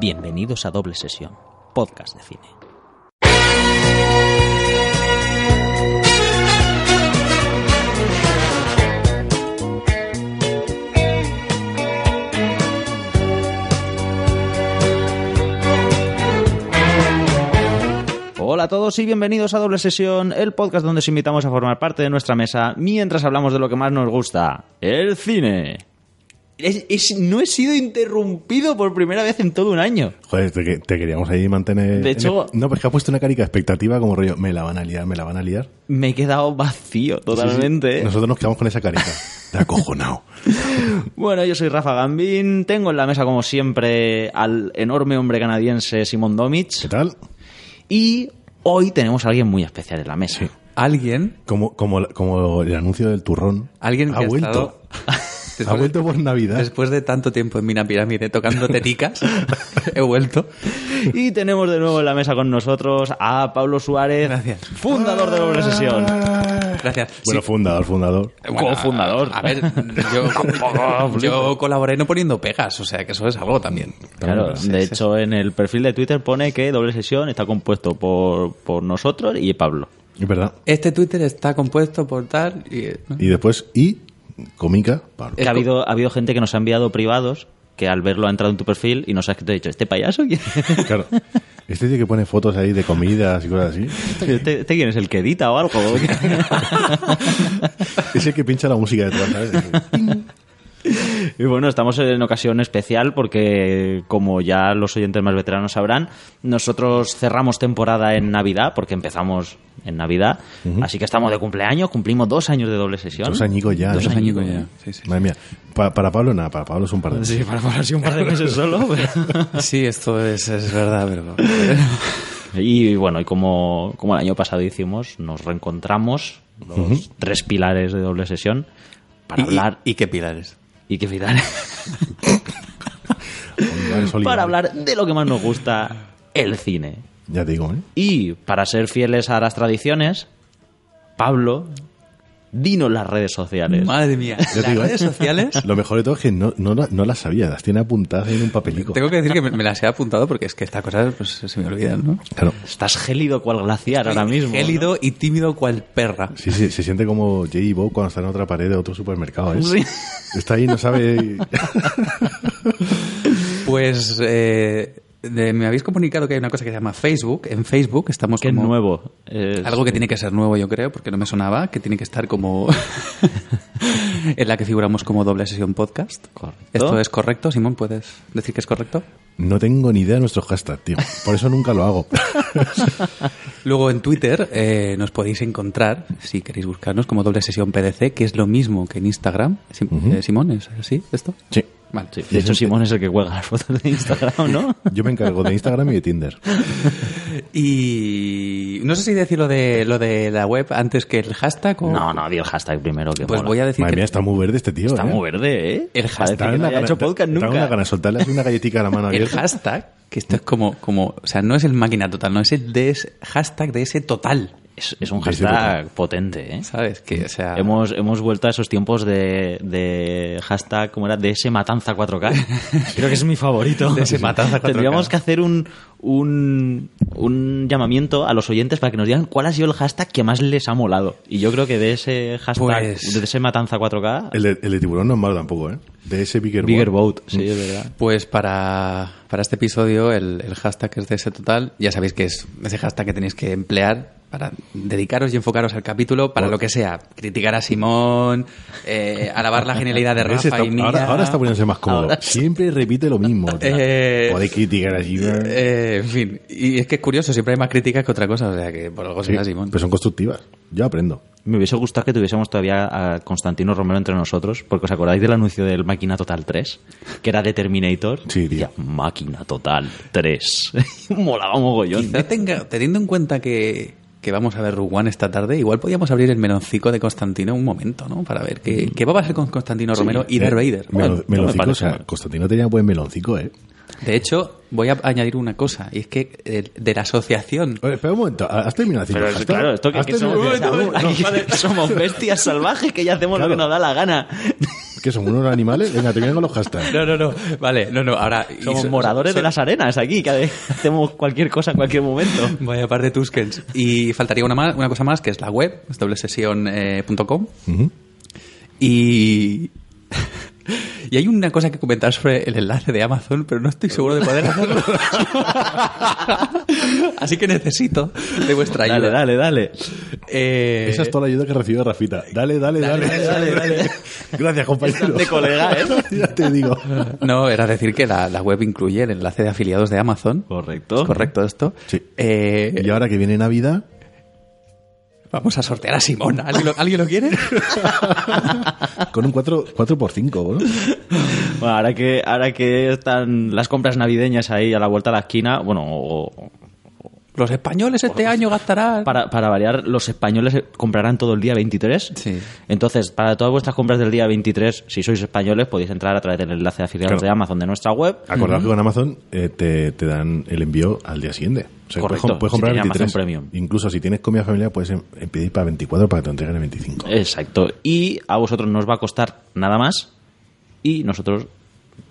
Bienvenidos a Doble Sesión, podcast de cine. Hola a todos y bienvenidos a Doble Sesión, el podcast donde os invitamos a formar parte de nuestra mesa mientras hablamos de lo que más nos gusta, el cine. Es- es- no he sido interrumpido por primera vez en todo un año. Joder, te, que- te queríamos ahí mantener. De hecho- el- no, pues que ha puesto una carica expectativa como rollo, me la van a liar, me la van a liar. Me he quedado vacío totalmente. Sí, sí. Nosotros nos quedamos con esa carica. De acojonado. Bueno, yo soy Rafa Gambín, tengo en la mesa como siempre al enorme hombre canadiense Simon ¿Qué Domich tal? y hoy tenemos a alguien muy especial en la mesa. Alguien, Como, como, como el anuncio del turrón. alguien que ha ha vuelto. estado- Ha vuelto por Navidad. Después de tanto tiempo en Mina Pirámide tocando teticas, he vuelto. Y tenemos de nuevo en la mesa con nosotros a Pablo Suárez, Gracias. fundador de Doble Sesión. Gracias. Bueno, Sí. fundador, fundador. Bueno, cofundador. A, a ver, yo, yo colaboré no poniendo pegas, o sea que eso es algo también. Claro, Sí, de sí, hecho en el perfil de Twitter pone que Doble Sesión está compuesto por, por nosotros y Pablo. Es verdad. Este Twitter está compuesto por tal y... ¿no? Y después, y, comica, Pablo. Que ha habido, ha habido gente que nos ha enviado privados que al verlo ha entrado en tu perfil y nos ha escrito y dicho, ¿este payaso quién es? Claro. Este tío que pone fotos ahí de comidas y cosas así. ¿Este, este quién es? ¿El que edita o algo? Es el que pincha la música detrás, ¿sabes? Y bueno, estamos en ocasión especial porque, como ya los oyentes más veteranos sabrán, nosotros cerramos temporada en Navidad, porque empezamos en Navidad, así que estamos de cumpleaños, cumplimos dos años de doble sesión. Dos añicos ya. Dos ¿no? añicos ya. Sí, sí. Madre mía. Pa- para Pablo nada, para Pablo es un par de Sí, para Pablo sido un par de meses solo. pero- Sí, esto es, es verdad, pero... Y bueno, y como, como el año pasado hicimos, nos reencontramos, los tres pilares de doble sesión, para ¿Y, hablar... y qué pilares? ¿Y? Olivares, olivares. para hablar de lo que más nos gusta, el cine. Ya digo, ¿eh? Y para ser fieles a las tradiciones, Pablo, dinos las redes sociales. Madre mía, las redes sociales... Lo mejor de todo es que no, no, no las sabía, las tiene apuntadas ahí en un papelico. Tengo que decir que me, me las he apuntado porque es que estas cosas pues, se me olvidan, ¿no? Claro. Estás gélido cual glaciar ahora mismo. Gélido y tímido cual perra. Sí, sí, se siente como J. Bo cuando está en otra pared de otro supermercado. ¿eh? Sí. Está ahí, no sabe. Pues eh, de- me habéis comunicado que hay una cosa que se llama Facebook. En Facebook estamos Que como... nuevo. Es- Algo que tiene que ser nuevo, yo creo, porque no me sonaba, que tiene que estar como... en la que figuramos como doble sesión podcast. Correcto. ¿Esto es correcto, Simón? ¿Puedes decir que es correcto? No tengo ni idea de nuestros hashtags, tío. Por eso nunca lo hago. Luego en Twitter eh, nos podéis encontrar, si queréis buscarnos, como doble sesión PDC, que es lo mismo que en Instagram. Sim- eh, Simón, ¿es así esto? Sí. Vale. Sí, de hecho, Simón es el que cuelga las fotos de Instagram, ¿no? Yo me encargo de Instagram y de Tinder. Y no sé si decir lo de, lo de la web antes que el hashtag o... No, no, di el hashtag primero que Pues mola. voy a decir Madre que mía, está muy verde este tío. Está ¿eh? muy verde, ¿eh? El hashtag que Está no haya gana- hecho podcast está nunca. una gana de soltarle una galletita a la mano el abierta. hashtag, que esto es como, como, o sea, no es el máquina total, no es el DS hashtag de ese total, Es, es un Sí, sí, hashtag potente, ¿eh? ¿sabes? Que, o sea, Hemos, hemos vuelto a esos tiempos de, de hashtag, ¿cómo era? De ese matanza 4K. Creo que es mi favorito. De ese matanza 4K. Tendríamos que hacer un, un, un llamamiento a los oyentes para que nos digan cuál ha sido el hashtag que más les ha molado. Y yo creo que de ese hashtag, Pues- de ese matanza 4K, El de, el de tiburón no es malo tampoco, ¿eh? De ese Bigger, Bigger Boat. Boat, sí, es verdad. Pues para, para este episodio el, el hashtag es de ese total. Ya sabéis que es ese hashtag que tenéis que emplear para dedicaros y enfocaros al capítulo para lo que sea. Criticar a Simón, eh, alabar la genialidad de Rafa está- y mía. ahora, ahora está poniéndose más cómodo. Ahora Siempre repite lo mismo. Eh, Puede criticar así. ¿eh? Eh, en fin, y es que es curioso, siempre hay más críticas que otra cosa, o sea que por algo Sí, será Simón. pero son constructivas. Yo aprendo. Me hubiese gustado que tuviésemos todavía a Constantino Romero entre nosotros, porque os acordáis del anuncio del Máquina Total 3, que era de Terminator. Sí, tío. Decía, Máquina Total 3. Molaba mogollón. Quizá tenga, teniendo en cuenta que, que vamos a ver Rogue One esta tarde, igual podríamos abrir el meloncico de Constantino un momento, ¿no? Para ver qué, qué va a pasar con Constantino Romero y Darth Vader. Melo- Bueno, no me meloncico, o sea. Constantino tenía buen meloncico, ¿eh? De hecho, voy a añadir una cosa, y es que eh, de la asociación... Oye, espera un momento, ¿has terminado Pero es- claro, esto que, ¿Has que somos, aquí somos bestias salvajes que ya hacemos lo que nos da la gana. ¿Qué son unos animales? Venga, te vienen con los hashtags. No, no, no. Vale, no, no. Ahora. Somos so- moradores so- de las arenas aquí, que hacemos cualquier cosa en cualquier momento. Vaya par de Tuskens. Y faltaría una, más, una cosa más, que es la web, wsession.com. Ujú. Y. Y hay una cosa que comentar sobre el enlace de Amazon, pero no estoy seguro de poder hacerlo. Así que necesito de vuestra ayuda. Dale, dale, dale. Eh, Esa es toda la ayuda que recibe Rafita. Dale, dale, dale. dale, dale. Gracias, compañero. de colega, ¿eh? ya te digo. No, era decir que la, la web incluye el enlace de afiliados de Amazon. Correcto. ¿Es correcto esto? Sí. Eh, Y ahora que viene Navidad, Vamos a sortear a Simón. ¿Alguien lo, ¿alguien lo quiere? con un 4, 4 por 5 ¿no? Bueno, ahora que, ahora que están las compras navideñas ahí a la vuelta de la esquina, bueno, o- Los españoles este año gastarán. para, para variar, los españoles comprarán todo el día 23. Sí. Entonces, para todas vuestras compras del día 23, si sois españoles, podéis entrar a través del enlace de afiliados Claro. de Amazon de nuestra web. Acordaos que con Amazon eh, te, te dan el envío al día siguiente. O sea, Correcto, puedes, com- puedes si comprar tienes 23. Amazon Premium. Incluso si tienes comida familiar, puedes em- em- pedir para 24 para que te entreguen el 25. Exacto. Y a vosotros no os va a costar nada más y nosotros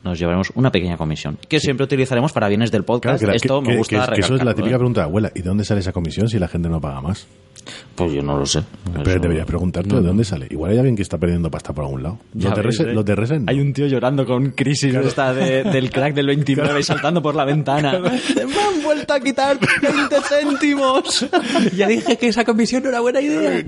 nos llevaremos una pequeña comisión que siempre utilizaremos para bienes del podcast. Claro, que Esto que- me gusta que- que eso es la típica ¿eh? pregunta, abuela, ¿y de dónde sale esa comisión si la gente no paga más? Pues yo no lo sé. Pero Eso- deberías preguntar tú, ¿de dónde sale? Igual hay alguien que está perdiendo pasta por algún lado. Los de, Resen, ¿eh? los de Resen no. Hay un tío llorando con crisis esta de- del crack del 29 y saltando por la ventana. ¡Me han vuelto a quitar 20 céntimos! Ya dije que esa comisión no era buena idea.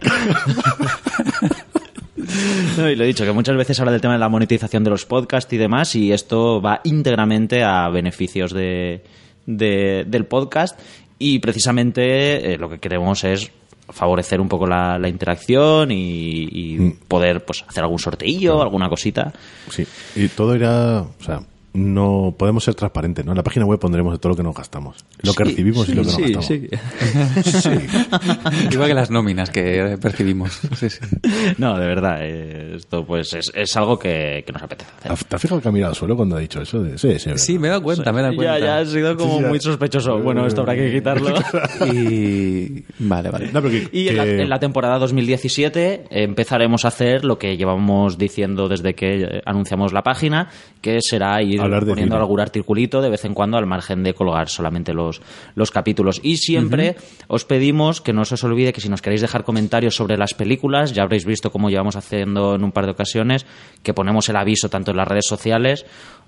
No, y lo he dicho, que muchas veces habla del tema de la monetización de los podcasts y demás, y esto va íntegramente a beneficios de, de- del podcast, y precisamente eh, lo que queremos es favorecer un poco la, la interacción y, y Mm. poder pues hacer algún sorteillo, alguna cosita. Sí, y todo irá, o sea, no podemos ser transparentes, ¿no? En la página web pondremos todo lo que nos gastamos, lo que Sí, recibimos y lo que sí, nos sí. gastamos. Sí. Igual que las nóminas que percibimos. Sí, sí. No, de verdad, eh, esto pues es, es algo que, que nos apetece hacer. ¿Te has fijado que ha mirado al suelo cuando ha dicho eso? De, sí, sí, Sí, me he dado cuenta, me he dado cuenta. Ya, ya ha sido como Sí, sí, muy sospechoso. Bueno, esto habrá que quitarlo. Y... Vale, vale. No, que- Y en la, en la temporada 2017 empezaremos a hacer lo que llevamos diciendo desde que anunciamos la página, que será ir Hablar poniendo cine. algún articulito de vez en cuando al margen de colgar solamente los, los capítulos. Y siempre os pedimos que no se os olvide que si nos queréis dejar comentarios sobre las películas, ya habréis visto cómo llevamos haciendo en un par de ocasiones, que ponemos el aviso tanto en las redes sociales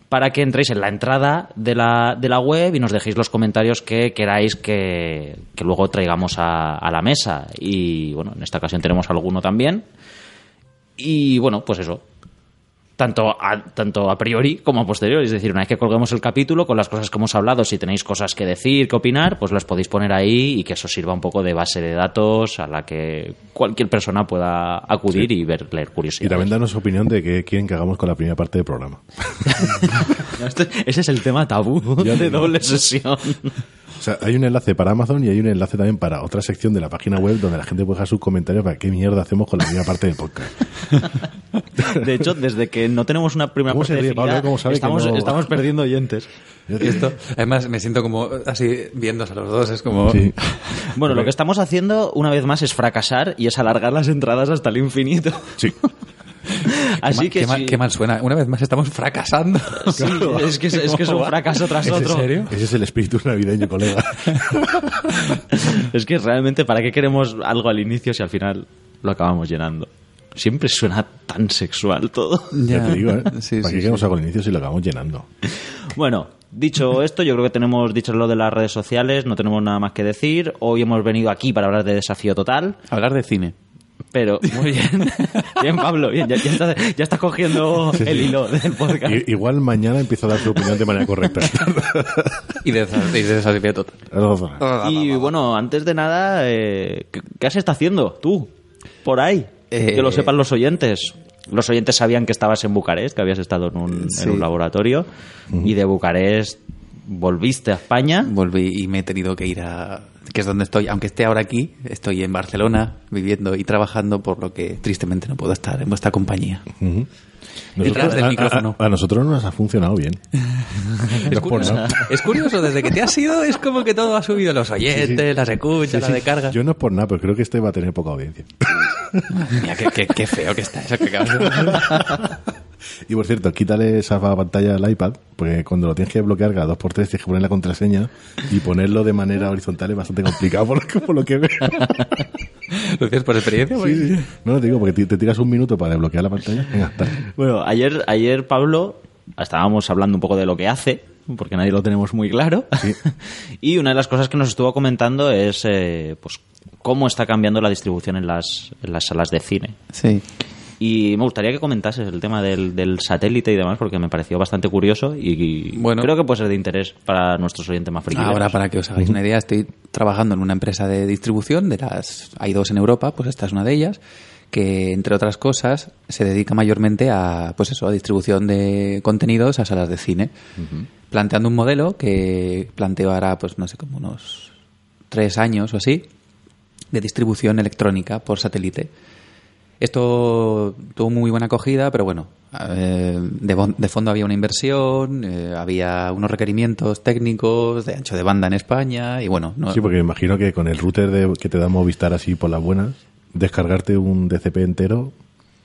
para que entréis en la entrada de la, de la web y nos dejéis los comentarios que queráis que, que luego traigamos a, a la mesa. Y bueno, en esta ocasión tenemos alguno también. Y bueno, pues eso. Tanto a, tanto a priori como a posteriori. Es decir, una vez que colguemos el capítulo con las cosas que hemos hablado, si tenéis cosas que decir, que opinar, pues las podéis poner ahí y que eso sirva un poco de base de datos a la que cualquier persona pueda acudir y ver, leer Y curiosidades. también danos opinión de qué quieren que hagamos con la primera parte del programa. No, este- ese es el tema tabú Ya de doble sesión. O sea, hay un enlace para Amazon y hay un enlace también para otra sección de la página web donde la gente puede dejar sus comentarios para qué mierda hacemos con la primera parte del podcast. De hecho, desde que no tenemos una primera ¿Cómo se parte Pablo? definida, ¿Cómo sabe que estamos, no? estamos perdiendo oyentes. Y esto, además, me siento como así viéndose a los dos. Es como. Sí. Bueno, lo que estamos haciendo una vez más es fracasar y es alargar las entradas hasta el infinito. Sí. Así qué, que mal, qué mal- sí. qué mal suena. Una vez más estamos fracasando. Sí, es, que, es, es que es un fracaso tras ¿Es en otro. serio? Ese es el espíritu navideño, colega. Es que realmente, ¿para qué queremos algo al inicio si al final lo acabamos llenando? Siempre suena tan sexual todo. Ya, te digo, ¿eh? Sí, ¿Para sí, qué queremos algo al inicio si lo acabamos llenando? Bueno, dicho esto, yo creo que tenemos dicho lo de las redes sociales, no tenemos nada más que decir. Hoy hemos venido aquí para hablar de desafío total, Hablar de cine. Pero muy bien. Bien, Pablo, bien, ya, ya estás, ya estás cogiendo Sí, sí. el hilo del podcast. I- igual mañana empiezo a dar su opinión de manera correcta. Y de, desafío total. Y bueno, antes de nada, eh, ¿qué, qué has estado haciendo tú? Por ahí. Eh, que lo sepan los oyentes. Los oyentes sabían que estabas en Bucarest, que habías estado en un, Sí. en un laboratorio. Y de Bucarest volviste a España. Volví y me he tenido que ir a. que es donde estoy. Aunque esté ahora aquí, estoy en Barcelona viviendo y trabajando, por lo que tristemente no puedo estar en vuestra compañía. Ujú. Detrás del a- a- micrófono. A, a nosotros nos ha funcionado bien. Es curioso, es curioso, desde que te has ido es como que todo ha subido, los oyentes, las escuchas, Sí, la sí. de carga. Yo no es por nada, pero creo que este va a tener poca audiencia. Mira, qué, qué- qué feo que está eso que acabas de Y por cierto, quítale esa pantalla al iPad, porque cuando lo tienes que bloquear cada dos por tres tienes que poner la contraseña y ponerlo de manera horizontal es bastante complicado por, lo que- por lo que veo. ¿Lo dices por experiencia? Sí, sí. No, no te digo, porque te, te tiras un minuto para desbloquear la pantalla. Venga. Bueno, ayer, ayer Pablo estábamos hablando un poco de lo que hace, porque nadie lo tenemos muy claro. y una de las cosas que nos estuvo comentando es eh, pues cómo está cambiando la distribución en las, en las salas de cine. Sí. Y me gustaría que comentases el tema del, del satélite y demás, porque me pareció bastante curioso y, y Bueno. creo que puede ser de interés para nuestros oyentes más frikis. Ahora, para que os hagáis una idea, estoy trabajando en una empresa de distribución, de las hay dos en Europa, pues esta es una de ellas, que entre otras cosas se dedica mayormente a, pues eso, a distribución de contenidos a salas de cine, planteando un modelo que planteó ahora, pues no sé, como unos tres años o así, de distribución electrónica por satélite. Esto tuvo muy buena acogida, pero bueno, eh, de, fondo había una inversión, eh, había unos requerimientos técnicos de ancho de banda en España y bueno, no, Sí, porque me imagino que con el router de, que te da Movistar así por las buenas, descargarte un DCP entero.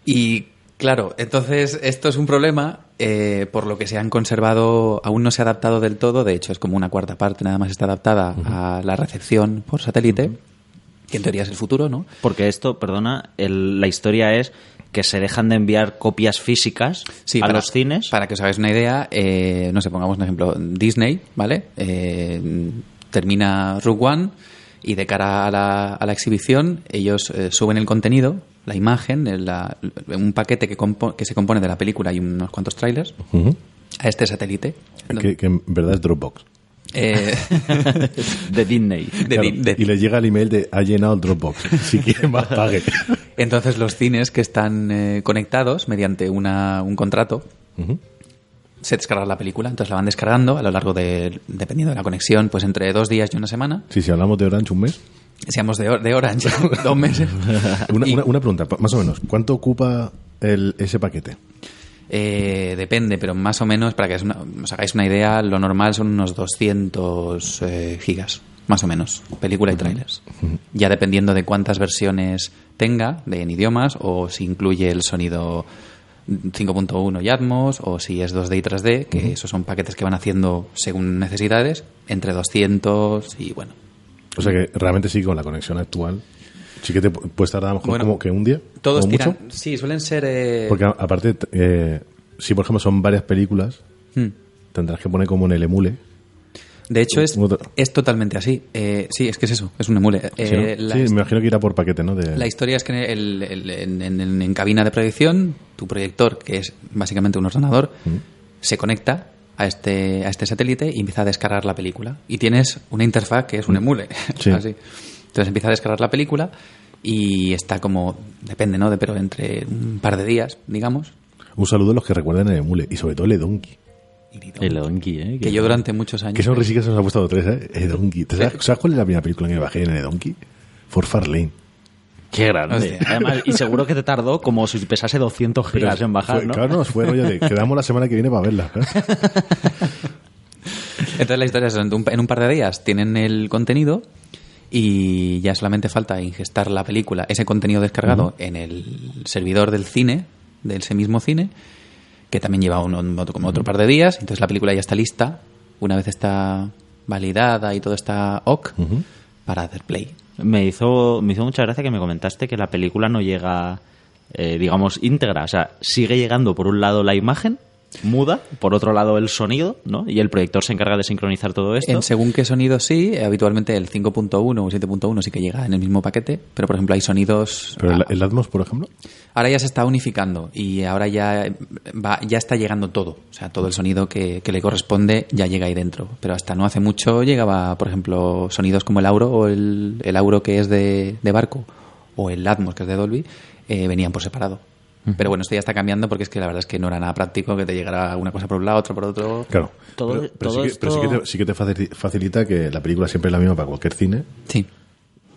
Y claro, entonces esto es un problema eh, por lo que se han conservado, aún no se ha adaptado del todo, de hecho es como una cuarta parte nada más está adaptada a la recepción por satélite, que en teoría es el futuro, ¿no? Porque esto, perdona, el- la historia es que se dejan de enviar copias físicas Sí, a para, los cines. Para que os hagáis una idea, eh, no sé, pongamos un ejemplo, Disney, ¿vale? Eh, termina Rogue One y de cara a la, a la exhibición ellos eh, suben el contenido, la imagen, el- la- un paquete que, compo- que se compone de la película y unos cuantos trailers a este satélite. que, que en verdad es Dropbox. Eh, de Disney. de- Claro, de- y le llega el email de ha llenado el Dropbox. Si quiere más, pague. entonces los cines que están eh, conectados mediante una, un contrato se descarga la película, entonces la van descargando a lo largo de, dependiendo de la conexión, pues entre dos días y una semana. Sí, si hablamos de Orange un mes. Seamos de, de Orange, dos meses. Una, Y, una- una pregunta, más o menos. ¿Cuánto ocupa el, ese paquete? Eh, depende, pero más o menos, para que os, hagáis una idea, lo normal son unos 200 eh, gigas, más o menos, película y trailers. Ya dependiendo de cuántas versiones tenga de en idiomas o si incluye el sonido 5.1 y Atmos o si es 2D y 3D, que esos son paquetes que van haciendo según necesidades, entre 200 y bueno. O sea que realmente sí, con la conexión actual, sí que te pu- puedes tardar a lo mejor Bueno, como que un día. Todos tiran, mucho. sí, suelen ser... eh, Porque aparte, eh, si por ejemplo son varias películas, hmm. tendrás que poner como en el emule. De hecho, es, es totalmente así. Eh, sí, es que es eso, es un emule. ¿sí, no? Eh, Sí, me imagino que irá por paquete, ¿no? De, la historia es que el- el- en, en- en- en cabina de proyección, tu proyector, que es básicamente un ordenador, se conecta a este, a este satélite y empieza a descargar la película. Y tienes una interfaz que es un emule. Sí. así. Entonces empieza a descargar la película y está como, depende, ¿no? De, pero entre un par de días, digamos. Un saludo a los que recuerdan el emule y sobre todo el Edonki. El Donkey, ¿eh? Que yo durante muchos años... Que sonrisita se nos ha puesto tres, ¿eh? Edonki. ¿Te sabes, sabes cuál es la primera película que me bajé en Edonki? For Farlane. Qué grande. Hostia. Además, y seguro que te tardó como si pesase 200 gigas en bajar, fue, ¿no? Claro, nos fue rollo de quedamos la semana que viene para verla. ¿eh? Entonces la historia es, en en un par de días tienen el contenido y ya solamente falta ingestar la película, ese contenido descargado en el servidor del cine, de ese mismo cine, que también lleva un, un- otro, como otro par de días, entonces la película ya está lista, una vez está validada y todo está ok, para hacer play. Me hizo, me hizo mucha gracia que me comentaste que la película no llega, eh, digamos, íntegra. O sea, sigue llegando por un lado la imagen muda, por otro lado el sonido, ¿no? Y el proyector se encarga de sincronizar todo esto. En según qué sonido sí, eh, habitualmente el 5.1 o el 7.1 sí que llega en el mismo paquete, pero por ejemplo hay sonidos... Pero el, el Atmos, por ejemplo. Ahora ya se está unificando y ahora ya va, ya está llegando todo. O sea, todo el sonido que, que le corresponde ya llega ahí dentro. Pero hasta no hace mucho llegaba, por ejemplo, sonidos como el Auro o el, el Auro que es de, de barco o el Atmos que es de Dolby, eh, venían por separado. Pero bueno, esto ya está cambiando porque es que la verdad es que no era nada práctico que te llegara una cosa por un lado, otra por otro. Claro. Todo- pero, pero todo sí, que, pero sí que te, sí que te facili- facilita que la película siempre es la misma para cualquier cine, Sí.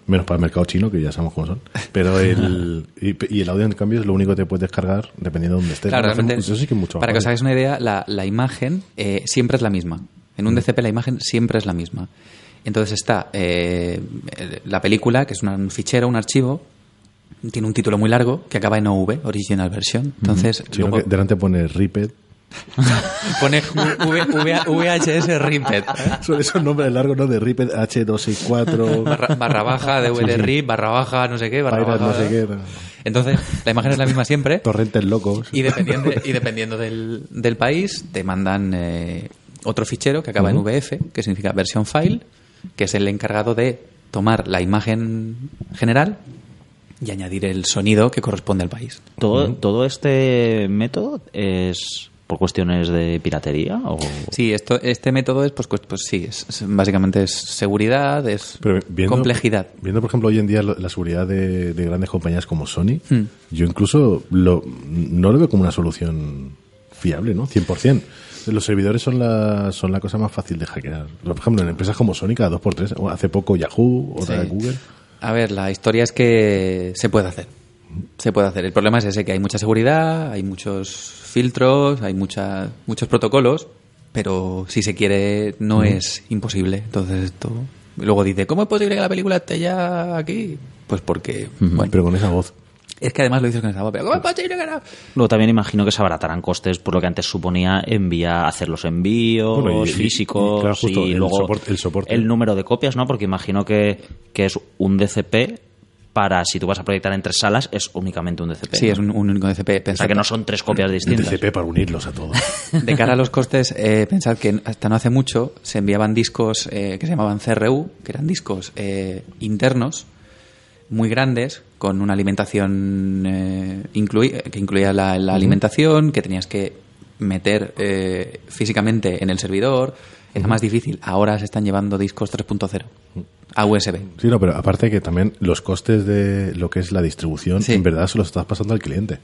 menos para el mercado chino, que ya sabemos cómo son. Pero el. Y, y el audio, en cambio, es lo único que te puedes descargar dependiendo de dónde estés. Claro, Eso- realmente, eso sí que es mucho más para que os hagáis una idea, la, la imagen eh, siempre es la misma. En un DCP la imagen siempre es la misma. Entonces está eh, la película, que es una- un fichero, un archivo, tiene un título muy largo que acaba en OV, Original Version. Entonces, luego delante pone Ripped. pone V- V- VHS Ripped. Son esos nombres largos, ¿no? De Ripped H264. Barra, barra baja, DVD RIP, barra baja, no sé qué, barra Pirate, baja. no sé qué. Entonces, la imagen es la misma siempre. Torrentes locos. Y dependiendo, y dependiendo del, del país, te mandan eh, otro fichero que acaba en VF, que significa version file, que es el encargado de tomar la imagen general y añadir el sonido que corresponde al país. ¿Todo, ¿Todo este método es por cuestiones de piratería? O... Sí, esto, este método es, pues, pues, pues sí, es, es- básicamente es seguridad, es Pero viendo, complejidad. Viendo, por ejemplo, hoy en día lo- la seguridad de, de grandes compañías como Sony, Hmm. yo incluso lo, no lo veo como una solución fiable, ¿no? 100%. Los servidores son la, son la cosa más fácil de hackear. Por ejemplo, en empresas como Sony, cada dos por tres, o hace poco Yahoo, otra Sí. Google. A ver, la historia es que se puede hacer. Se puede hacer. El problema es ese, que hay mucha seguridad, hay muchos filtros, hay mucha, muchos protocolos, pero si se quiere no es imposible. Entonces esto... Luego dice, ¿cómo es posible que la película esté ya aquí? Pues porque... Bueno, Pero con esa voz. Es que además lo dices con esa voz, pero ¿cómo es posible que no? Luego también imagino que se abaratarán costes por lo que antes suponía envía, hacer los envíos Bueno, y- y- físicos y, claro, justo, y el luego soporte- el soporte. el número de copias, ¿no? Porque imagino que, que es un DCP para si tú vas a proyectar en tres salas es únicamente un DCP. Sí, ¿no? es un, un único DCP. O sea Pensad que no son tres copias Un distintas. TCP para unirlos a todos. De cara a los costes, eh, pensad que hasta no hace mucho se enviaban discos eh, que se llamaban CRU, que eran discos eh, internos, muy grandes, con una alimentación eh, inclui- que incluía la, la alimentación, que tenías que meter eh, físicamente en el servidor. Era más difícil. Ahora se están llevando discos 3.0 a USB. Sí, no, pero aparte que también los costes de lo que es la distribución, Sí. en verdad se los estás pasando al cliente.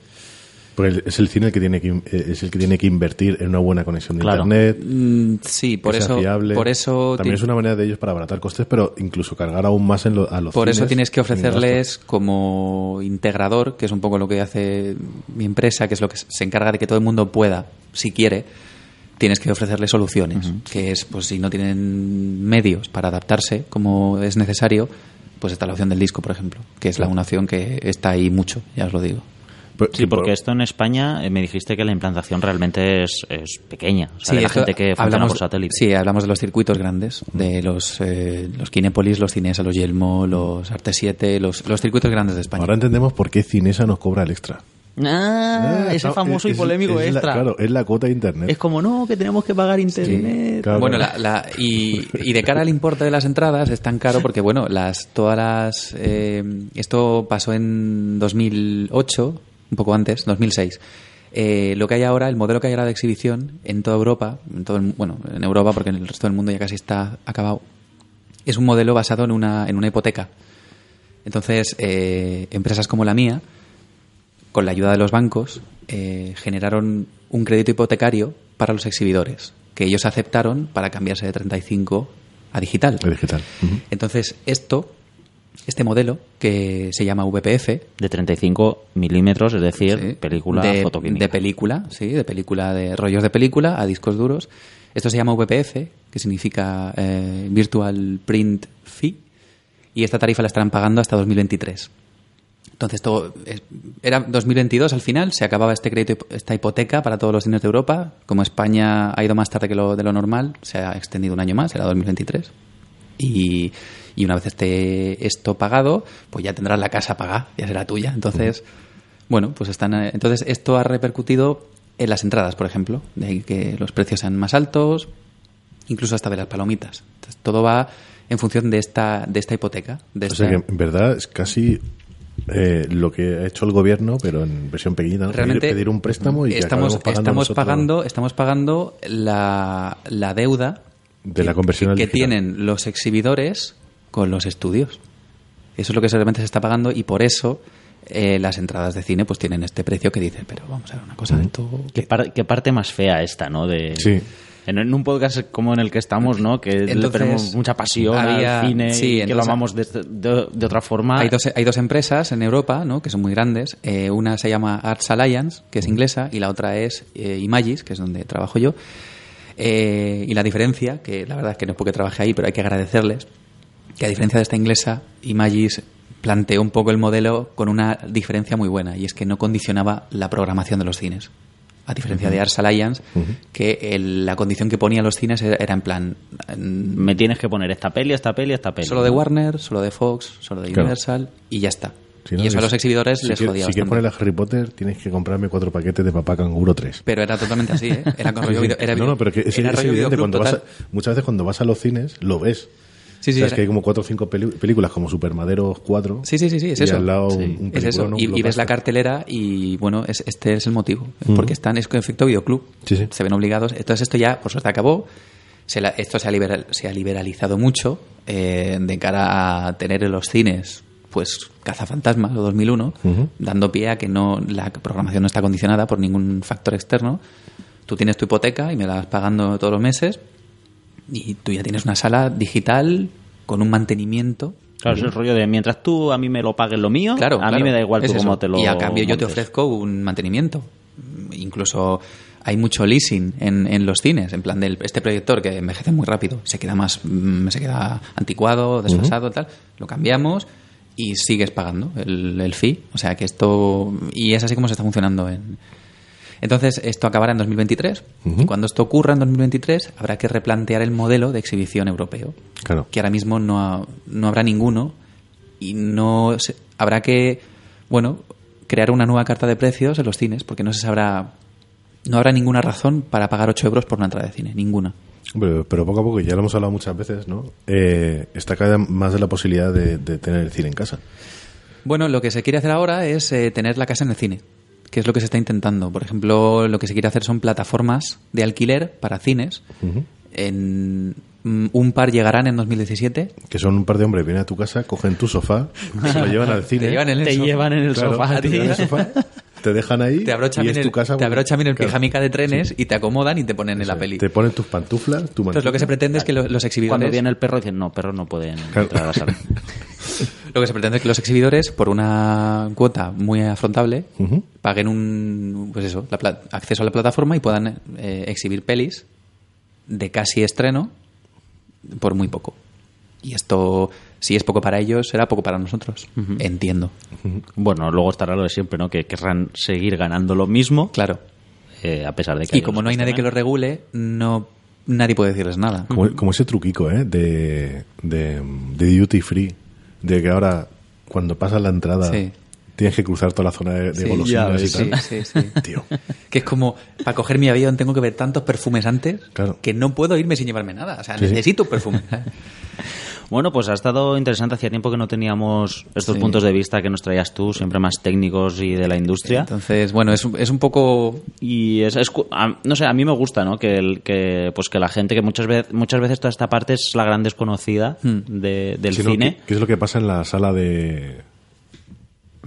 Porque es el cine el que tiene que eh, es el que tiene que invertir en una buena conexión de Claro. internet. Mm, sí, por que sea eso, fiable. por eso también es una manera de ellos para abaratar costes, pero incluso cargar aún más en lo- a los Por eso tienes que ofrecerles como integrador, que es un poco lo que hace mi empresa, que es lo que se encarga de que todo el mundo pueda, si quiere, tienes que ofrecerles soluciones, que es, pues si no tienen medios para adaptarse como es necesario, pues está la opción del disco, por ejemplo, que es la una opción que está ahí mucho, ya os lo digo. Pero- Sí, porque pero- esto en España eh, me dijiste que la implantación realmente es, es pequeña. O sea, de la gente que funciona hablamos- por satélite. Sí, hablamos de los circuitos grandes, de los, eh, los Kinépolis, los Cinesa, los Yelmo, los Arte 7, los, los circuitos grandes de España. Ahora entendemos por qué Cinesa nos cobra el extra. Ah, ese no, famoso es- y polémico es extra. claro, es la cuota de internet. Es como, no, que tenemos que pagar internet. Claro, bueno, la, la- y, y de cara al importe de las entradas es tan caro porque, bueno, las todas las... eh, esto pasó en 2008, un poco antes, 2006. Eh, lo que hay ahora, el modelo que hay ahora de exhibición en toda Europa, en todo el- bueno, en Europa porque en el resto del mundo ya casi está acabado, es un modelo basado en una, en una hipoteca. Entonces, eh, empresas como la mía, con la ayuda de los bancos, eh, generaron un crédito hipotecario para los exhibidores, que ellos aceptaron para cambiarse de 35 a digital. El digital. Entonces, esto, este modelo, que se llama VPF, De 35 milímetros, es decir, Sí. película de, fotoquímica. de película, sí, de película, de rollos de película a discos duros. Esto se llama VPF, que significa eh, Virtual Print Fee, y esta tarifa la estarán pagando hasta 2023. Entonces, todo es- era 2022 al final, se acababa este crédito, esta hipoteca para todos los cines de Europa. Como España ha ido más tarde que lo, de lo normal, se ha extendido un año más, era 2023. Y, y una vez esté esto pagado, pues ya tendrás la casa pagada, ya será tuya. Entonces, bueno, pues están. eh, Entonces, esto ha repercutido en las entradas, por ejemplo, de ahí que los precios sean más altos, incluso hasta de las palomitas. Entonces, todo va en función de esta, de esta hipoteca. De O sea que en verdad es casi eh, lo que ha hecho el gobierno, pero en versión pequeñita. ¿no? Realmente pedir, un préstamo y que estamos acabemos pagando estamos pagando estamos pagando la, la deuda de la conversión que tienen los exhibidores con los estudios eso es lo que realmente se está pagando y por eso eh, las entradas de cine pues tienen este precio que dice pero vamos a ver una cosa ¿Qué, par- qué parte más fea esta, ¿no? De, Sí. En, en un podcast como en el que estamos, ¿no? Que le tenemos mucha pasión había- al cine sí, y que lo amamos de, de- de otra forma. Hay dos, hay dos empresas en Europa ¿no? que son muy grandes. Eh, una se llama Arts Alliance, que es inglesa, y la otra es eh, Imagis, que es donde trabajo yo. Eh, y la diferencia, que la verdad es que no es porque trabaje ahí, pero hay que agradecerles, que a diferencia de esta inglesa, Imagis planteó un poco el modelo con una diferencia muy buena, y es que no condicionaba la programación de los cines. A diferencia de Ars Alliance, que el- la condición que ponía los cines era, era en plan. mm, Me tienes que poner esta peli, esta peli, esta peli. Solo de Warner, solo de Fox, solo de Claro. Universal, y ya está. Si no, y eso a los exhibidores si les jodía Si quieres ponerle a Harry Potter, tienes que comprarme cuatro paquetes de papá canguro 3. Pero era totalmente así, ¿eh? Era con rollo video- era no, no, pero que es, era es rollo evidente. Cuando vas a- muchas veces cuando vas a los cines, lo ves. Sí, sí, era- que hay como cuatro o cinco películas como Supermaderos 4. Sí, sí, sí, sí, es y eso. al lado Sí. un, Es eso. Y, y ves la cartelera y, bueno, es, este es el motivo. Porque están, es con efecto videoclub. Sí. Se ven obligados. Entonces esto ya, por suerte, acabó. Se la- esto se ha, liberal- se ha liberalizado mucho eh, de cara a tener en los cines pues Cazafantasmas o 2001, Ujú. dando pie a que no la programación no está condicionada por ningún factor externo. Tú tienes tu hipoteca y me la vas pagando todos los meses y tú ya tienes una sala digital con un mantenimiento. Claro, es el rollo de mientras tú a mí me lo pagues lo mío, Claro, a claro, mí me da igual tú cómo te lo Y a cambio yo te ofrezco un mantenimiento. Incluso hay mucho leasing en, en los cines, en plan de este proyector que envejece muy rápido, se queda más, mm, se queda anticuado, desfasado, tal, lo cambiamos y sigues pagando el, el fee. O sea que esto, y es así como se está funcionando en... Entonces, esto acabará en 2023 y cuando esto ocurra en 2023 habrá que replantear el modelo de exhibición europeo Claro. que ahora mismo no, ha- no habrá ninguno y no se- habrá que bueno crear una nueva carta de precios en los cines porque no se sabrá no habrá ninguna razón para pagar 8 euros por una entrada de cine ninguna Hombre, pero poco a poco, ya lo hemos hablado muchas veces, ¿no? Eh, está cada vez más de la posibilidad de, de tener el cine en casa. bueno lo que se quiere hacer ahora es eh, tener la casa en el cine que es lo que se está intentando por ejemplo lo que se quiere hacer son plataformas de alquiler para cines en mm, un par llegarán en 2017 Que son un par de hombres que vienen a tu casa, cogen tu sofá, se lo llevan al cine. te llevan en el Te sofá. llevan en el Claro, sofá, te tío. llevan en el sofá, te dejan ahí te abrochan y es el, tu casa. te abrochan bien el Claro. pijamica de trenes y te acomodan y te ponen en la peli Te ponen tus pantuflas, tu Entonces lo que se pretende es que lo- los Cuando exhibidores viene el perro dicen, no, perros no pueden Claro. entrar a la sala. lo que se pretende es que los exhibidores por una cuota muy afrontable paguen un pues eso, la acceso a la plataforma y puedan eh, exhibir pelis de casi estreno por muy poco. Y esto si es poco para ellos, será poco para nosotros. Entiendo. Bueno, luego estará lo de siempre, ¿no? Que querrán seguir ganando lo mismo, Claro. eh, a pesar de que... Y como no hay nadie que lo regule, no nadie puede decirles nada. Como, como ese truquico, ¿eh? De, de, de duty free. De que ahora, cuando pasas la entrada, Sí. tienes que cruzar toda la zona de, de Sí, golosinas ya y tal. Sí, sí, sí. Tío. Que es como, para coger mi avión tengo que ver tantos perfumes antes Claro. que no puedo irme sin llevarme nada. O sea, Sí, sí. necesito un perfume. Bueno, pues ha estado interesante. Hacía tiempo que no teníamos estos Sí. puntos de vista que nos traías tú, siempre más técnicos y de la industria. Entonces, bueno, es, un- es un poco... Y es, es cu- a- no sé, a mí me gusta, ¿no? Que, el, que, pues que la gente, que muchas veces, muchas veces toda esta parte es la gran desconocida Hmm. de- del Si no, cine. ¿qué, qué es lo que pasa en la sala de, de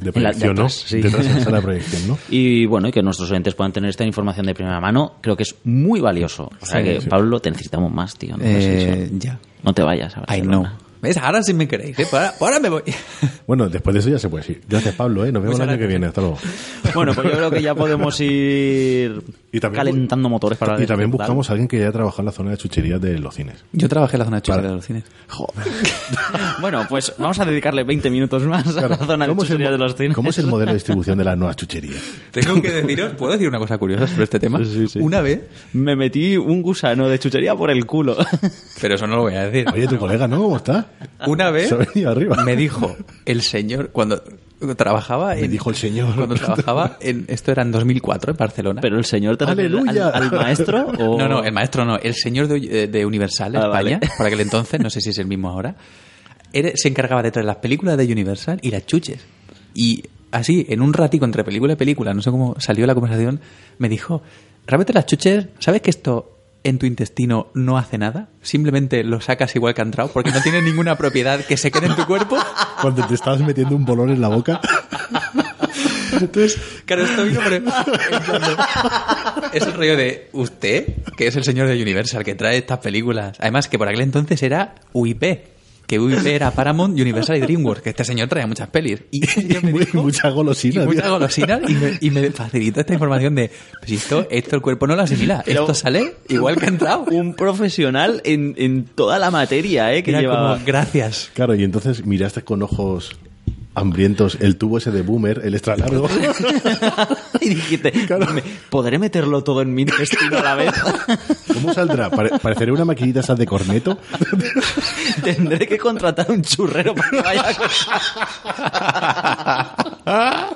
En la- proyección, de no? atrás, sí. Detrás de la sala de proyección, ¿no? Y bueno, y que nuestros oyentes puedan tener esta información de primera mano, creo que es muy valioso. O sea Sí, que, sí. Pablo, te necesitamos más, tío. No, Eh, ya. No te vayas a I Barcelona. know. ¿Ves? Ahora sí me queréis, ¿eh? Ahora, me voy. Bueno, después de eso ya se puede ir. Gracias, Pablo, ¿eh? Nos vemos Muchas el año que viene. Hasta luego. Bueno, pues yo creo que ya podemos ir Y también- calentando motores para Y también buscamos a alguien que haya trabajado en la zona de chucherías de los cines. Yo trabajé en la zona de chuchería Vale. de los cines. Bueno, pues vamos a dedicarle 20 minutos más a la zona de ¿Cómo es el chuchería mo- de los cines. ¿Cómo es el modelo de distribución de las nuevas chucherías? Tengo que deciros, ¿puedo decir una cosa curiosa sobre este tema? Sí, sí. Una vez, Me metí un gusano de chuchería por el culo. pero eso no lo voy a decir. Oye, tu colega, ¿no? ¿Cómo está? Una vez Se ha venido arriba. me dijo el señor cuando trabajaba en, Me dijo el señor. cuando trabajaba en esto era en 2004 en Barcelona. Pero el señor te ¡Aleluya! al, al maestro o No, no, el maestro no, el señor de, de Universal Ah, España, vale. por aquel entonces, no sé si es el mismo ahora, era- se encargaba de traer las películas de Universal y las chuches. Y así, en un ratico entre película y película, no sé cómo salió la conversación, me dijo, realmente las chuches, ¿sabes que esto en tu intestino no hace nada? Simplemente lo sacas igual que ha entrado porque no tiene ninguna propiedad que se quede en tu cuerpo. Cuando te estabas metiendo un bolón en la boca. Entonces, claro, esto vino por el, en plan de- es el rollo de usted, que es el señor de Universal, que trae estas películas. Además, que por aquel entonces era UIP, que UIP era Paramount, Universal y DreamWorks, que este señor traía muchas pelis. Y ese señor me Muy- dijo- mucha golosina, Y mucha tío. golosina, y me, y me facilitó esta información de, pues esto, esto el cuerpo no lo asimila, Pero- esto sale igual que ha entrado. un profesional en, en toda la materia, ¿eh? Que Era llevaba... como, gracias. Claro, y entonces miraste con ojos hambrientos el tubo ese de boomer, el extra largo. y dijiste, "Me- ¿podré meterlo todo en mi intestino a la vez? ¿Cómo saldrá? Pare- ¿Parecerá una maquinita esa de corneto? Tendré que contratar un churrero para que vaya a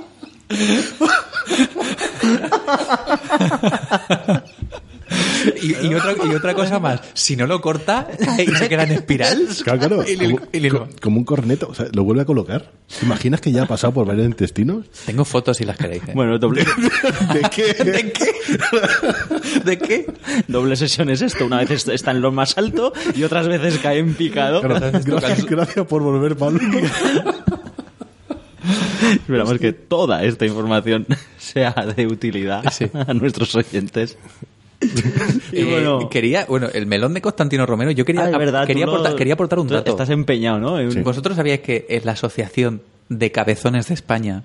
Y, y otra, y otra cosa más, si no lo corta y se queda en espiral. Claro, claro, como, y le- co- como un corneto. O sea, lo vuelve a colocar. ¿Te imaginas que ya ha pasado por varios intestinos? Tengo fotos si las queréis. ¿eh? Bueno, doble, ¿De qué? ¿De qué? ¿De qué? doble sesión es esto. Una vez est- está en lo más alto y otras veces cae en picado. Claro, gracias, gracias por volver, Pablo. Esperamos que toda esta información sea de utilidad Sí. a nuestros oyentes. y Eh, bueno, quería, bueno, el melón de Constantino Romero, yo quería, Ah, verdad, quería, aportar, quería aportar un dato. Estás empeñado, ¿no? En- ¿Vosotros sabíais que en la asociación de cabezones de España,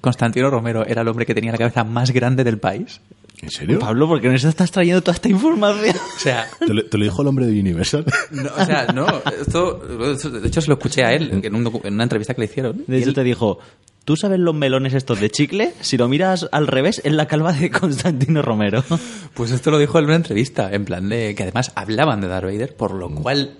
Constantino Romero era el hombre que tenía la cabeza más grande del país? ¿En serio? Pablo, ¿por qué nos estás trayendo toda esta información? O sea, ¿Te lo, te lo dijo el hombre de Universal? no, o sea, no, esto, de hecho se lo escuché a él en, un docu- en una entrevista que le hicieron. De hecho, él- te dijo, ¿tú sabes los melones estos de chicle? Si lo miras al revés, es la calva de Constantino Romero. Pues esto lo dijo en una entrevista, en plan de que además hablaban de Darth Vader, por lo cual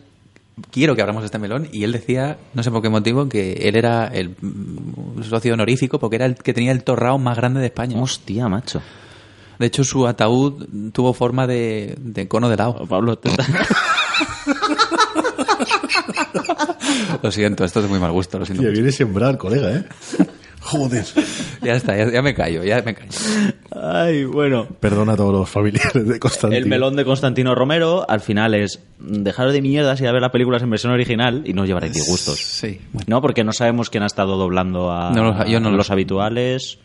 quiero que abramos este melón. Y él decía, no sé por qué motivo, que él era el mm, socio honorífico porque era el que tenía el torrao más grande de España. Hostia, macho. De hecho, su ataúd tuvo forma de, de cono de helado. Pablo, te- Lo siento, esto es de muy mal gusto, lo siento. Tío, viene sembrado, colega, ¿eh? Joder. Ya está, ya, ya me callo, ya me callo. Ay, bueno. Perdona a todos los familiares de Constantino. El melón de Constantino Romero, al final es dejaros de mierdas y a ver las películas en versión original y no os llevaréis disgustos. Sí, bueno. No, porque no sabemos quién ha estado doblando a, No lo- yo no a lo los habituales.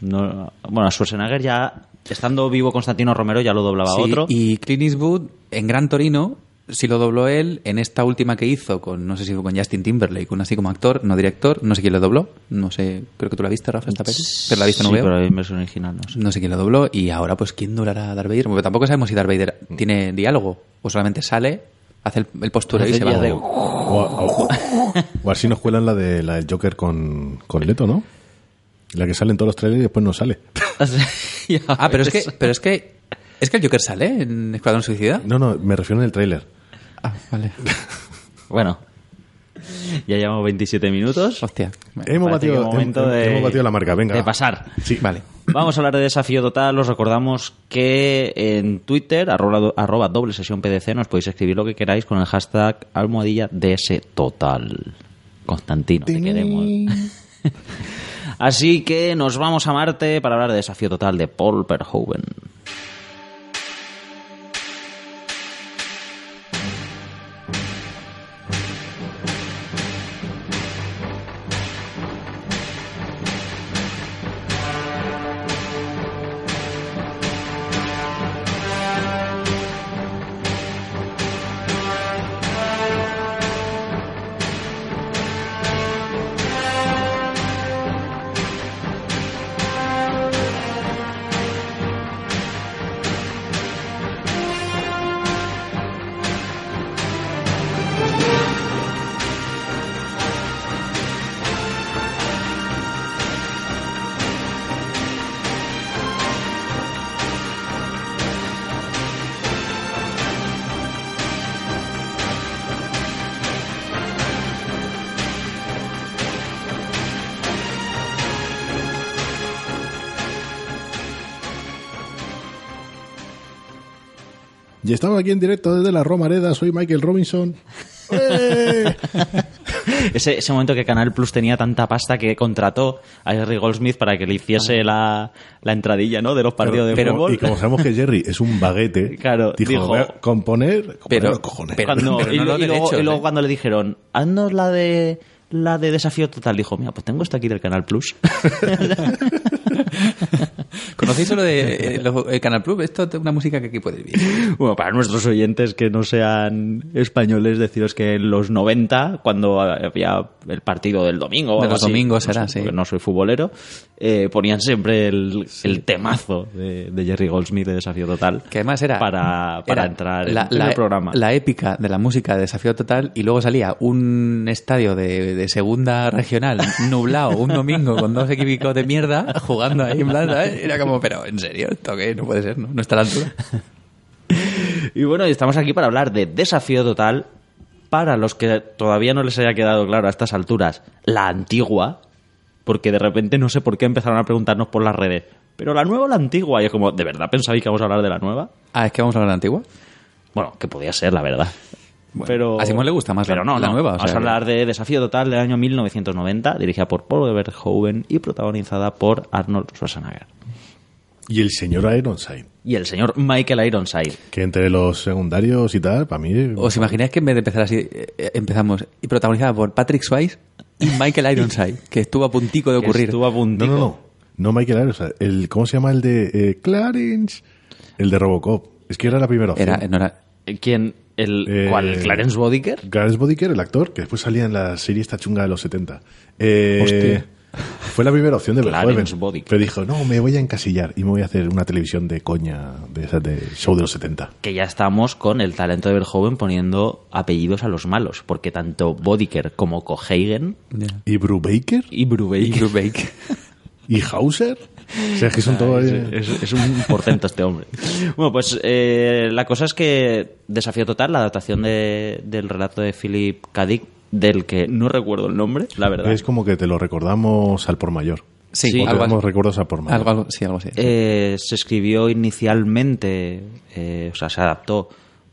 No, bueno, a Schwarzenegger ya, estando vivo Constantino Romero, ya lo doblaba Sí, otro. Y Clint Eastwood en Gran Torino sí lo dobló él en esta última que hizo con, no sé si fue con Justin Timberlake, un así como actor, no director, no sé quién lo dobló, no sé, creo que tú la viste, Rafa, esta peli, pero la viste Sí, pero versión original no sé. No sé quién lo dobló y ahora pues quién doblará a Darth Vader, porque tampoco sabemos si Darth Vader tiene diálogo o solamente sale, hace el, el postureo y se va. de- O, o- o así nos cuelan la de la del Joker con, con Leto, ¿no? La que sale en todos los trailers y después no sale. Ah, pero es que, pero es que, es que el Joker sale en Escuadrón Suicida. No, no, me refiero en el tráiler. Ah, vale. Bueno, ya llevamos 27 minutos. Hostia. Hemos batido, es momento hem- de- hemos batido la marca, venga. de pasar. Sí. Vale. Vamos a hablar de desafío total. Os recordamos que en Twitter, arroba, arroba doble sesión PDC, nos podéis escribir lo que queráis con el hashtag almohadilla DS total. Constantino, te queremos. Así que nos vamos a Marte para hablar de desafío total de Paul Verhoeven. Estamos aquí en directo desde la Romareda. Soy Michael Robinson. Ese, ese momento que Canal Plus tenía tanta pasta que contrató a Jerry Goldsmith para que le hiciese la, la entradilla ¿no? de los partidos de Pero- fútbol. y como sabemos que Jerry es un baguete, Claro, dijo, dijo- "Voy a componer, componer Pero- los cojones. pero- Cuando- pero y, no lo- los y luego, derechos, y luego ¿eh? cuando le dijeron, haznos la de la de desafío total, dijo, mira, pues tengo esto aquí del Canal Plus. ¿Conocéis solo de eh, lo- el Canal Plus? Esto es una música que aquí podéis ver. Bueno, para nuestros oyentes que no sean españoles, deciros que en los 90, cuando había el partido del domingo, De los así, domingos no era, sí. porque no soy futbolero, eh, ponían siempre el, el temazo de, de Jerry Goldsmith de Desafío Total. Que además era... Para, para era entrar la, en la- el programa. La épica de la música de Desafío Total y luego salía un estadio de, de segunda regional nublado un domingo con dos equipos de mierda jugando ahí en plan, ¿sabes? Era como, pero ¿en serio? ¿Esto qué? No puede ser, ¿no? No está a la altura. Y bueno, estamos aquí para hablar de Desafío Total. Para los que todavía no les haya quedado claro a estas alturas, la antigua, porque de repente no sé por qué empezaron a preguntarnos por las redes, pero la nueva o la antigua, y es como, ¿de verdad pensabais que vamos a hablar de la nueva? Ah, es que vamos a hablar de la antigua. Bueno, que podía ser, la verdad. Bueno, pero a Simón le gusta más la- pero no, la no. nueva, o Vamos sea a hablar de Desafío Total del año 1990, dirigida por Paul Verhoeven y protagonizada por Arnold Schwarzenegger. Y el señor Ironside, Y el señor Michael Ironside. que entre los secundarios y tal, para mí... ¿Os imagináis que en vez de empezar así, eh, eh, empezamos y protagonizada por Patrick Swayze y Michael Ironside, que estuvo a puntico de que ocurrir? Estuvo a No, no, no. No Michael Ironside. El, ¿Cómo se llama el de eh, Clarence? El de Robocop. Es que era la primera opción. Era, no era, ¿Quién? El, Eh, ¿Cuál? ¿Clarence Bodiker? Clarence Bodiker, el actor, que después salía en la serie esta chunga de los 70. Eh, Hostia. Fue la primera opción de Clarence Verhoeven. Bodiker. Pero dijo, no, me voy a encasillar y me voy a hacer una televisión de coña, de esas de show de los 70. Que ya estamos con el talento de Verhoeven poniendo apellidos a los malos, porque tanto Bodiker como Cohagen ¿Y Brubaker? y Brubaker Brubaker. ¿Y Hauser? O sea, es que son todos... Es, es- es un porcento este hombre. Bueno, pues eh, la cosa es que Desafío Total, la adaptación de- del relato de Philip K. Dick, del que no recuerdo el nombre, la verdad. Es como que te lo recordamos al por mayor. Sí, Sí, algo, recuerdos al por mayor. algo, algo- sí, algo así. Eh, se escribió inicialmente, eh, o sea, se adaptó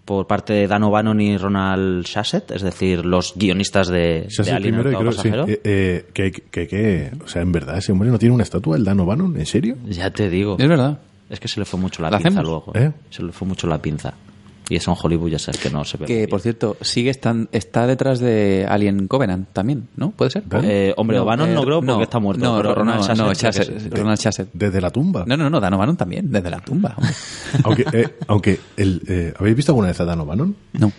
por parte de Dan O'Bannon y Ronald Shasset, es decir, los guionistas de, de Alien, primero creo sí, eh, eh, que, que, que- o sea, en verdad, ese hombre no tiene una estatua, el Dan O'Bannon, ¿en serio? Ya te digo. es verdad. Es que se le fue mucho la ¿La pinza hacemos? luego. ¿Eh? Se le fue mucho la pinza. Y eso en Hollywood ya sabes que no se ve. Que, por cierto, sigue estan- está detrás de Alien Covenant también, ¿no? ¿Puede ser? Eh, hombre, O'Bannon no creo porque está muerto, No, pero no, Ronald no, no, Shasset. Desde la tumba. No, no, no, Dan O'Bannon también, desde la tumba. Aunque, eh, aunque el, eh, ¿habéis visto alguna vez a Dan O'Bannon? No.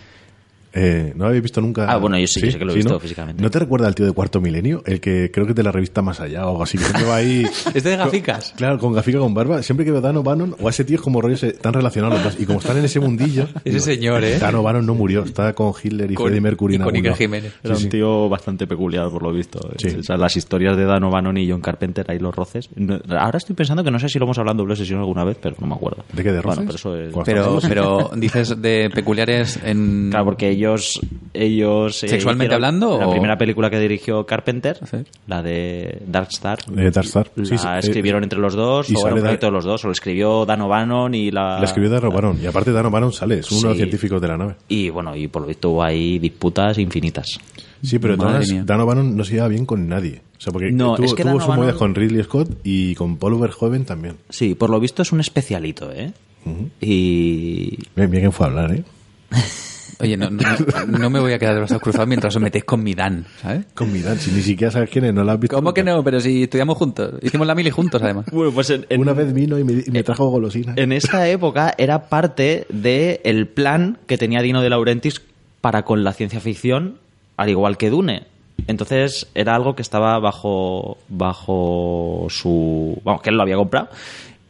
Eh, ¿No habéis visto nunca? Ah, bueno, yo sí, yo sí que lo he visto ¿no? físicamente. ¿No te recuerda al tío de Cuarto Milenio? El que creo que es de la revista Más Allá o algo así, que va ahí... ¿Este de gaficas? Claro, con gafica con barba. Siempre que veo a Dan O'Bannon o a ese tío es como rollos están relacionados los dos. Y como están en ese mundillo... Ese señor, ¿eh? Dan O'Bannon no murió. Está con Hitler y Con- Freddie Mercury y con Iker. Jiménez. Era Sí, un sí. tío bastante peculiar, por lo visto. Sí. O sea, las historias de Dan O'Bannon y John Carpenter, ahí los roces. No- Ahora estoy pensando que no sé si lo hemos hablado en doble sesión alguna vez, pero no me acuerdo. ¿De qué, de Bueno, roces? pero eso es... ¿Cuál? Pero, pero dices de peculiares en... Claro, porque ellos... ellos eh, ¿Sexualmente hablando, La o- primera película que dirigió Carpenter, Sí. la de Dark Star, Dark Star. la Sí, sí, eh, escribieron entre los dos, y o era un Dan- proyecto de los dos, o lo escribió Dan O'Bannon y la... La escribió Dan O'Bannon. Y aparte Dan O'Bannon sale. Es uno de los científicos de la nave. Y bueno, y por lo visto hubo ahí disputas infinitas. Sí, pero todas. Dan O'Bannon no se lleva bien con nadie. O sea, porque No, tuvo, es que tuvo Dan su movida O'Bannon- con Ridley Scott y con Paul Verhoeven también. Sí, por lo visto es un especialito, ¿eh? Y... Bien, bien que fue a hablar, ¿eh? Oye, no, no, no me voy a quedar de brazos cruzados mientras os metéis con mi Dan, ¿sabes? Con mi Dan, si ni siquiera sabes quién es, no la has visto. ¿Cómo que no? Pero si estudiamos juntos. Hicimos la mili juntos, además. Bueno, pues en, en- Una vez vino y me, y me trajo golosinas. en esa época era parte del el plan que tenía Dino de Laurentiis para con la ciencia ficción, al igual que Dune. Entonces era algo que estaba bajo, bajo su... Vamos, que él lo había comprado.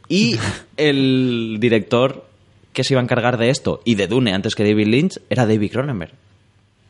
Y el director que se iba a encargar de esto y de Dune antes que David Lynch era David Cronenberg.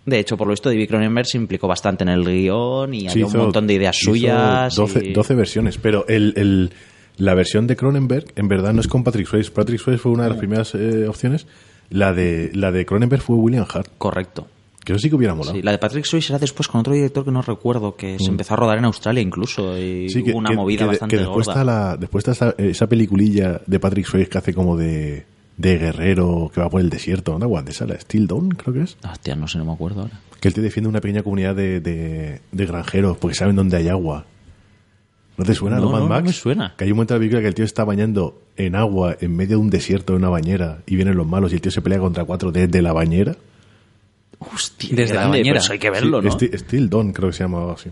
De hecho, por lo visto, David Cronenberg se implicó bastante en el guion y Sí, había un montón de ideas suyas. 12, y- 12 versiones, pero el, el- la versión de Cronenberg en verdad no es con Patrick Swayze. Patrick Swayze fue una de las primeras eh, opciones. La de, la de Cronenberg fue William Hart, Correcto. que eso sí que hubiera molado. Sí, la de Patrick Swayze era después con otro director que no recuerdo, que se empezó a rodar en Australia incluso, y Mm. Sí, que, hubo una que- movida que bastante que después gorda. está, la, después está esa, esa peliculilla de Patrick Swayze que hace como de, de guerrero que va por el desierto. ¿Dónde aguante esa? La Steel Dawn, creo que es. Ah, Hostia, no sé, no me acuerdo ahora. Que él te defiende una pequeña comunidad de, de, de granjeros porque saben dónde hay agua. ¿No te suena, No, no, Mad no, no Max? me suena. Que hay un momento de la película que el tío está bañando en agua en medio de un desierto de una bañera y vienen los malos y el tío se pelea contra cuatro desde la bañera. Hostia, Desde la bañera. pero eso hay que verlo, Sí, ¿no? Steel, Steel Dawn creo que se llama algo así.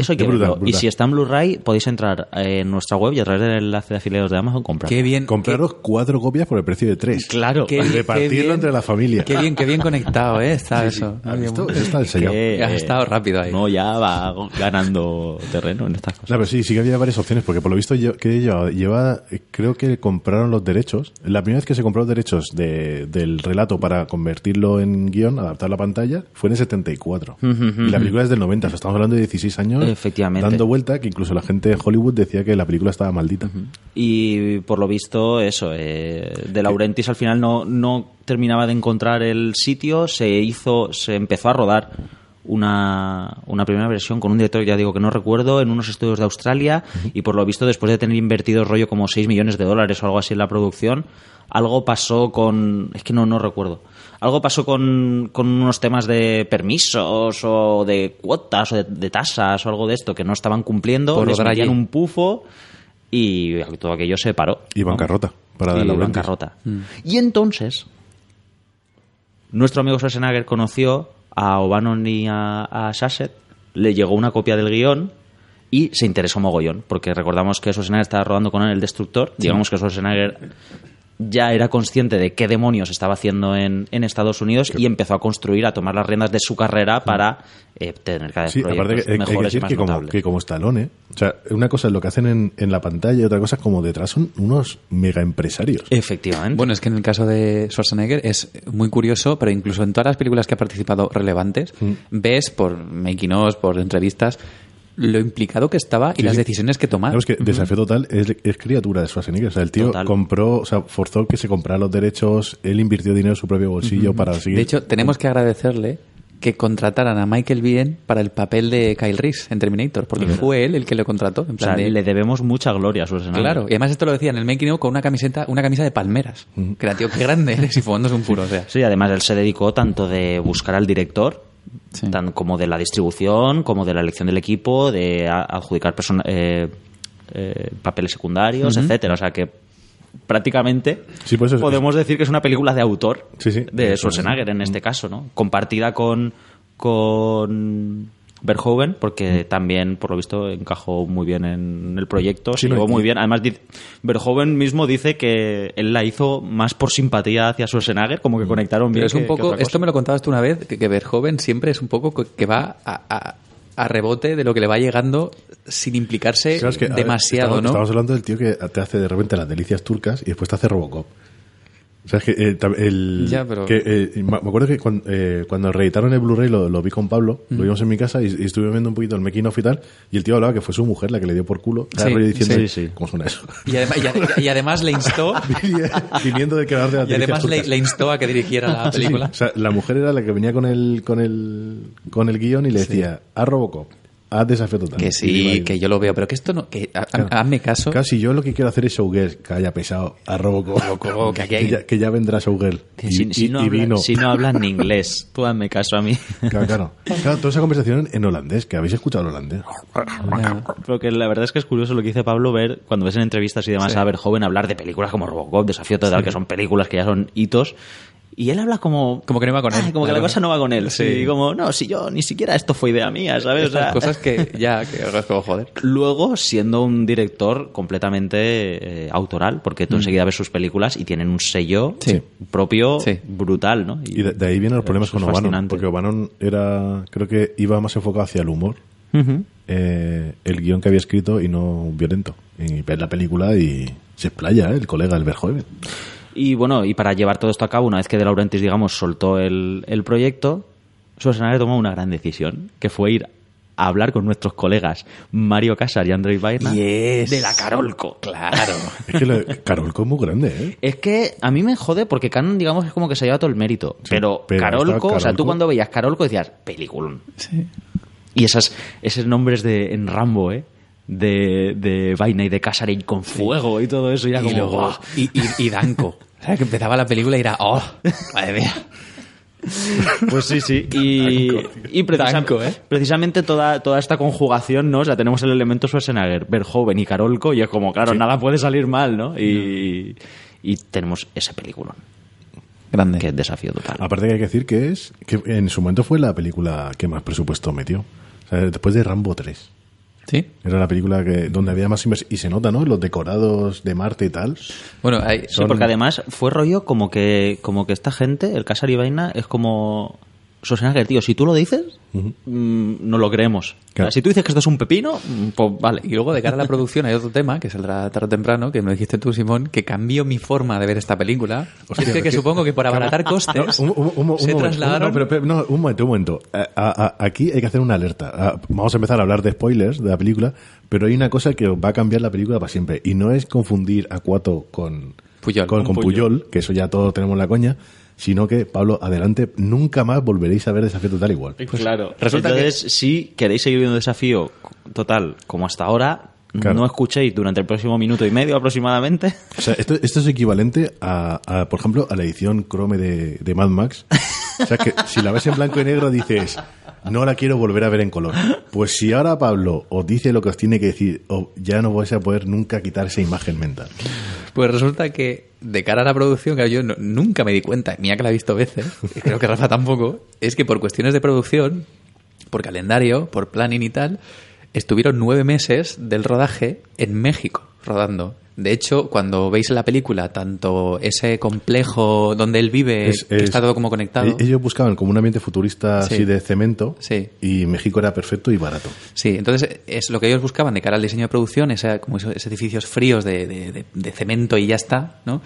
Eso hay que brutal, verlo. Y si está en Blu-ray, podéis entrar en nuestra web y a través del enlace de afiliados de Amazon comprar. Qué bien. Compraros cuatro copias por el precio de tres. Claro. Qué- qué Repartirlo bien. entre la familia. Qué bien, qué bien conectado, ¿eh? Está eso. ¿Has Muy bien. visto? Eso está. Que, Has estado rápido ahí. No, ya va ganando terreno en estas cosas. No, pero sí, sí que había varias opciones, porque por lo visto yo, que lleva, lleva- eh, creo que compraron los derechos. La primera vez que se compró los derechos de- del relato para convertirlo en guion, adaptar la pantalla, fue en el 74. y la película es del 90, o sea, estamos hablando de 16 años Efectivamente. dando vuelta, que incluso la gente de Hollywood decía que la película estaba maldita. Y por lo visto, eso, eh, De Laurentiis al final no, no terminaba de encontrar el sitio, se hizo, se empezó a rodar una, una primera versión con un director, ya digo que no recuerdo, en unos estudios de Australia, y por lo visto, después de tener invertido rollo como 6 millones de dólares o algo así en la producción, algo pasó con. Es que no, no recuerdo. Algo pasó con, con unos temas de permisos o de cuotas o de, de tasas o algo de esto que no estaban cumpliendo, Por les metían un pufo y todo aquello se paró. Y bancarrota. Para Y bancarrota. Y entonces, nuestro amigo Schwarzenegger conoció a O'Bannon y a, a Sasset, le llegó una copia del guion y se interesó mogollón, porque recordamos que Schwarzenegger estaba rodando con él El Destructor, digamos que Schwarzenegger ya era consciente de qué demonios estaba haciendo en, en Estados Unidos y empezó a construir, a tomar las riendas de su carrera para eh, tener cada vez Sí, aparte que proyectos hay, hay que mejores y decir más que como, que como Stallone, ¿eh? o sea, una cosa es lo que hacen en, en la pantalla y otra cosa es como detrás son unos mega empresarios. Efectivamente. Bueno, es que en el caso de Schwarzenegger es muy curioso, pero incluso en todas las películas que ha participado relevantes, Mm. ves por making por entrevistas, lo implicado que estaba y Sí, las sí. decisiones que tomaba. Claro, es que Desafío Total es, es criatura de Schwarzenegger. O sea, el tío Total. compró, o sea, forzó que se comprara los derechos, él invirtió dinero en su propio bolsillo para seguir. De hecho, tenemos que agradecerle que contrataran a Michael Biehn para el papel de Kyle Reese en Terminator, porque fue él el que lo contrató. En o sea, plan de- le debemos mucha gloria a Schwarzenegger. Claro, y además esto lo decía en el making of con una camiseta, una camisa de palmeras. Que era, tío, qué grande eres y fumándose un puro, o sea. Sí, además él se dedicó tanto de buscar al director, Sí. tan como de la distribución, como de la elección del equipo, de adjudicar persona- eh, eh, papeles secundarios, etcétera. O sea que prácticamente Sí, por eso es- podemos decir que es una película de autor Sí, sí. de. Schwarzenegger en este caso, ¿no? Compartida con con Verhoeven, porque también, por lo visto, encajó muy bien en el proyecto, Sí, se llevó muy bien. Además, Verhoeven mismo dice que él la hizo más por simpatía hacia Schwarzenegger, como que conectaron bien. Pero es un que- poco, esto me lo contabas tú una vez, que, que Verhoeven siempre es un poco co- que va a, a- a rebote de lo que le va llegando sin implicarse Claro, es que, a ver, demasiado, estamos, ¿no? Estamos hablando del tío que te hace de repente las delicias turcas y después te hace Robocop. O sea, es que, eh, el, Ya, pero- que, eh, me acuerdo que cuando, eh, cuando reeditaron el Blu-ray lo, lo vi con Pablo, Mm. lo vimos en mi casa y, y estuve viendo un poquito el making of y tal, y el tío hablaba que fue su mujer la que le dio por culo, Sí, diciendo, sí, sí. ¿cómo suena eso? Y, además, y a- y además le instó Viniendo del creador de las y además le, instó a que dirigiera la película. O sea, la mujer era la que venía con el, con el, con el guion y le decía, haz Robocop, haz Desafío Total. Que sí, que yo lo veo, pero que esto no, que ha- ha- hazme caso. Casi yo lo que quiero hacer es Showgirl, que haya pesado a Robocop. Robocop, que aquí hay- ya, que ya vendrá Showgirl. Que Y, si, si y- no y hablan, vino. si no hablan ni inglés, tú hazme caso a mí. Claro, claro. Claro, toda esa conversación en holandés, que habéis escuchado el holandés. Ya. Pero que la verdad es que es curioso lo que dice Pablo ver cuando ves en entrevistas y demás Sí. a ver joven hablar de películas como Robocop, Desafío Total, que son películas que ya son hitos. Y él habla como... Como que no va con él. Ah, como que la cosa no va con él. Sí. Sí. como, no, si yo ni siquiera esto fue idea mía, ¿sabes? O Estas sea, cosas que ya, que es como joder. Luego, siendo un director completamente eh, autoral, porque tú enseguida ves sus películas y tienen un sello Mm. Sí. propio Sí. brutal, ¿no? Y de, de ahí vienen los problemas eso es con O'Bannon. Porque O'Bannon era, creo que iba más enfocado hacia el humor. Eh, el guion que había escrito y no violento. Y ves la película y se explaya, ¿eh? el colega, el Verhoeven. Y bueno, y para llevar todo esto a cabo, una vez que De Laurentiis, digamos, soltó el, el proyecto, Schwarzenegger tomó una gran decisión, que fue ir a hablar con nuestros colegas Mario Casar y Andrei Baena Yes. de la Carolco. Claro. Es que lo- Carolco es muy grande, ¿eh? Es que a mí me jode porque Canon, digamos, es como que se lleva todo el mérito. Sí, pero, pero Carolco, o sea, tú cuando veías Carolco decías, peliculón. Sí. Y esas, esos nombres de en Rambo, ¿eh? De, de Vaina y de Casarey con fuego y todo eso. Y era Y, como, luego, y, y, y Danko. O sea, que empezaba la película y era, oh, madre mía. Pues sí, sí. Y, y Danko, ¿eh? precisamente toda, toda esta conjugación, ¿no? O sea, tenemos el elemento Schwarzenegger, Verhoeven y Carolco, y es como, claro, nada puede salir mal, ¿no? Y, y tenemos ese peliculón, Grande. que es desafío total. Aparte que hay que decir que es que en su momento fue la película que más presupuesto metió. O sea, después de Rambo 3. ¿Sí? Era la película que donde había más inversión. Y se nota, ¿no? Los decorados de Marte y tal. Bueno, hay, Sí, porque además fue rollo como que, como que esta gente, el Casar y Vaina, es como Schwarzenegger, tío. Si tú lo dices, mm, no lo creemos. Claro. Si tú dices que esto es un pepino, mm, pues vale. Y luego de cara a la producción hay otro tema que saldrá tarde o temprano, que me lo dijiste tú, Simón, que cambió mi forma de ver esta película. Hostia, es que, supongo que por abaratar costes Un, un- un- un se momento, trasladaron... no, pero, pero, no, un momento, un momento. A- a- a- aquí hay que hacer una alerta. Ah, Vamos a empezar a hablar de spoilers de la película, pero hay una cosa que va a cambiar la película para siempre. Y no es confundir a Cuato con Puyol. con, con Con Puyol, que eso ya todos tenemos la coña, sino que, Pablo, adelante, nunca más volveréis a ver Desafío Total igual. claro. resulta Entonces, si queréis seguir viendo desafío total como hasta ahora, Claro. no escuchéis durante el próximo minuto y medio aproximadamente. O sea, esto, esto es equivalente a, a, por ejemplo, a la edición Chrome de, de Mad Max. O sea, que si la ves en blanco y negro dices, no la quiero volver a ver en color. Pues si ahora Pablo os dice lo que os tiene que decir, o ya no vais a poder nunca quitar esa imagen mental. Pues resulta que de cara a la producción, que yo no- nunca me di cuenta, mía que la he visto veces, y creo que Rafa tampoco, es que por cuestiones de producción, por calendario, por planning y tal, estuvieron nueve meses del rodaje en México rodando. De hecho, cuando veis en la película tanto ese complejo donde él vive, Es- que es- está todo como conectado, e- Ellos buscaban como un ambiente futurista Sí. así de cemento Sí. y México era perfecto y barato. Sí, entonces es lo que ellos buscaban de cara al diseño de producción, esa, como esos, esos edificios fríos de, de- de- de cemento y ya está, ¿no?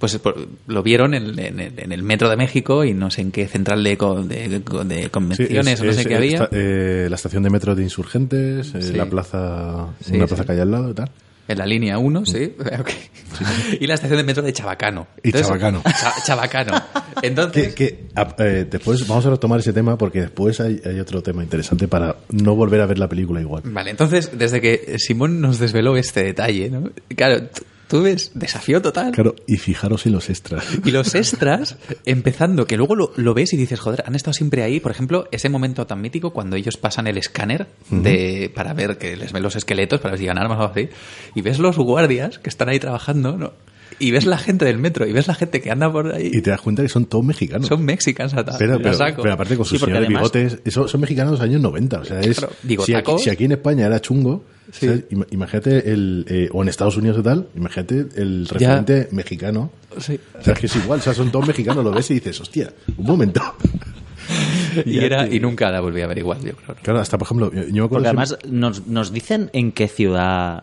Pues lo vieron en, en el- en el metro de México y no sé en qué central de, de- de Sí, convenciones es- o no sé es- qué había. esta- eh, la estación de metro de Insurgentes, eh, Sí. la plaza, Sí, una plaza que hay al lado y tal. En la línea 1, sí. ok. Y la estación de metro de Chabacano. Y Chabacano. Cha- Chabacano. Entonces, Que, que, a- eh, después vamos a retomar ese tema porque después hay, hay otro tema interesante para no volver a ver la película igual. Vale, entonces, desde que Simón nos desveló este detalle, ¿no? Claro, tú ves desafío total. Claro, y fijaros en los extras. Y los extras, empezando, que luego lo, lo ves y dices, joder, han estado siempre ahí. Por ejemplo, ese momento tan mítico cuando ellos pasan el escáner de, para ver que les ven los esqueletos, para ver si llegan armas o algo así. Y ves los guardias que están ahí trabajando, ¿no? Y ves la gente del metro, y ves la gente que anda por ahí. Y te das cuenta que son todos mexicanos. Son mexicanos a pero, pero, saco. pero aparte con Sí, sus porque señores además- bigotes, eso, son mexicanos de los años 90. O sea, es, Claro, si, aquí, bigotacos. si aquí en España era chungo, Sí. Ima- imagínate, el, eh, o en Estados Unidos y tal, imagínate el referente mexicano. Sí. O sea, es que es igual, o sea, son todos mexicanos, lo ves y dices, hostia, un momento. Y, era, y nunca la volví a ver igual, yo creo. Claro, hasta por ejemplo, yo, yo me acuerdo Porque siempre- además nos, nos dicen en qué ciudad.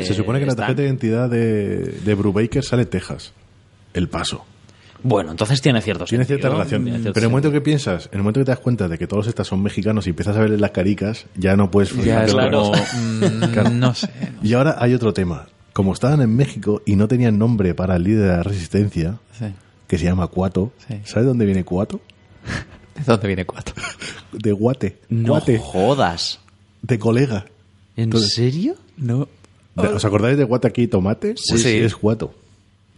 Eh, se supone que la tarjeta de identidad de, de Brubaker sale Texas. El paso. Bueno, entonces tiene cierto Tiene sentido, cierta relación. tiene cierto Pero en el momento sentido. que piensas, en el momento que te das cuenta de que todos estos son mexicanos y empiezas a ver las caricas, ya no puedes Ya es como, mm, Claro. no sé. Y ahora hay otro tema. Como estaban en México y no tenían nombre para el líder de la resistencia, Sí. que se llama Cuato, Sí. ¿sabes dónde viene Cuato? ¿De dónde viene cuatro? De Guate. No Guate. jodas. De colega. ¿En Entonces- serio? No. ¿Os acordáis de Guate aquí y tomate? Sí. Pues Sí. es Cuato.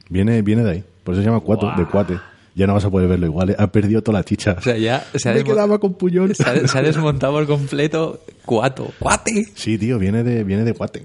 Viene, viene de ahí. Por eso se llama Cuato, de Cuate. Ya no vas a poder verlo igual. ¿eh? Ha perdido toda la chicha. O sea, ya se ha, Me quedaba con puñón. se ha- se ha desmontado por completo cuato. ¡Cuate! Sí, tío, viene de, viene de Guate.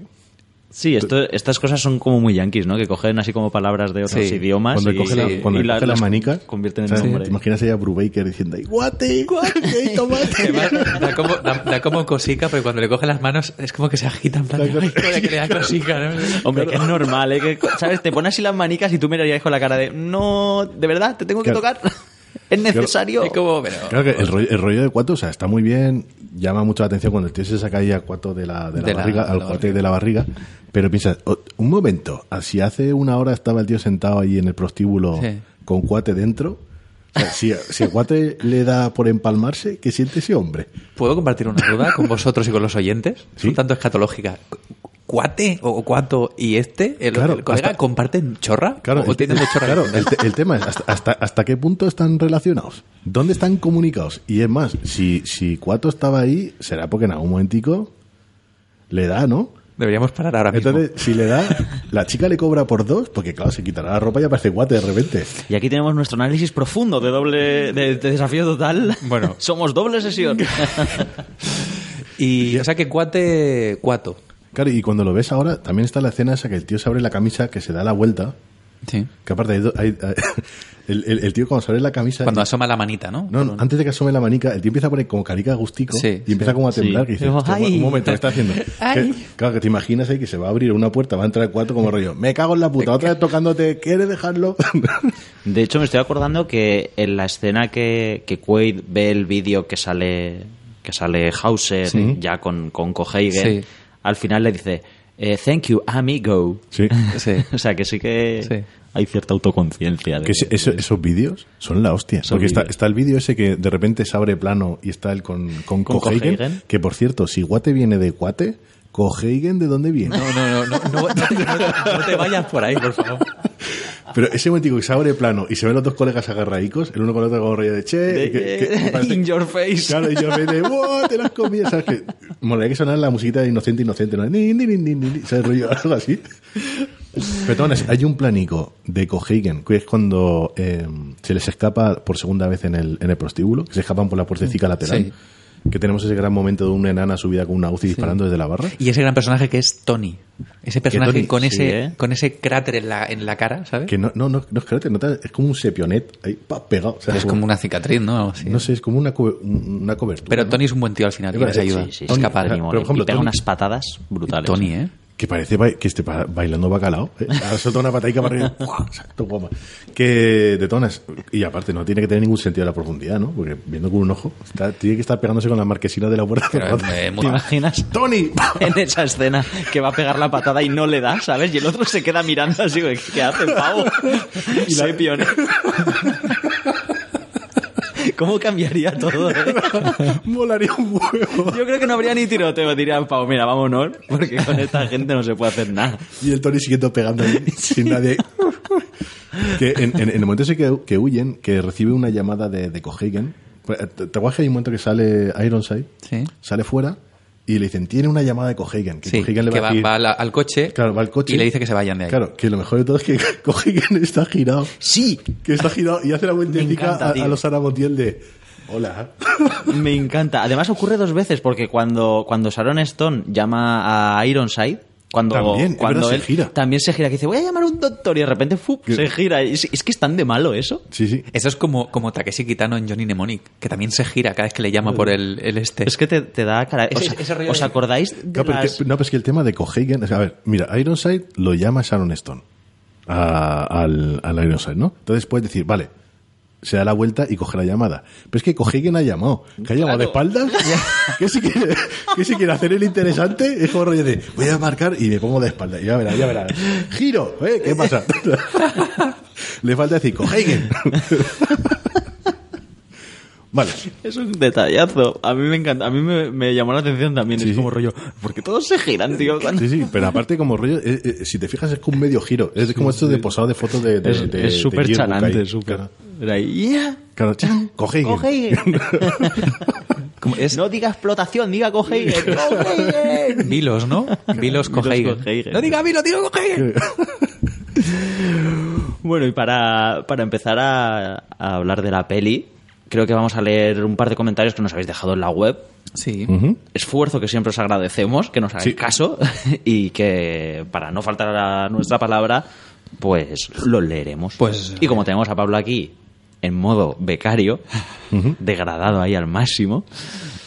Sí, esto, estas cosas son como muy yanquis, ¿no? Que cogen así como palabras de otros Sí. idiomas Cuando y, coge la, cuando y le la- coge la las manica, convierten en nombre. ¿Te imaginas ella Brubaker diciendo ahí, guate, guate, y tomate? Da como, da, da como cosica, porque cuando le coge las manos es como que se agitan. en plan, Claro. "Ay, joder, que le da cosica, ¿no? Hombre, que es normal, ¿eh? Que, ¿Sabes? Te pones así las manicas y tú mirarías con la cara de no, de verdad, te tengo que Claro. tocar. Es necesario. Es como, pero... Claro que el rollo, el rollo de Cuato, o sea, está muy bien, llama mucho la atención cuando el tío se saca ahí a Cuato de la, de la De barriga, al cuate de la barriga, pero piensas, "Oh, un momento, si hace una hora estaba el tío sentado ahí en el prostíbulo Sí. con Cuate dentro, o sea, si, si a le da por empalmarse, ¿qué siente ese hombre? ¿Puedo compartir una duda con vosotros y con los oyentes? Sí. Un tanto escatológica. ¿Cuate o cuato y este, el, Claro, el colega, hasta- comparten chorra? Claro, ¿O el, tienen de chorra? claro, el tema es hasta, hasta, hasta qué punto están relacionados, dónde están comunicados. Y es más, si, si Cuato estaba ahí, será porque en algún momentico le da, ¿no? Deberíamos parar ahora mismo. Entonces, si le da, la chica le cobra por dos, porque claro, se quitará la ropa y aparece Cuate de repente. Y aquí tenemos nuestro análisis profundo de doble de, de desafío total. Bueno. somos doble sesión. Y, o sea que cuate, cuato. Claro, y cuando lo ves ahora, también está la escena esa que el tío se abre la camisa, que se da la vuelta, Sí. Que aparte, hay, do- hay- hay- el, el- el tío cuando se abre la camisa... Cuando asoma la manita, ¿no? No, no, antes de que asome la manica, el tío empieza a poner como carica gustico Sí, y empieza sí. como a temblar. Sí. Que dices, Digo, "Hostia, "Ay". un momento, ¿qué está haciendo? Que- claro, que te imaginas ahí que se va a abrir una puerta, va a entrar el cuarto como rollo, me cago en la puta, otra vez tocándote, ¿quieres dejarlo? De hecho, me estoy acordando que en la escena que, que Quaid ve el vídeo que sale que sale Hauser Sí. ya con, con Coheigen, Sí. al final le dice eh, thank you, amigo. sí. Sí. o sea que sí que Sí. hay cierta autoconciencia. Que eso- esos vídeos son la hostia. Son Porque está, está el vídeo ese que de repente se abre plano y está él con, con, Con Coheigen, Coheigen. Que por cierto, si Guate viene de Guate, Coheigen de dónde viene. No, no, no, no, no, no te, no te- no te vayas por ahí, por favor. Pero ese momentico que se abre plano y se ven los dos colegas agarraicos, el uno con el otro como rollo de che, De- que- que parece- in your face. Claro, y yo me de, ¡wow! Te las comí, ¿sabes? Que molaría que sonara la musiquita de Inocente, Inocente, ¿no? Ni, ni, ni, ni, ni, ni, ¿sabes? Rollo, algo así. Petones, hay un planico de Coheigen, que es cuando eh, se les escapa por segunda vez en el, en el prostíbulo, que se escapan por la puertecica lateral. Sí. Que tenemos ese gran momento de una enana subida con una UCI disparando desde la barra. Y ese gran personaje que es Tony. Ese personaje Tony? con Sí, ese ¿eh? con ese cráter en la, en la cara, ¿sabes? Que no, no, no, no es cráter, no te- es como un sepionet ahí pa, pegado. o sea, es como una cicatriz, ¿no? No sé, es como una, una cobertura. Pero ¿no? Tony es un buen tío al final, y Es les ayuda. Sí, sí, a escapar. Tony, y mola. pero, por ejemplo, y pega Tony- unas patadas brutales. Tony, ¿eh? Que parece que esté bailando bacalao. ¿eh? Ha soltado una patadica para arriba. ¡guau! Exacto, guapa. Que de tonas. Y aparte, no tiene que tener ningún sentido la profundidad, ¿no? Porque viendo con un ojo, está- tiene que estar pegándose con la marquesina de la puerta. Pero, rato. eh, ¿Te imaginas? ¡Tony! En esa escena que va a pegar la patada y no le da, ¿sabes? Y el otro se queda mirando así, ¿qué hace, pavo? Y la pione. ¿Cómo cambiaría todo, eh? Molaría un huevo. Yo creo que no habría ni tiroteo, dirían, pavo, mira, vámonos, porque con esta gente no se puede hacer nada. Y el Tony siguiendo pegando ahí, sin nadie. que en, en- en el momento ese que, que huyen, que recibe una llamada de, de Coheigen, pues, ¿te te que hay un momento que sale Ironside? Sí. Sale fuera y le dicen, tiene una llamada de Coheigen. Que Sí, le va que a va, va al, al coche, Claro, va al coche. y le dice que se vayan de ahí. Claro, que lo mejor de todo es que Coheigen está girado. Sí, Que está girado y hace la vueltecica encanta, a, a los Sara Montiel de... Hola. me encanta. Además ocurre dos veces, porque cuando, cuando Sharon Stone llama a Ironside, cuando, También, cuando verdad, se él gira. también se gira, que dice, voy a llamar a un doctor, y de repente ¡fup! Se gira. Es, es que es tan de malo eso. Sí, sí. Eso es como, como Takeshi Kitano en Johnny Mnemonic, que también se gira cada vez que le llama por el, el este. Es que te, te da cara. Ese- ¿Os, ese rollo ¿os de- acordáis de No, pero, las- que, no, pero es que el tema de Coheigen... es- A ver, mira, Ironside lo llama Sharon Stone a- al, al Ironside, ¿no? Entonces puedes decir, vale, se da la vuelta y coge la llamada. Pero es que Coheigen ha llamado. ¿Que ha llamado de espaldas? ¿Que si, quiere, que si quiere hacer el interesante? Es como rollo de, voy a marcar y me pongo de espaldas. Ya verás, ya verás. Giro, ¿eh? ¿Qué pasa? Le falta decir, Coheigen. Vale. Es un detallazo. A mí me encanta. A mí me, me llamó la atención también. Sí, es como sí. rollo. Porque todos se giran, tío. cuando- Sí, sí, pero aparte como rollo, eh, eh, si te fijas es como un medio giro. Es como esto de posado de fotos de, de, Es- de- es súper chanante, ahí. súper. Era ahí, "Yeah, claro, chan, Coheigen. Coheigen". Como es No diga explotación, diga Coheigen. Coheigen. Vilos, ¿no? Vilos Coheigen. Coheigen. No diga Vilos, digo Coheigen. Bueno, y para, para empezar a, a hablar de la peli, creo que vamos a leer un par de comentarios que nos habéis dejado en la web. Sí. Esfuerzo que siempre os agradecemos, que nos hagáis Sí. caso y que para no faltar a nuestra palabra, pues lo leeremos. Pues, y como tenemos a Pablo aquí en modo becario, degradado ahí al máximo,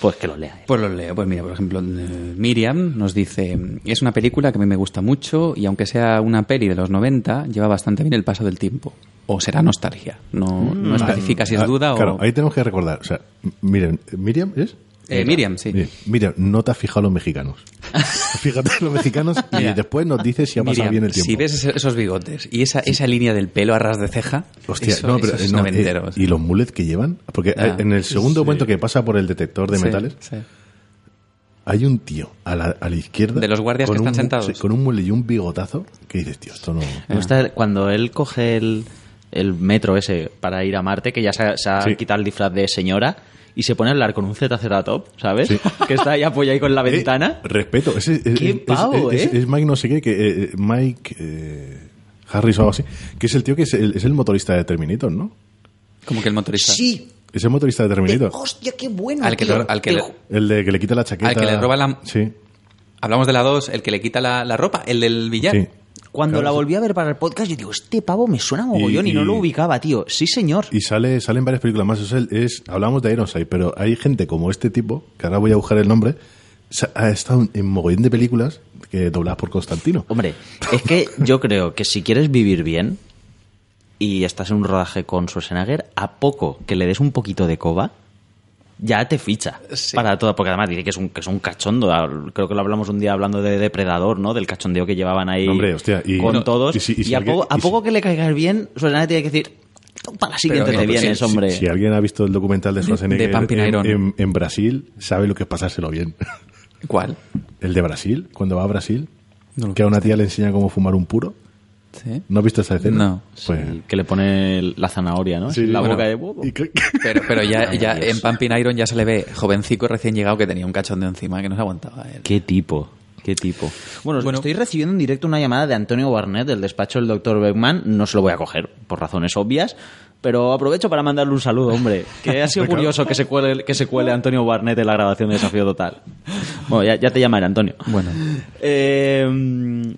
pues que lo lea. él. Pues lo leo. Pues mira, por ejemplo, Miriam nos dice, es una película que a mí me gusta mucho y aunque sea una peli de los 90, lleva bastante bien el paso del tiempo. O será nostalgia. No, no especifica si es Ah, duda Claro, o... ahí tenemos que recordar. O sea, miren, ¿Miriam es? Eh, Miriam, sí. Miriam, no te has fijado en los mexicanos. Fíjate en los mexicanos y Mira. después nos dices si ha pasado Miriam, bien el tiempo. si ves ese- esos bigotes y esa, esa línea del pelo a ras de ceja, Hostia, eso, no, pero eso es no, noventero, eh, y los mulets que llevan, porque Ya. en el segundo Sí. momento que pasa por el detector de Sí, metales, sí. hay un tío a la, a la izquierda De los guardias con que están un- sentados. sí, con un mulet y un bigotazo que dices, tío, esto no. Me gusta cuando él coge el, el metro ese para ir a Marte, que ya se ha, se ha Sí. quitado el disfraz de señora, y se pone a hablar con un ZZ-Top, ¿sabes? Sí. Que está ahí apoyado ahí con la ventana. Eh, respeto. Ese, es, Qué es- pavo, es, ¿eh? es Mike no sé qué, que, eh, Mike eh, Harris o algo así, que es el tío que es el, es el motorista de Terminator, ¿no? Como que el motorista. Sí. Es el motorista de Terminator. Hostia, qué bueno. Al que, tío. al que Te le- El de que le quita la chaqueta. Al que le roba la- Sí, hablamos de la 2, el que le quita la, la ropa, el del billar. sí. Cuando Claro, la volví a ver para el podcast, yo digo, este pavo me suena mogollón y, Y- no lo ubicaba, tío. Sí, señor. Y sale, salen varias películas más. Es, es- hablamos de Ironside, pero hay gente como este tipo, que ahora voy a buscar el nombre, ha estado en mogollón de películas que dobladas por Constantino. Hombre, es que yo creo que si quieres vivir bien y estás en un rodaje con Schwarzenegger, a poco que le des un poquito de coba, ya te ficha Sí. para todo, porque además dice que es un, que es un cachondo. Creo que lo hablamos un día hablando de Depredador, ¿no? Del cachondeo que llevaban ahí Hombre, hostia, y- con no, todos. y si- y si a, alguien- poco, a si- poco que le caigas bien, Schwarzenegger tiene que decir, para la siguiente Pero, te pues, vienes, si- hombre. Si alguien ha visto el documental de Schwarzenegger de en, Iron. en- en Brasil, sabe lo que es pasárselo bien. ¿Cuál? El de Brasil, cuando va a Brasil, No que a una tía le enseña cómo fumar un puro. Sí. ¿No has visto esa escena? No. Pues, que le pone la zanahoria, ¿no? Sí, la bueno, boca de huevo. y que- Pero, pero ya, Ay, ya Dios. en Pumping Iron ya se le ve jovencico recién llegado que tenía un cachondeo encima que no se aguantaba. él. Qué tipo, qué tipo. Bueno, Bueno. estoy recibiendo en directo una llamada de Antonio Barnett del despacho del doctor Beckman. No se lo voy a coger, por razones obvias. Pero aprovecho para mandarle un saludo, hombre. Que ha sido curioso que se cuele, que se cuele Antonio Barnett en la grabación de Desafío Total. Bueno, ya, ya te llamaré, Antonio. Bueno. Eh,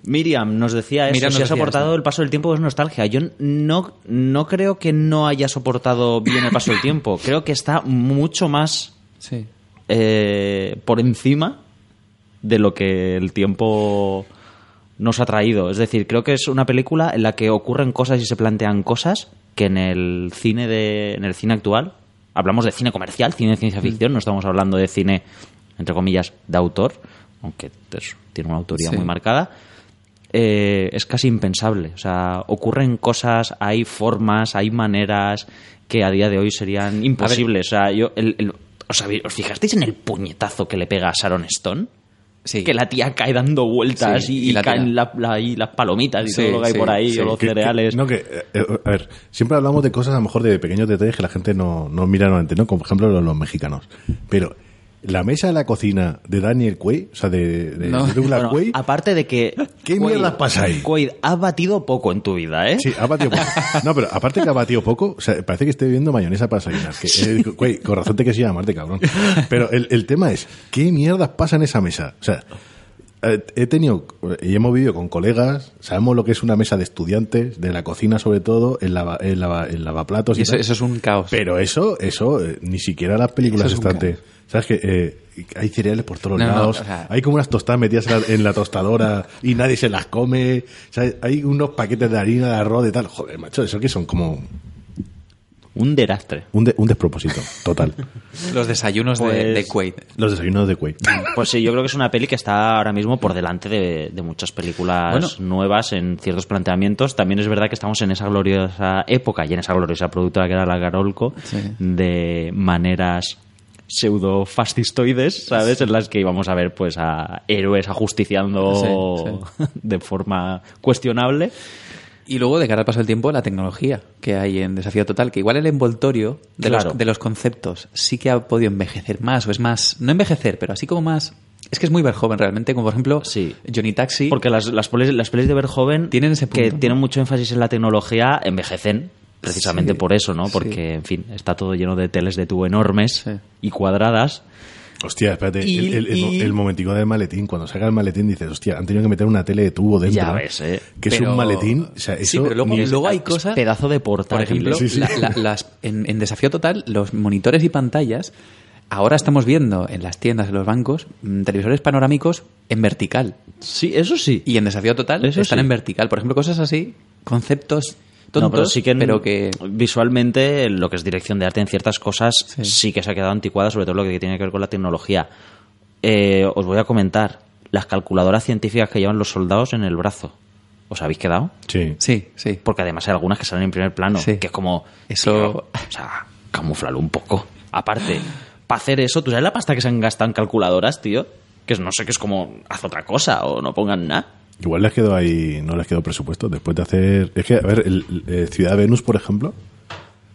Miriam nos decía eso, Miriam si nos ha decía soportado el paso del tiempo es nostalgia. Yo no, no creo que no haya soportado bien el paso del tiempo. Creo que está mucho más Sí. eh, por encima de lo que el tiempo nos ha traído. Es decir, creo que es una película en la que ocurren cosas y se plantean cosas que en el cine de, en el cine actual, hablamos de cine comercial, cine de ciencia ficción, no estamos hablando de cine entre comillas de autor, aunque tiene una autoría Sí. muy marcada. eh, es casi impensable. O sea, ocurren cosas, hay formas, hay maneras que a día de hoy serían imposibles. O sea, yo, el, el- ¿os, ¿Os fijasteis en el puñetazo que le pega a Sharon Stone? Sí. Que la tía cae dando vueltas Sí, y, y la caen tira. la- la- y las palomitas y Sí, todo lo que hay por ahí, sí. o los que- que- cereales. no, que, eh, eh, a ver, siempre hablamos de cosas a lo mejor de pequeños detalles que la gente no, no mira normalmente, ¿no? Como por ejemplo los, los mexicanos. Pero la mesa de la cocina de Daniel Quaid, o sea, de, de, No. de Douglas Bueno, Quaid, aparte de que. ¿Qué Quaid- mierdas pasa ahí? Quaid, has batido poco en tu vida, ¿eh? Sí, ha batido poco. No, pero aparte que ha batido poco, o sea, parece que esté viendo mayonesa para desayunar. Que, eh, güey, con razón te que se llamarte, cabrón. Pero el, el tema es, ¿qué mierdas pasa en esa mesa? O sea, he tenido, y hemos vivido con colegas, sabemos lo que es una mesa de estudiantes, de la cocina sobre todo, el, lava, el, lava- el lavaplatos y, Y eso, tal. eso es un caos. Pero eso, eso, eh, ni siquiera las películas Eso es te- ¿Sabes que eh, Hay cereales por todos No, no, lados, o sea- hay como unas tostadas metidas en la, en la tostadora y nadie se las come, ¿sabes? Hay unos paquetes de harina, de arroz, de tal. Joder, macho, eso que son como Un derastre. un, de- un despropósito, total. Los desayunos de, Pues- de Quaid. Los desayunos de Quaid. Pues sí, yo creo que es una peli que está ahora mismo por delante de, de muchas películas Bueno. nuevas en ciertos planteamientos. También es verdad que estamos en esa gloriosa época y en esa gloriosa productora que era la Garolco Sí. de maneras pseudo fascistoides, ¿sabes? En las que íbamos a ver pues a héroes ajusticiando de forma cuestionable. Y luego, de cara al paso del tiempo, la tecnología que hay en Desafío Total, que igual el envoltorio de, Claro. los, de los conceptos sí que ha podido envejecer más, o es más, no envejecer, pero así como más... Es que es muy joven realmente, como por ejemplo Sí. Johnny Taxi. Porque las, las, pelis, las pelis de Verhoeven Tienen ese que tienen mucho énfasis en la tecnología envejecen precisamente Sí, por eso, ¿no? sí. Porque, en fin, está todo lleno de teles de tubo enormes Sí. y cuadradas. Hostia, espérate, Y- el, el, el- y- el momentico del maletín, cuando saca el maletín dices, hostia, han tenido que meter una tele de tubo dentro. Ya ves, ¿eh? Que es un maletín, o sea, eso... Sí, pero luego, ni es- luego hay cosas... pedazo de Por portátil. ejemplo, Sí, sí. la- la- las, en, en Desafío Total, los monitores y pantallas, ahora estamos viendo en las tiendas, en los bancos, mm, televisores panorámicos en vertical. Sí, eso sí. Y en Desafío Total Eso están sí. en vertical. Por ejemplo, cosas así, conceptos tontos, No, pero sí que, en- pero que... visualmente lo que es dirección de arte en ciertas cosas sí. Sí. que se ha quedado anticuada, sobre todo lo que tiene que ver con la tecnología. Eh, os voy a comentar las calculadoras científicas que llevan los soldados en el brazo. ¿Os habéis quedado? Sí. Sí, sí. Porque además hay algunas que salen en primer plano, Sí. que es como... Eso- tío, o sea, camuflalo un poco. Aparte, para hacer eso, ¿tú sabes la pasta que se han gastado en calculadoras, tío? Que no sé, que es como, haz otra cosa o no pongan nada. Igual les quedó ahí, no les quedó presupuesto después de hacer. Es que, a ver, el, el Ciudad Venus, por ejemplo.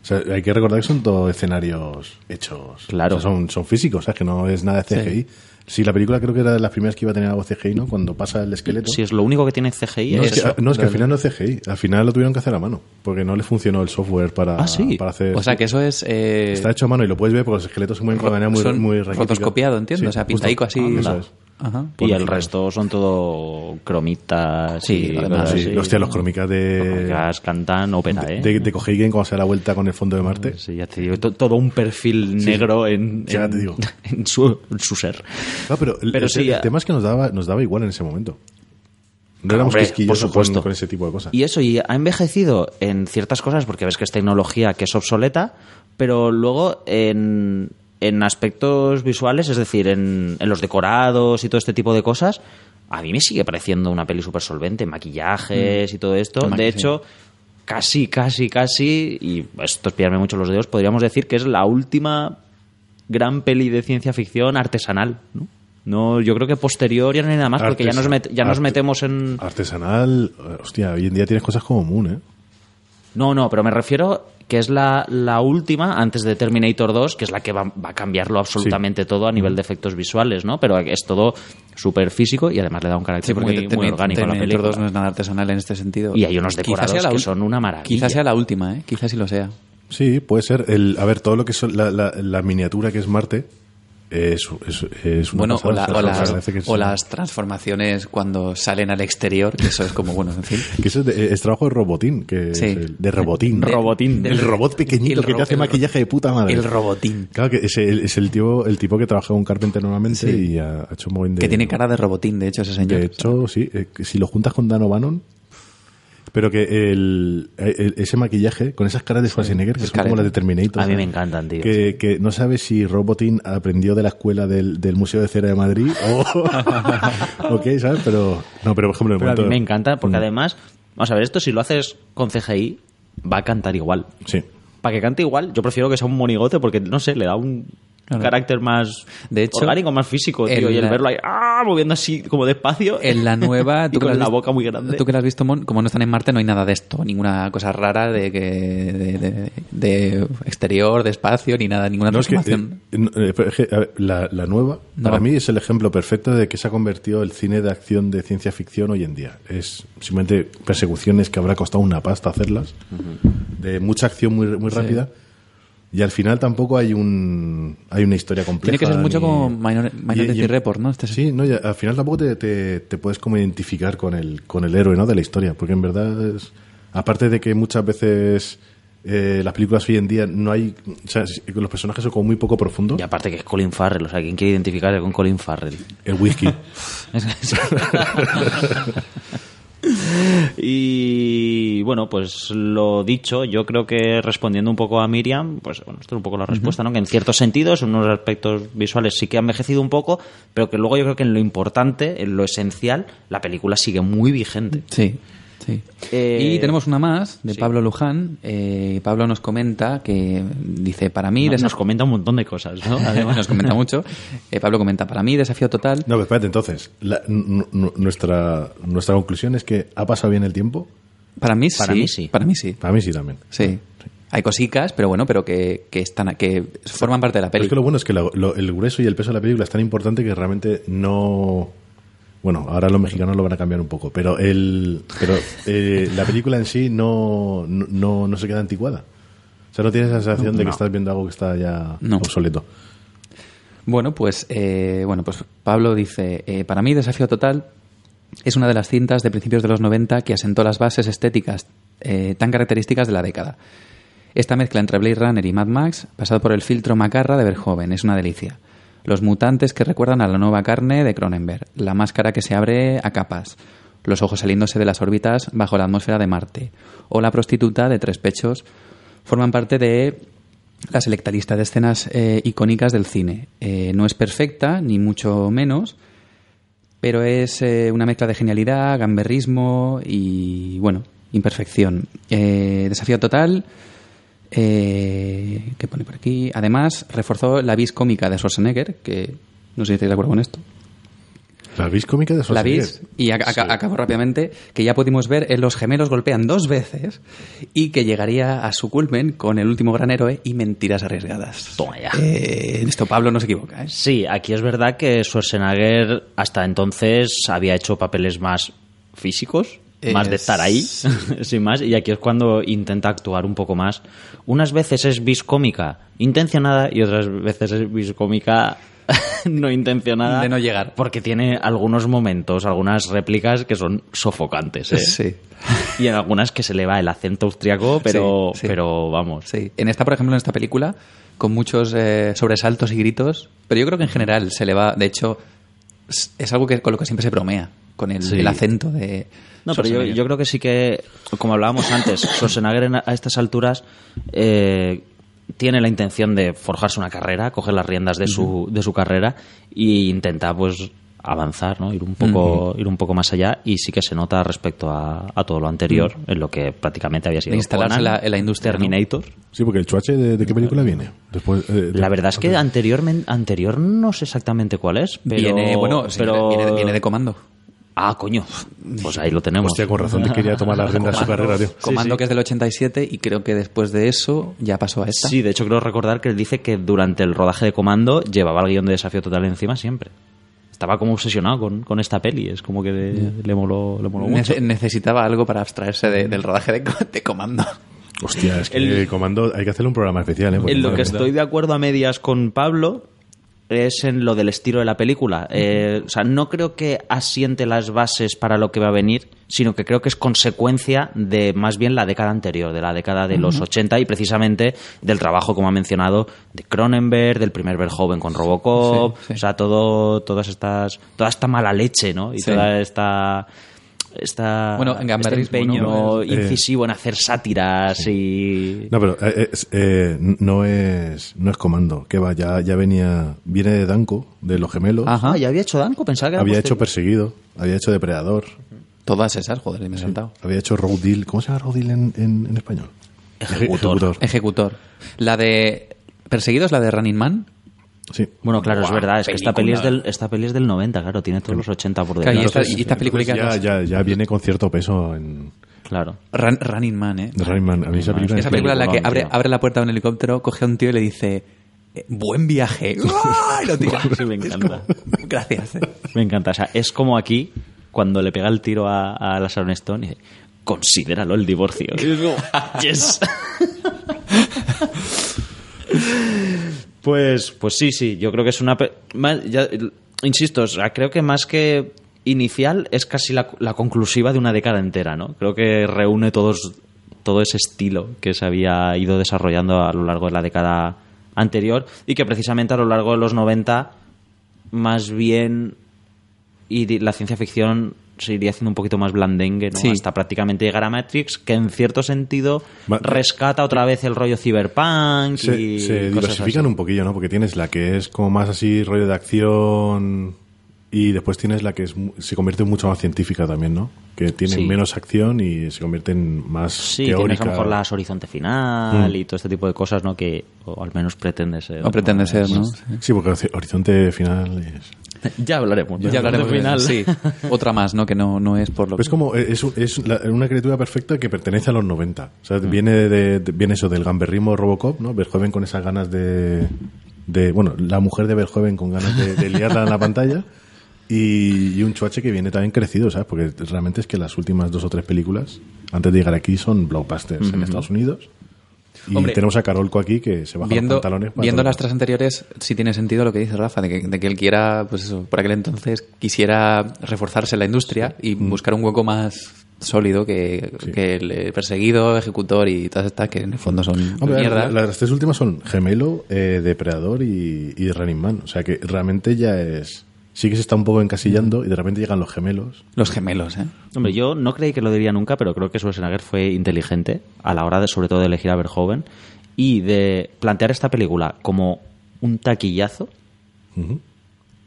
O sea, hay que recordar que son todos escenarios hechos. Claro. O sea, son, son físicos, ¿sabes? Que no es nada de CGI. Sí. la película creo que era de las primeras que iba a tener algo CGI, ¿no? Cuando pasa el esqueleto. Si es lo único que tiene CGI, No, es es que, eso. no, es que al final no es CGI. Al final lo tuvieron que hacer a mano. Porque no le funcionó el software para, Ah, sí. para hacer. O sea, que eso es... eh, Está hecho a mano y lo puedes ver porque los esqueletos se mueven de manera muy, son muy rotoscopiado, entiendo, o sea, justo. pintaico así. Eso es. Ajá. Y el Claro. resto son todo cromitas Sí, y además, Sí, hostia, los crómicas de, Crómicas cantan ópera, ¿eh? de, de Coheigen cuando se da la vuelta con el fondo de Marte. Sí, ya te digo, to- todo un perfil negro en, ya en- te digo. en su, en su ser. No, pero el, Pero el- sí, el ya- tema es que nos daba, nos daba igual en ese momento. No Ah, éramos hombre, por supuesto. Con, con ese tipo de cosas. Y eso, y ha envejecido en ciertas cosas porque ves que es tecnología que es obsoleta, pero luego en, en aspectos visuales, es decir, en, en los decorados y todo este tipo de cosas, a mí me sigue pareciendo una peli súper solvente, maquillajes y todo esto. De hecho, casi, casi, casi, y esto es pillarme mucho los dedos, podríamos decir que es la última gran peli de ciencia ficción artesanal, ¿no? No, yo creo que posterior ya no hay nada más, porque ya nos, met- ya nos metemos en... Artesanal, eh, hostia, hoy en día tienes cosas como Moon, ¿eh? No, no, pero me refiero que es la, la última antes de Terminator 2, que es la que va, va a cambiarlo absolutamente todo a nivel de efectos visuales, ¿no? Pero es todo súper físico y además le da un carácter Sí, porque muy, muy orgánico a la Terminator película. 2 no es nada artesanal en este sentido. Y hay unos decorados que son una maravilla. Quizás sea la última, ¿eh? Quizás sí lo sea. Sí, puede ser. El, a ver, todo lo que son la, la- la miniatura que es Marte es, es, es una Bueno, o, la- o las, parece que es- o las transformaciones cuando salen al exterior, que eso es como, bueno, en fin. Que eso es, de- es trabajo de Robotín, que Sí. es el- de Robotín. Robotín. El robot pequeñito el que ro- te hace maquillaje de puta madre. El robotín. Claro que es el, es el tío, el tipo que trabaja con Carpenter normalmente Sí. y ha, ha hecho un buen de... Que tiene cara de robotín, de hecho, ese señor. De hecho, sí. eh, que si lo juntas con Dan O'Bannon, pero que el, el- ese maquillaje con esas caras de Schwarzenegger, que es son como las de Terminator. A mí me encantan, tío. Que, que no sabes si Robotin aprendió de la escuela del, del Museo de Cera de Madrid o, o qué, ¿sabes? Pero, no, pero por ejemplo, Pero a mí momento- me encanta porque Mm, además, vamos a ver, esto si lo haces con CGI, va a cantar igual. Sí. Para que cante igual, yo prefiero que sea un monigote porque, no sé, le da un Claro. carácter más De hecho, orgánico, más físico, tío. el- y el verlo ahí, ¡ah! moviendo así como despacio. En la nueva, y tú que con la boca muy grande. Tú que la has visto, Mon, como no están en Marte, no hay nada de esto. Ninguna cosa rara de, que, de, de- de exterior, de espacio, ni nada, ninguna No, es que, transformación. eh, eh, es que, a ver, la, la nueva, No. para mí es el ejemplo perfecto de que se ha convertido el cine de acción de ciencia ficción hoy en día. Es simplemente persecuciones que habrá costado una pasta hacerlas, de mucha acción muy, muy rápida, y al final tampoco hay un hay una historia compleja. Tiene que ser mucho ni- como Minor- Minority y- y- Report, ¿no? Este es- Sí, no, y al final tampoco te, te- te puedes como identificar con el, con el héroe ¿no? de la historia, porque en verdad es, aparte de que muchas veces eh, las películas hoy en día no hay, o sea, los personajes son como muy poco profundos. Y aparte que es Colin Farrell, o sea, ¿quién quiere identificarse con Colin Farrell? El whisky. y bueno, pues lo dicho, yo creo que respondiendo un poco a Miriam, pues bueno, esto es un poco la respuesta, ¿no? Que en ciertos sentidos, en unos aspectos visuales sí que ha envejecido un poco, pero que luego yo creo que en lo importante, en lo esencial, la película sigue muy vigente. Sí, sí. Eh, y tenemos una más de sí. Pablo Luján. Eh, Pablo nos comenta que dice, para mí... Desaf- nos comenta un montón de cosas, ¿no? Además, nos comenta mucho. Eh, Pablo comenta, para mí desafío total. No, pero espérate, entonces, la- nuestra, nuestra conclusión es que ha pasado bien el tiempo. Para mí Para sí. mí sí. Para mí sí. Para mí sí también. Sí. Hay cosicas, pero bueno, pero que, que están que forman parte de la Pero peli. es que lo bueno es que lo- lo- el grueso y el peso de la película es tan importante que realmente no... Bueno, ahora los mexicanos lo van a cambiar un poco, pero el pero eh, la película en sí no, no, no se queda anticuada. O sea, no tienes esa sensación de que estás viendo algo que está ya No. obsoleto. Bueno, pues eh, bueno, pues Pablo dice, eh, para mí Desafío Total es una de las cintas de principios de los 90 que asentó las bases estéticas eh, tan características de la década. Esta mezcla entre Blade Runner y Mad Max, pasado por el filtro macarra de Verhoeven, es una delicia. Los mutantes que recuerdan a la nueva carne de Cronenberg, la máscara que se abre a capas, los ojos saliéndose de las órbitas bajo la atmósfera de Marte, o la prostituta de tres pechos, forman parte de la selecta lista de escenas eh, icónicas del cine. Eh, no es perfecta, ni mucho menos, pero es eh, una mezcla de genialidad, gamberrismo y, bueno, imperfección. Desafío total. Eh, ¿Qué pone por aquí? Además, reforzó la vis cómica de Schwarzenegger, que no sé si estáis de acuerdo con esto. ¿La vis cómica de La Schwarzenegger? vis, y ac- ac- acabo rápidamente, que ya pudimos ver en Los Gemelos golpean dos veces y que llegaría a su culmen con El último gran héroe y Mentiras arriesgadas. Toma ya. Eh, en esto Pablo no se equivoca, ¿eh? Sí, aquí es verdad que Schwarzenegger hasta entonces había hecho papeles más físicos, Eh, más de estar ahí, sin más, y aquí es cuando intenta actuar un poco más. Unas veces es vis cómica intencionada y otras veces es vis cómica no intencionada. De no llegar. Porque tiene algunos momentos, algunas réplicas que son sofocantes. ¿eh? Sí. Y en algunas que se le va el acento austriaco, pero, Sí, sí. pero vamos. Sí. En esta, por ejemplo, en esta película, con muchos eh, sobresaltos y gritos, pero yo creo que en general se le va, de hecho, es algo que con lo que siempre se bromea, con el, Sí. el acento de... No, pero yo, yo creo que sí que, como hablábamos antes, Schwarzenegger en- a estas alturas eh, tiene la intención de forjarse una carrera, coger las riendas de su, de su carrera e intenta pues avanzar, ¿no? ir un poco ir un poco más allá y sí que se nota respecto a, a todo lo anterior, en lo que prácticamente había sido De instalarse en la- en la industria, ¿no? Terminator. Sí, porque el chuache, ¿de, de qué película viene? Después, eh, de- La verdad es que anteriormente anterior no sé exactamente cuál es, pero viene, bueno, pero viene, de- viene de comando. Ah, coño. Pues ahí lo tenemos. Hostia, con razón te quería tomar la rienda de su carrera, tío. Comando sí. que es del 87 y creo que después de eso ya pasó a esta. Sí, de hecho creo recordar que él dice que durante el rodaje de Comando llevaba el guion de Desafío Total encima siempre. Estaba como obsesionado con, con esta peli, es como que de- le moló, le moló mucho. Nece- necesitaba algo para abstraerse de- del rodaje de, co- de comando. Hostia, es que El- el comando hay que hacerle un programa especial, ¿eh? En lo que estoy de acuerdo a medias con Pablo es en lo del estilo de la película. Eh, o sea, no creo que asiente las bases para lo que va a venir, sino que creo que es consecuencia de más bien la década anterior, de la década de los 80 y precisamente del trabajo, como ha mencionado, de Cronenberg, del primer Verhoeven con Robocop, Sí, sí. o sea, todo, todas estas, toda esta mala leche, ¿no? Y Sí. toda esta... Esta, Bueno, en este empeño ¿no? Eh, incisivo en hacer sátiras y... No, pero eh, es- eh, no es no es comando, que va, ya, ya venía, viene de Danko, de los gemelos, Ajá. Ah, ya había hecho Danko, pensaba que era había hecho. Perseguido, había hecho Depredador, Todas esas, joder, me he saltado. había hecho Road Deal, ¿cómo se llama Road Deal en, en, en español? Ejecutor. Ejecutor. La de Perseguido es la de Running Man. Sí. Bueno, claro, es verdad, es que esta peli, es película. del, esta peli es del 90, claro, tiene todos los 80 por Claro, y delante. esta- y esta película Entonces ya, ya, ya viene con cierto peso en Claro. Run- Running Man, ¿eh? Running Man. A mí esa película, Esa película en la que abre, tío. abre la puerta de un helicóptero, coge a un tío y le dice eh, buen viaje. Lo tira. Sí, me encanta. Gracias. Me encanta. O sea, es como aquí, cuando le pega el tiro a, a la Sharon Stone y dice, considéralo el divorcio. Es yes. Pues, pues sí, sí, yo creo que es una... ya, insisto, o sea, creo que más que inicial es casi la, la conclusiva de una década entera, ¿no? Creo que reúne todos todo ese estilo que se había ido desarrollando a lo largo de la década anterior y que precisamente a lo largo de los 90 más bien y la ciencia ficción se iría haciendo un poquito más blandengue, ¿no? Sí. Hasta prácticamente llegar a Matrix, que en cierto sentido Va- rescata otra vez el rollo cyberpunk Se, y se cosas diversifican así. un poquillo, ¿no? Porque tienes la que es como más así rollo de acción y después tienes la que es mu- se convierte en mucho más científica también, ¿no? Que tiene Sí. menos acción y se convierte en más Sí, teórica. tienes a lo mejor las Horizonte Final Mm. y todo este tipo de cosas, ¿no? Que o al menos pretende ser. O pretende ser, ¿no? Sí, porque Horiz- Horizonte Final es... Ya hablaremos. Ya hablaremos de final. Sí. Otra más, ¿no? Que no, no es por lo Es como, es, es la- una criatura perfecta que pertenece a los 90. O sea, viene, de, de- viene eso del gamberrismo Robocop, ¿no? Verhoeven con esas ganas de, de... Bueno, la mujer de Verhoeven con ganas de, de liarla en la pantalla. Y, y un chuache que viene también crecido, ¿sabes? Porque realmente es que las últimas dos o tres películas, antes de llegar aquí, son blockbusters en Estados Unidos. Y Hombre, tenemos a Carolco aquí que se baja viendo, los pantalones. para viendo todo. las tres anteriores, sí tiene sentido lo que dice Rafa, de que, de que él quiera, pues eso, por aquel entonces quisiera reforzarse en la industria y buscar un hueco más sólido que, Sí. que el eh, perseguido, ejecutor y todas estas que en el fondo son Hombre, mierda. la- las tres últimas son Gemelo, eh, Depredador y, y Running Man. O sea que realmente ya es. Sí que se está un poco encasillando y de repente llegan los gemelos. Los gemelos, ¿eh? Hombre, yo no creí que lo diría nunca, pero creo que Schwarzenegger fue inteligente a la hora de, sobre todo, de elegir a Verhoeven y de plantear esta película como un taquillazo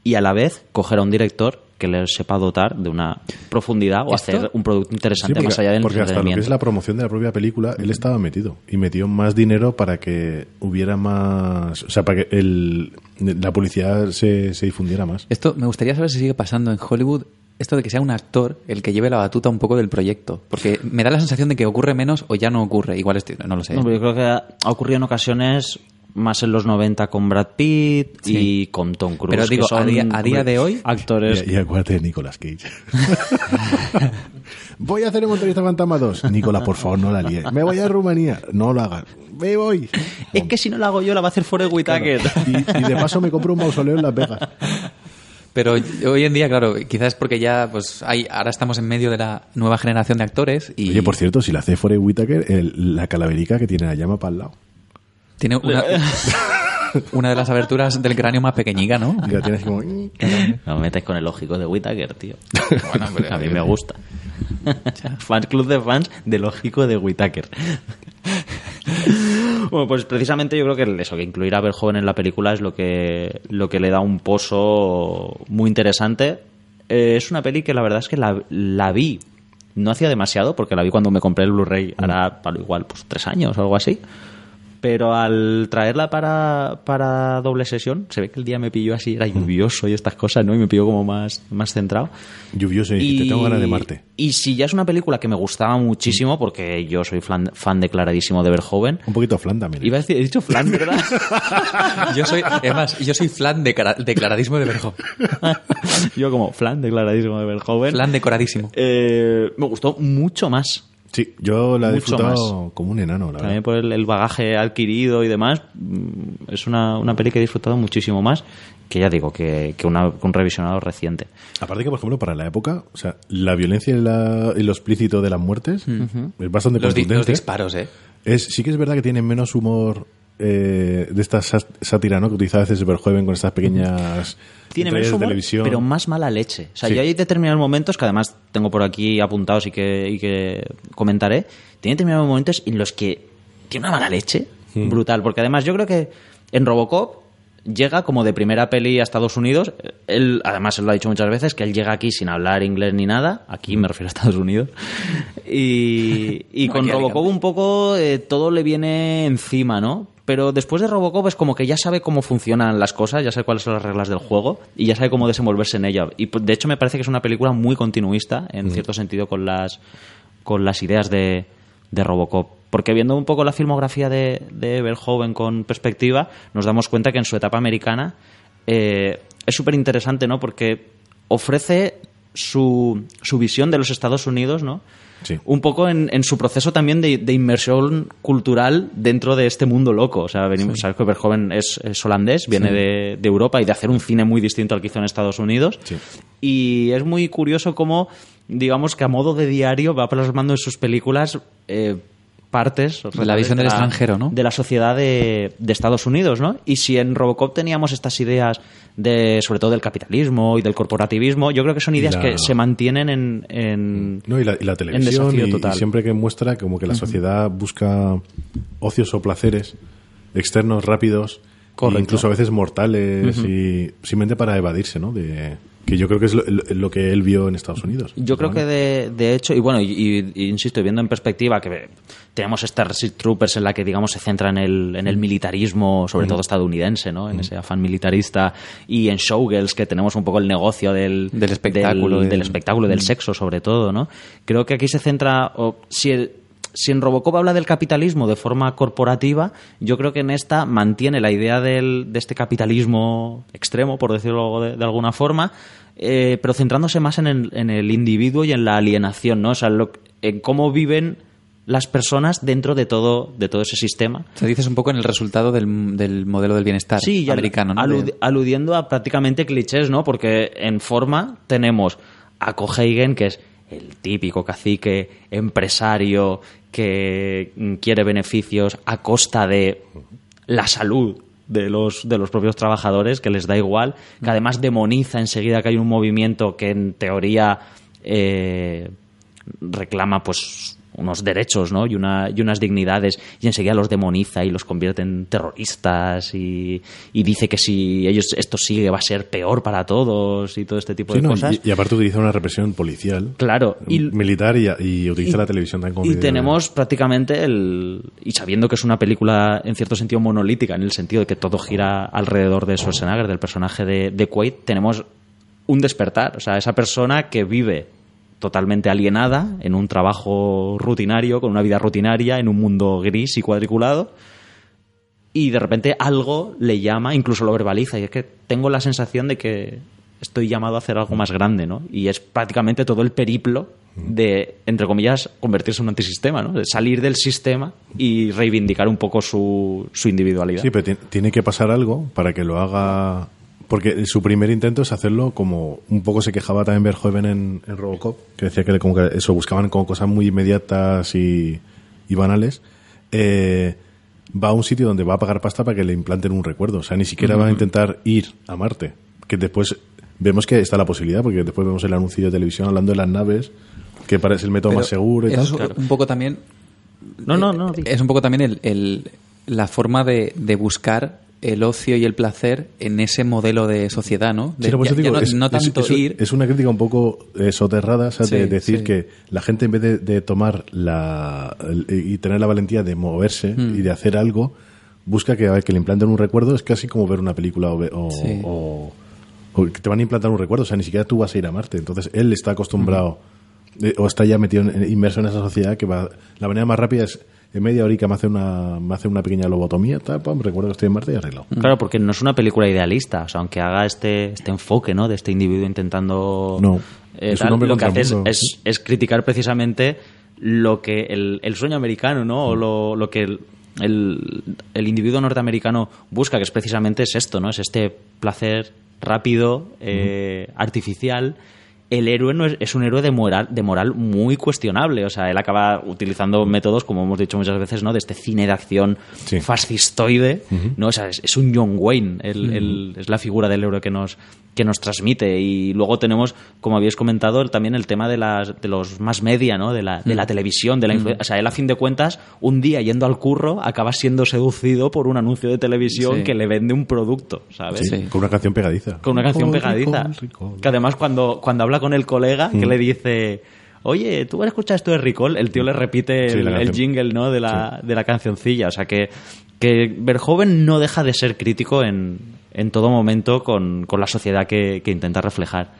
y a la vez coger a un director que le sepa dotar de una profundidad o ¿Esto? hacer un producto Sí, interesante porque, más allá del porque hasta lo que es la promoción de la propia película, él estaba metido y metió más dinero para que hubiera más. O sea, para que el, la publicidad se, se difundiera más. Esto me gustaría saber si sigue pasando en Hollywood. Esto de que sea un actor el que lleve la batuta un poco del proyecto. Porque me da la sensación de que ocurre menos o ya no ocurre. Igual estoy, no lo sé. No, pero yo creo que ha ocurrido en ocasiones más en los 90 con Brad Pitt Sí. y con Tom Cruise. Pero digo, que son, a día- a día de hoy- actores Y, y acuérdate de Nicolas Cage. Voy a hacer el Monterista Fantasma 2. Nicolás, por favor, no la líes. Me voy a Rumanía. No lo hagas. Me voy. Es que si no la hago yo, la va a hacer Forrest Whitaker. Y, y de paso me compro un mausoleo en Las Vegas. Pero hoy en día, claro, quizás es porque ya, pues, hay, ahora estamos en medio de la nueva generación de actores y Oye, por cierto, si la hace Forrest Whitaker, el- la calaverica que tiene la llama para el lado. Tiene una, una de las aberturas del cráneo más pequeñica, ¿no? Y la tienes como... No me metáis con el lógico de Whitaker, tío. a mí me gusta. Fans club de fans del lógico de Whitaker. bueno, pues precisamente yo creo que eso, que incluir a Verhoeven en la película es lo que, lo que le da un pozo muy interesante. Eh, es una peli que la verdad es que la, la vi no hacía demasiado, porque la vi cuando me compré el Blu-ray, hará para igual pues tres años o algo así. Pero al traerla para, para doble sesión, se ve que el día me pilló así, era lluvioso y estas cosas, ¿no? Y me pilló como más, más centrado. Lluvioso y, te tengo ganas de Marte. Y si ya es una película que me gustaba muchísimo, porque yo soy fan, fan declaradísimo de Verhoeven. Un poquito flan también. ¿eh? Iba a decir, he dicho flan, ¿verdad? Yo soy, es más, yo soy flan de cara- declaradísimo de Verhoeven. yo como flan declaradísimo de Verhoeven. Flan decoradísimo. Eh, me gustó mucho más. Sí, yo la he Mucho disfrutado como un enano, la También verdad. por el, el bagaje adquirido y demás, mm, es una, una peli que he disfrutado muchísimo más que ya digo, que, que una- que un revisionado reciente. Aparte que, por ejemplo, para la época, o sea, la violencia y, la- y lo explícito de las muertes es bastante Los, di- los disparos, ¿eh? Es, sí que es verdad que tiene menos humor eh, de esta sá- sátira, ¿no? Que utiliza a veces Verhoeven con estas pequeñas Tiene de televisión. pero más mala leche. O sea, Sí. yo hay determinados momentos que además tengo por aquí apuntados y que, y que comentaré. Tiene determinados momentos en los que tiene una mala leche Hmm. brutal. Porque además yo creo que en Robocop llega como de primera peli a Estados Unidos. Él, además, él lo ha dicho muchas veces, que él llega aquí sin hablar inglés ni nada. Aquí me refiero a Estados Unidos. Y, y con Robocop un poco eh, todo le viene encima, ¿no? Pero después de Robocop es como que ya sabe cómo funcionan las cosas, ya sabe cuáles son las reglas del juego y ya sabe cómo desenvolverse en ella. Y pues, de hecho me parece que es una película muy continuista, en cierto sentido, con las, con las ideas de, de Robocop. Porque viendo un poco la filmografía de, de Verhoeven con perspectiva, nos damos cuenta que en su etapa americana eh, es súper interesante, ¿no? Porque ofrece su, su visión de los Estados Unidos, ¿no? Sí. un poco en, en su proceso también de, de inmersión cultural dentro de este mundo loco. O sea, venimos, sabes que Verhoeven es, es holandés, viene de, de Europa y de hacer un cine muy distinto al que hizo en Estados Unidos. Y es muy curioso cómo, digamos que a modo de diario va plasmando en sus películas eh, partes De la visión del extranjero, ¿no? de la sociedad de, de Estados Unidos, ¿no? Y si en Robocop teníamos estas ideas de, sobre todo del capitalismo y del corporativismo, yo creo que son ideas la- que se mantienen en, en, No, y la, y la televisión, y, siempre que muestra como que la sociedad busca ocios o placeres externos rápidos, Correcto. e incluso a veces mortales, y simplemente para evadirse, ¿no? De, que yo creo que es lo, lo que él vio en Estados Unidos. Yo creo que de, de hecho, y bueno, y, y- insisto, viendo en perspectiva que tenemos Starship Troopers en la que, digamos, se centra en el, en el militarismo, sobre todo estadounidense, ¿no? En ese afán militarista, y en Showgirls, que tenemos un poco el negocio del, Del espectáculo, del, del- del espectáculo, del sexo, sobre todo, ¿no? Creo que aquí se centra, o, si el- si en Robocop habla del capitalismo de forma corporativa, yo creo que en esta mantiene la idea del, de este capitalismo extremo, por decirlo de, de alguna forma, eh, pero centrándose más en el, en el individuo y en la alienación, ¿no? O sea, lo- en cómo viven las personas dentro de todo, de todo ese sistema. Sea, dices un poco en el resultado del, del modelo del bienestar Sí, americano, ¿no? alud- aludiendo a prácticamente clichés, ¿no? Porque en forma tenemos a Cohagen, que es el típico cacique empresario que quiere beneficios a costa de la salud de los, de los propios trabajadores, que les da igual, que además demoniza enseguida que hay un movimiento que en teoría eh, reclama pues unos derechos ¿no? y, una, y unas dignidades y enseguida los demoniza y los convierte en terroristas y, y dice que si ellos esto sigue va a ser peor para todos y todo este tipo Sí, de no, cosas. y, y aparte utiliza una represión policial, Claro, y, militar, y, y utiliza la televisión como y tenemos prácticamente el. Y sabiendo que es una película en cierto sentido monolítica, en el sentido de que todo gira alrededor de Schwarzenegger, del personaje de, de Quaid, tenemos un despertar. O sea, esa persona que vive totalmente alienada en un trabajo rutinario, con una vida rutinaria, en un mundo gris y cuadriculado. Y de repente algo le llama, incluso lo verbaliza. Y es que tengo la sensación de que estoy llamado a hacer algo más grande, ¿no? Y es prácticamente todo el periplo de, entre comillas, convertirse en un antisistema, ¿no? De salir del sistema y reivindicar un poco su, su individualidad. Sí, pero ti- tiene que pasar algo para que lo haga. Porque su primer intento es hacerlo como un poco se quejaba también Verhoeven en, en Robocop, que decía que como que eso buscaban como cosas muy inmediatas y, y banales. Eh, va a un sitio donde va a pagar pasta para que le implanten un recuerdo. O sea, ni siquiera va a intentar ir a Marte. Que después vemos que está la posibilidad, porque después vemos el anuncio de televisión hablando de las naves, que parece el método Pero más seguro y eso tal. es un poco también No, no, no. es un poco también el, el- la forma de, de buscar el ocio y el placer en ese modelo de sociedad, ¿no? De- Sí, no, ya- ya es, no tanto es- ir. es una crítica un poco eh, soterrada, o sea, de decir sí. que la gente en vez de, de tomar la el- y tener la valentía de moverse Mm. y de hacer algo, busca que, a ver, que le implanten un recuerdo, es casi como ver una película o, o- Sí. o- o que te van a implantar un recuerdo, o sea, ni siquiera tú vas a ir a Marte. Entonces, él está acostumbrado Mm. eh, o está ya metido, en- inmerso en esa sociedad que va... La manera más rápida es, en media horica me hace una, me hace una pequeña lobotomía, tal, pam, recuerdo que estoy en Marte y arreglado. Claro, porque no es una película idealista, o sea, aunque haga este, este enfoque, ¿no? De este individuo intentando... No, eh, es un tal, hombre lo que hace es, mundo. es- es criticar precisamente lo que el, el sueño americano, ¿no? O lo, lo que el, el, el individuo norteamericano busca, que es precisamente es esto, ¿no? Es este placer rápido, eh, artificial. El héroe no es, es un héroe de moral, de moral muy cuestionable. O sea, él acaba utilizando métodos, como hemos dicho muchas veces, ¿no? De este cine de acción Sí. fascistoide, ¿no? O sea, es, es un John Wayne, el- el- es la figura del héroe que nos, que nos transmite. Y luego tenemos, como habéis comentado, también el tema de, las, de los más media, ¿no? De la, de la televisión, de la influ- O sea, él a fin de cuentas, un día yendo al curro, acaba siendo seducido por un anuncio de televisión Sí. que le vende un producto, ¿sabes? Sí. Con una canción pegadiza. Con una canción pegadiza. Que además cuando, cuando habla con el colega, que le dice, oye, ¿tú has escuchado esto de Recall? El tío le repite Sí, el, jingle, ¿no? De la, de la cancioncilla. O sea que, que Verhoeven no deja de ser crítico en, en todo momento con, con la sociedad que, que intenta reflejar.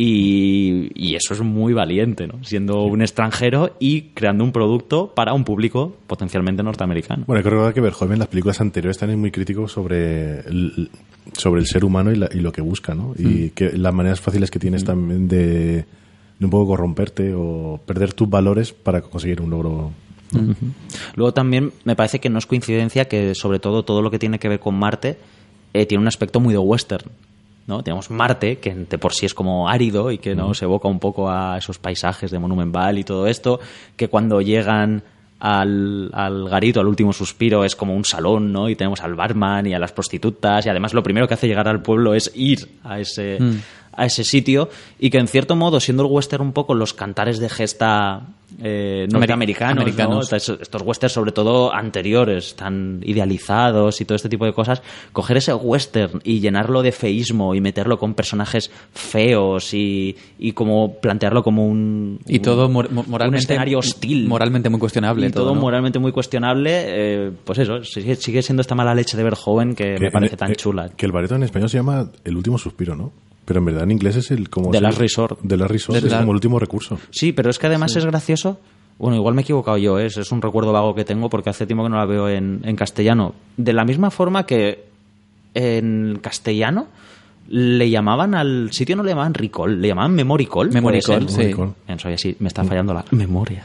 Y, y eso es muy valiente, ¿no? Siendo un extranjero y creando un producto para un público potencialmente norteamericano. Bueno, hay que Verhoeven en las películas anteriores también es muy crítico sobre el, sobre el ser humano y, la- y lo que busca, ¿no? Y que las maneras fáciles que tienes también de, de un poco corromperte o perder tus valores para conseguir un logro. Luego también me parece que no es coincidencia que sobre todo todo lo que tiene que ver con Marte eh, tiene un aspecto muy de western. ¿no? Tenemos Marte, que de por sí es como árido y que nos evoca un poco a esos paisajes de Monument Valley y todo esto, que cuando llegan al, al garito, al último suspiro, es como un salón, ¿no? Y tenemos al barman y a las prostitutas, y además lo primero que hace llegar al pueblo es ir a ese, a ese sitio, y que en cierto modo, siendo el western un poco los cantares de gesta eh, norteamericanos, ¿no? americanos. Estos- estos westerns sobre todo anteriores, tan idealizados y todo este tipo de cosas, coger ese western y llenarlo de feísmo y meterlo con personajes feos y, y como plantearlo como un... Y un- todo mor- mo- moralmente, un escenario hostil. Moralmente muy cuestionable. y todo, todo, ¿no? moralmente muy cuestionable, eh, pues eso, sigue, sigue siendo esta mala leche de Verhoeven que, me parece en- tan eh, chula. Que el bareto en español se llama El último suspiro, ¿no? Pero en verdad en inglés es el como Last el- Resort. The Last Resort, es como el último recurso. Sí, pero es que además es gracioso. Bueno, igual me he equivocado yo, ¿eh? es un recuerdo vago que tengo porque hace tiempo que no la veo en, en castellano. De la misma forma que en castellano le llamaban al sitio, no le llamaban Recall, le llamaban Memory Call. Memory ¿puede Call, ser? sí. Call. Soy así, me está fallando la memoria.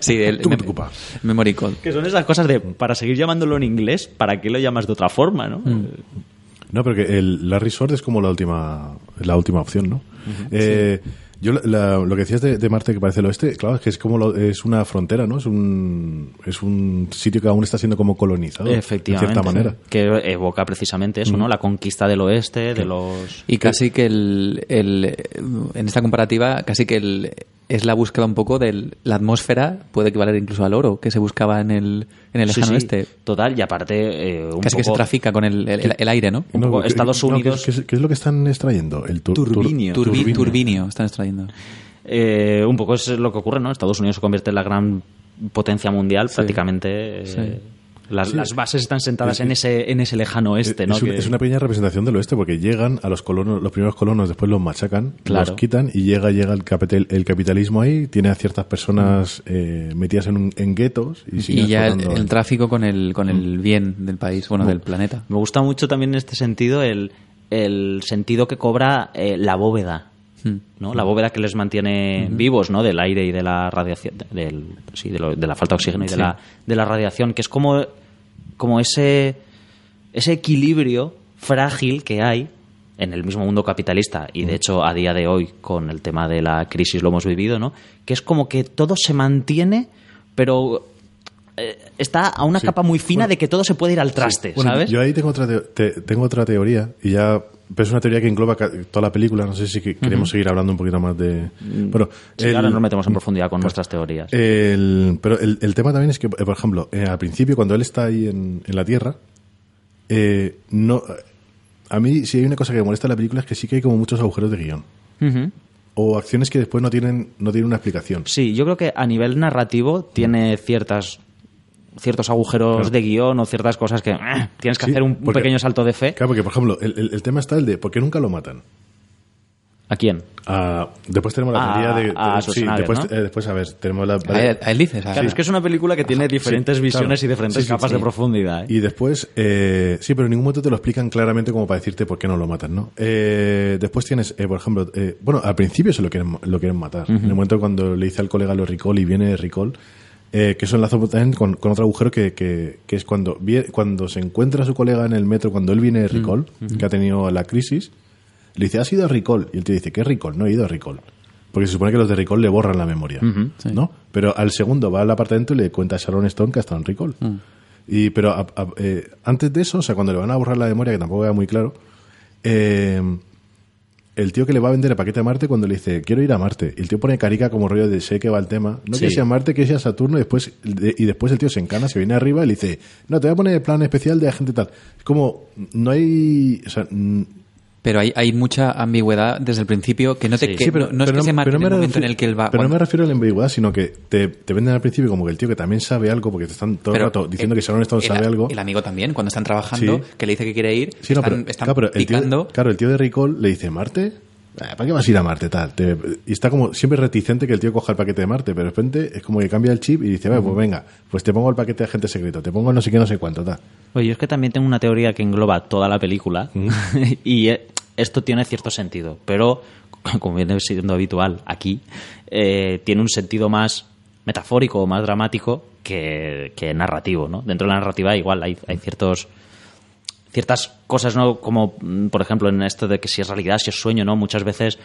sí, el, Tú ocupas. Memory Code. que son esas cosas de, para seguir llamándolo en inglés, ¿para qué lo llamas de otra forma, no? No, pero que el Last Resort es como la última, la última opción, ¿no? Eh, Yo la- la- lo que decías de, de Marte que parece el oeste, claro, es que es como lo- es una frontera, ¿no? Es un es un sitio que aún está siendo como colonizado, Efectivamente. de cierta manera. Que evoca precisamente eso, ¿no? La conquista del oeste, de los... Y casi que el, el- en esta comparativa, casi que el, es la búsqueda un poco de la atmósfera, puede equivaler incluso al oro que se buscaba en el, en el lejano sí, oeste. Total, y aparte eh, un Casi que se trafica con el, el- el aire, ¿no? Un poco ¿qué- Estados no, ¿qué- Unidos- ¿qué, es, qué es lo que están extrayendo? El tur- tur- Turbinio. Turbi- turbinio. turbinio están extrayendo. Eh, un poco es lo que ocurre, ¿no? Estados Unidos se convierte en la gran potencia mundial, prácticamente. eh, Sí. Las, Sí. las bases están sentadas Es- en ese en ese lejano oeste, ¿no? es, un- Que- es una pequeña representación del oeste porque llegan a los colonos, los primeros colonos, después los machacan, Claro. los quitan y llega llega el, capital, el capitalismo ahí, tiene a ciertas personas eh, metidas en, un- en guetos y, ya el, tráfico con el, con el bien del país, bueno, del planeta. Me gusta mucho también en este sentido el, el sentido que cobra eh, la bóveda. ¿No? La bóveda que les mantiene vivos, ¿no? Del aire y de la radiación, del, sí, de, lo- de la falta de oxígeno y de, la, de la radiación, que es como, como ese, ese equilibrio frágil que hay en el mismo mundo capitalista y de hecho a día de hoy con el tema de la crisis lo hemos vivido, ¿no? Que es como que todo se mantiene, pero eh, está a una capa muy fina Bueno, de que todo se puede ir al traste, Bueno, ¿sabes? Yo ahí tengo otra, te- tengo otra teoría y ya pero es una teoría que engloba toda la película. No sé si que- queremos seguir hablando un poquito más de. Bueno, Mm, Sí, el- ahora nos metemos en profundidad con nuestras teorías. el- pero el, el tema también es que, eh, por ejemplo, eh, al principio cuando él está ahí en, en la Tierra, eh, no, a mí si hay una cosa que me molesta en la película es que sí que hay como muchos agujeros de guion o acciones que después no tienen no tienen una explicación. Sí, yo creo que a nivel narrativo tiene ciertas ciertos agujeros Claro. de guion o ciertas cosas que eh, tienes que Sí, hacer un, pequeño salto de fe. Claro, porque por ejemplo, el, el- el tema está el de por qué nunca lo matan. ¿A quién? Ah, después tenemos la Ah, teoría de. a sí, después, ¿no? eh, después, a ver, tenemos la. A él, a él dices. a- Claro, es que es una película que tiene diferentes sí, visiones claro. y diferentes Sí, sí, capas sí. de profundidad. ¿eh? Y después, eh, sí, pero en ningún momento te lo explican claramente como para decirte por qué no lo matan, ¿no? Eh, después tienes, eh, por ejemplo, eh, bueno, al principio se lo quieren, lo quieren matar. En el momento cuando le dice al colega lo recall y viene recall, eh, que eso enlaza también con, con otro agujero que, que, que es cuando, cuando se encuentra a su colega en el metro, cuando él viene de recall, que ha tenido la crisis, le dice, ¿has ido a recall? Y él te dice, ¿qué recall? No he ido a recall. Porque se supone que los de recall le borran la memoria, sí. ¿no? Pero al segundo va al apartamento y le cuenta a Sharon Stone que ha estado en recall. Y, pero a- a- eh, antes de eso, o sea, cuando le van a borrar la memoria, que tampoco era muy claro, eh, el tío que le va a vender el paquete a Marte cuando le dice, quiero ir a Marte. Y el tío pone carica como rollo de sé que va el tema. No Sí. que sea Marte, que sea Saturno. Y después, de- y después el tío se encana, se viene arriba y le dice, no, te voy a poner el plan especial de agente tal. Es como, no hay... O sea, Pero hay, hay mucha ambigüedad desde el principio que no te Sí. que Sí, pero- no, no es que se marque pero en me el momento en el que él va. Pero no me refiero a la ambigüedad, sino que te, te venden al principio como que el tío que también sabe algo, porque te están todo el rato diciendo que Sharon Stone el- sabe algo. El amigo también, cuando están trabajando, Sí. que le dice que quiere ir, Sí, no, están, pero, están claro, pero el tío, claro, el tío de Recall le dice, ¿Marte? Ah, ¿Para qué vas a ir a Marte? Tal? Te- y está como siempre reticente que el tío coja el paquete de Marte, pero de repente es como que cambia el chip y dice, "Vale, pues venga, pues te pongo el paquete de agente secreto, te pongo no sé qué, no sé cuánto, tal. Oye, yo es que también tengo una teoría que engloba toda la película y eh, esto tiene cierto sentido, pero como viene siendo habitual aquí, eh, tiene un sentido más metafórico o más dramático que, que narrativo, ¿no? Dentro de la narrativa igual hay, hay ciertos ciertas cosas, ¿no? Como, mm, por ejemplo, en esto de que si es realidad, si es sueño, ¿no? Muchas veces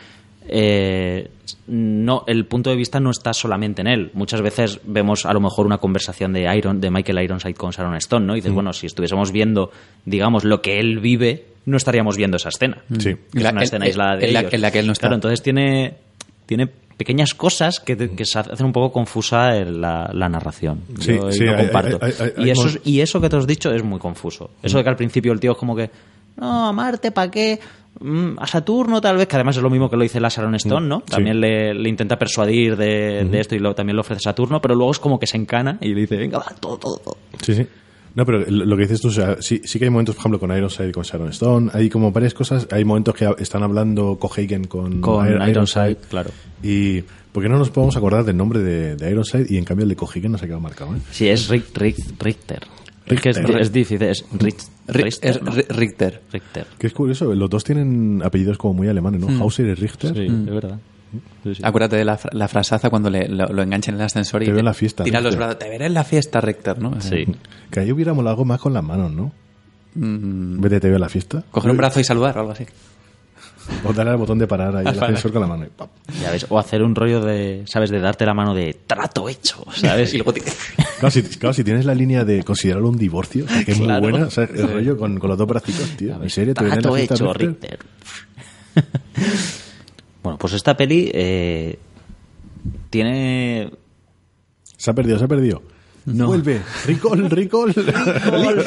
eh, no, el punto de vista no está solamente en él. Muchas veces vemos a lo mejor una conversación de Iron, de Michael Ironside con Sharon Stone, ¿no? Y dices, bueno, si estuviésemos viendo, digamos, lo que él vive, no estaríamos viendo esa escena. Sí. Que es La- una en- escena aislada de en la- en la que él no está. Claro, entonces tiene, tiene pequeñas cosas que, te- que se hacen un poco confusa en la, la narración. Sí, Yo sí, lo comparto. hay- hay- hay y, eso, y eso que te has dicho es muy confuso. Eso de que al principio el tío es como que, no, a Marte, ¿para qué? Mm, a Saturno tal vez, que además es lo mismo que lo dice la Sharon Stone, ¿no? Sí. También le, le intenta persuadir de, de esto y lo, también le ofrece Saturno, pero luego es como que se encana y le dice, venga, va, todo, todo, todo. Sí, sí. No, pero lo que dices tú, o sea, sí, sí que hay momentos, por ejemplo, con Ironside y con Sharon Stone, hay como varias cosas, hay momentos que están hablando Cohagen con, Con Ir- Ironside, claro. Y, ¿por qué no nos podemos acordar del nombre de, de Ironside y en cambio el de Cohagen no se ha quedado marcado, ¿eh? Sí, es Rick, Rick- Richter. Es que es, Richter. es difícil, es Rich, Ri- Richter, Richter. Richter. Que es curioso, los dos tienen apellidos como muy alemanes, ¿no? Hauser y Richter. Sí, es verdad. Sí, sí. Acuérdate de la, la frasaza cuando le, lo, lo enganchan en el ascensor y Te en la fiesta, tira los brazos. Te veré en la fiesta, Richter, ¿no? Sí. Que ahí hubiera molado algo más con las manos, ¿no? Mm, Vete, te veo a la fiesta. coger un brazo y saludar o algo así. O darle al botón de parar ahí el ascensor con la mano. y ¡pap! Ya ves, o hacer un rollo de, ¿sabes? De darte la mano de trato hecho, ¿sabes? Y luego te- Claro si, claro, si tienes la línea de considerarlo un divorcio, o sea, que es Claro. muy buena, o sea, el rollo con, con los dos bracitos, tío. ¿En serio? ¿Te viene trato la fiesta hecho, Richter? Richter. Bueno, pues esta peli eh, tiene Se ha perdido, se ha perdido. No. Vuelve. Recall, recall.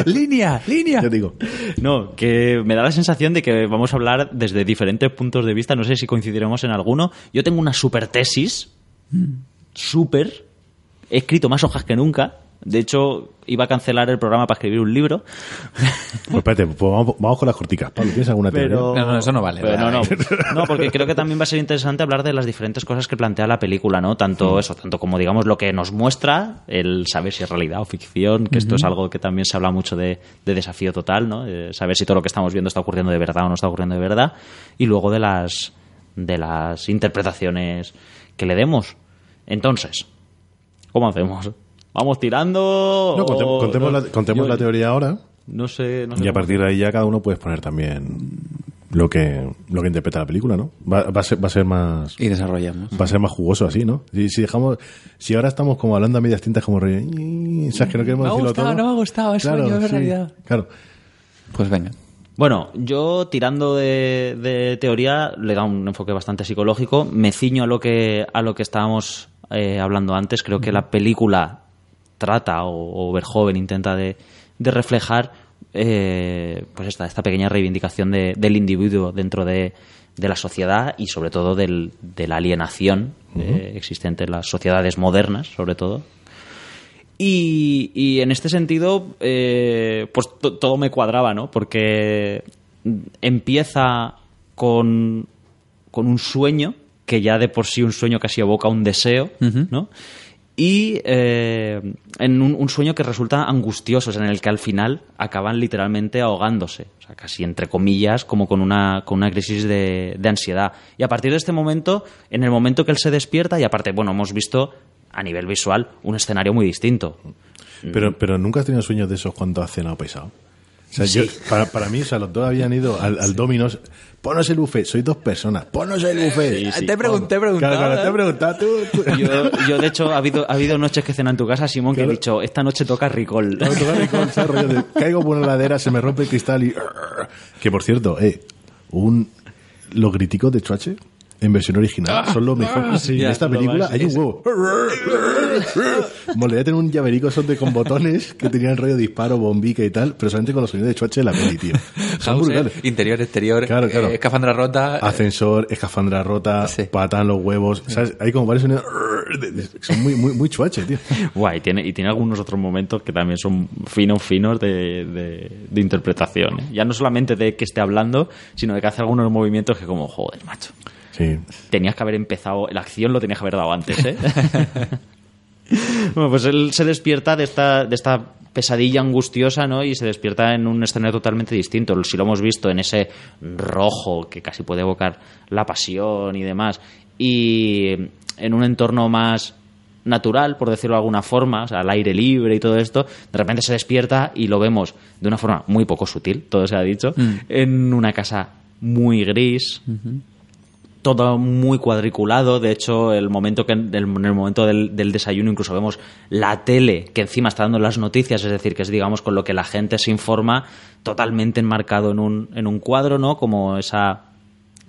¡Línea! ¡Línea! Ya digo. No, que me da la sensación de que vamos a hablar desde diferentes puntos de vista. No sé si coincidiremos en alguno. Yo tengo una super tesis. Súper. He escrito más hojas que nunca. De hecho, iba a cancelar el programa para escribir un libro. Pues espérate, pues vamos, vamos con las corticas. Pablo, ¿tienes alguna teoría? Pero... No, no, eso no vale. Pero no, no. No, porque creo que también va a ser interesante hablar de las diferentes cosas que plantea la película, ¿no? Tanto eso, tanto como digamos lo que nos muestra, el saber si es realidad o ficción, que esto es algo que también se habla mucho de, de desafío total, ¿no? Eh, saber si todo lo que estamos viendo está ocurriendo de verdad o no está ocurriendo de verdad. Y luego de las de las interpretaciones que le demos. Entonces, ¿cómo hacemos? ¿Vamos tirando? No, contem- o- contemos, no? la, contemos Yo- la teoría ahora No sé, no sé y a partir de ahí ya cada uno puedes poner también lo que, lo que interpreta la película, ¿no? Va, va a, ser, va a ser más... Y desarrollamos. Va a ser más jugoso así, ¿no? Si, si dejamos, si ahora estamos como hablando a medias tintas como rollo, ¿sabes que no queremos Me ha decirlo gustado, todo? no me ha gustado, es sueño, es realidad. Claro. Pues venga. Bueno, yo tirando de, de teoría le da un enfoque bastante psicológico. Me ciño a lo que a lo que estábamos eh, hablando antes. Creo que la película trata o, o Verhoeven intenta de, de reflejar eh, pues esta, esta pequeña reivindicación de- del individuo dentro de, de la sociedad y sobre todo del- de la alienación eh, existente en las sociedades modernas, sobre todo. Y, y en este sentido, eh, pues to- todo me cuadraba, ¿no? Porque empieza con, con un sueño, que ya de por sí un sueño casi evoca un deseo, ¿no? Y eh, en un, sueño que resulta angustioso, en el que al final acaban literalmente ahogándose, o sea, casi entre comillas, como con una, con una crisis de, de ansiedad. Y a partir de este momento, en el momento que él se despierta, y aparte, bueno, hemos visto a nivel visual un escenario muy distinto. Pero, pero nunca has tenido sueños de esos cuando has cenado pesado. O sea, yo, para, para mí, o sea, los dos habían ido al, al Dominos. Ponos el buffet, sois dos personas. Ponos el buffet. sí. Te pregunté, claro, te he preguntado tú. tú- Yo, yo, de hecho, ha habido, ha habido noches que cena en tu casa, Simón, que he dicho, esta noche toca Ricol. Claro, ¿sabes? Rollo de, caigo por una ladera, se me rompe el cristal y... Que por cierto, eh, un, los críticos de Chuache en versión original son los mejores. y en ya, esta película hay un huevo. Molaría tener un llaverico esos de con botones que tenían rollo disparo, bombica y tal, pero solamente con los sonidos de Chuache de la peli, tío. Son brutales. interior, exterior, Claro, claro. eh, escafandra rota. Ascensor, escafandra rota, Sí. patan los huevos. ¿sabes? Hay como varios sonidos. Son muy, muy, muy chuache, tío. Guay, tiene, y tiene algunos otros momentos que también son finos, finos de, de- de interpretación. ¿eh? Ya no solamente de que esté hablando, sino de que hace algunos movimientos que como, joder, macho. Sí. Tenías que haber empezado, la acción lo tenías que haber dado antes, ¿eh? bueno, pues él se despierta de esta, de esta pesadilla angustiosa, ¿no? Y se despierta en un escenario totalmente distinto. Si lo hemos visto en ese rojo que casi puede evocar la pasión y demás, y en un entorno más natural, por decirlo de alguna forma, o sea, al aire libre y todo esto, de repente se despierta y lo vemos de una forma muy poco sutil, todo se ha dicho, en una casa muy gris, todo muy cuadriculado. De hecho, el momento que en el momento del, del desayuno incluso vemos la tele que encima está dando las noticias, es decir, que es digamos con lo que la gente se informa, totalmente enmarcado en un, en un cuadro, ¿no? Como esa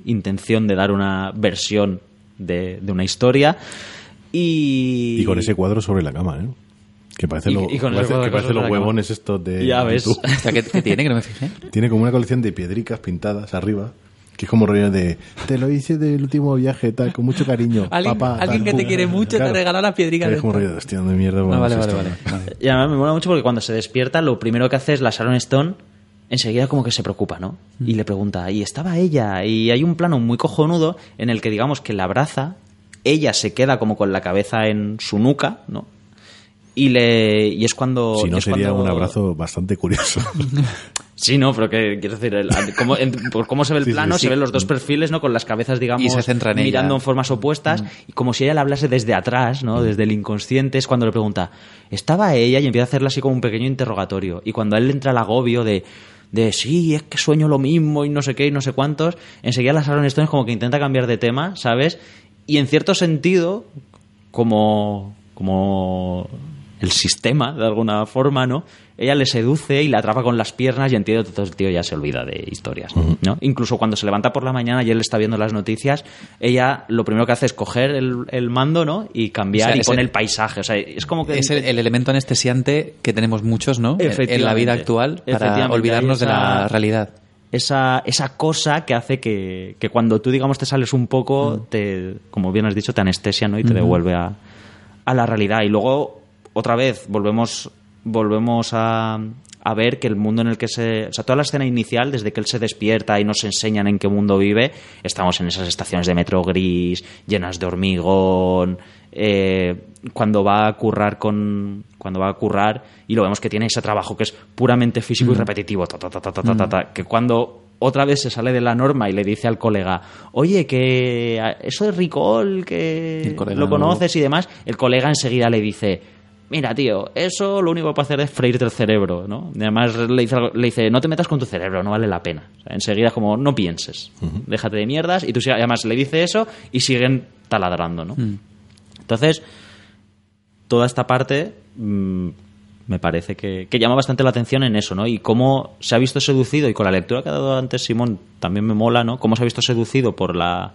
intención de dar una versión de, de una historia. Y, Y con ese cuadro sobre la cama, ¿eh? Que parece, Y- lo- y que parece, que los huevones estos de... Ya ves. YouTube. O sea, ¿qué, qué tiene? Que no me fijé. Tiene como una colección de piedricas pintadas arriba, que es como rollo de... Te lo hice del último viaje, tal, con mucho cariño. Alguien, papá, alguien tal, que te quiere mucho Claro. te regaló la piedrica Que de es como rollo de hostia, de mierda. Ah, vale, es vale, vale. Y además me mola mucho porque cuando se despierta, lo primero que hace es la Sharon Stone, enseguida como que se preocupa, ¿no? Y le pregunta, ¿y estaba ella? Y hay un plano muy cojonudo en el que digamos que la abraza, ella se queda como con la cabeza en su nuca, ¿no? Y, le, y es cuando... Si no, es sería cuando- un abrazo bastante curioso. Sí, no, pero que quiero decir, el- como- en- por cómo se ve el Sí, plano, sí. se ven los dos perfiles, ¿no? Con las cabezas, digamos, Y se en mirando ella. en formas opuestas, y como si ella le hablase desde atrás, ¿no? Desde el inconsciente, es cuando le pregunta, ¿estaba ella? Y empieza a hacerle así como un pequeño interrogatorio. Y cuando a él le entra el agobio de, de sí, es que sueño lo mismo y no sé qué y no sé cuántos, enseguida la Sharon Stone es como que intenta cambiar de tema, ¿sabes? Y en cierto sentido, como, como el sistema, de alguna forma, ¿no? Ella le seduce y la atrapa con las piernas y entiende que el tío ya se olvida de historias, ¿no? Incluso cuando se levanta por la mañana y él está viendo las noticias, ella lo primero que hace es coger el, el mando, ¿no? Y cambiar O sea, y pone el- el paisaje. O sea, es como que... Es el, el elemento anestesiante que tenemos muchos, ¿no? En- la vida actual para olvidarnos de la realidad. esa, esa cosa que hace que, que cuando tú, digamos, te sales un poco, te, como bien has dicho, te anestesia ¿no? y te devuelve a, a la realidad. Y luego, otra vez, volvemos, volvemos a, a ver que el mundo en el que se. O sea, toda la escena inicial, desde que él se despierta y nos enseñan en qué mundo vive, estamos en esas estaciones de metro gris, llenas de hormigón. Eh, cuando va a currar con. Cuando va a currar, y lo vemos que tiene ese trabajo que es puramente físico y repetitivo, que cuando otra vez se sale de la norma y le dice al colega, oye, que ah, eso es Ricol, que lo conoces y demás, el colega enseguida le dice mira, tío, eso lo único que puede hacer es freírte el cerebro, ¿no? Y además le dice, algo- le dice, no te metas con tu cerebro, no vale la pena. O sea, enseguida es como, no pienses, déjate de mierdas, y tú sigue- además le dice eso y siguen taladrando, ¿no? Entonces, toda esta parte mm, me parece que, que llama bastante la atención en eso, ¿no? Y cómo se ha visto seducido, y con la lectura que ha dado antes Simón también me mola, ¿no? Cómo se ha visto seducido por la,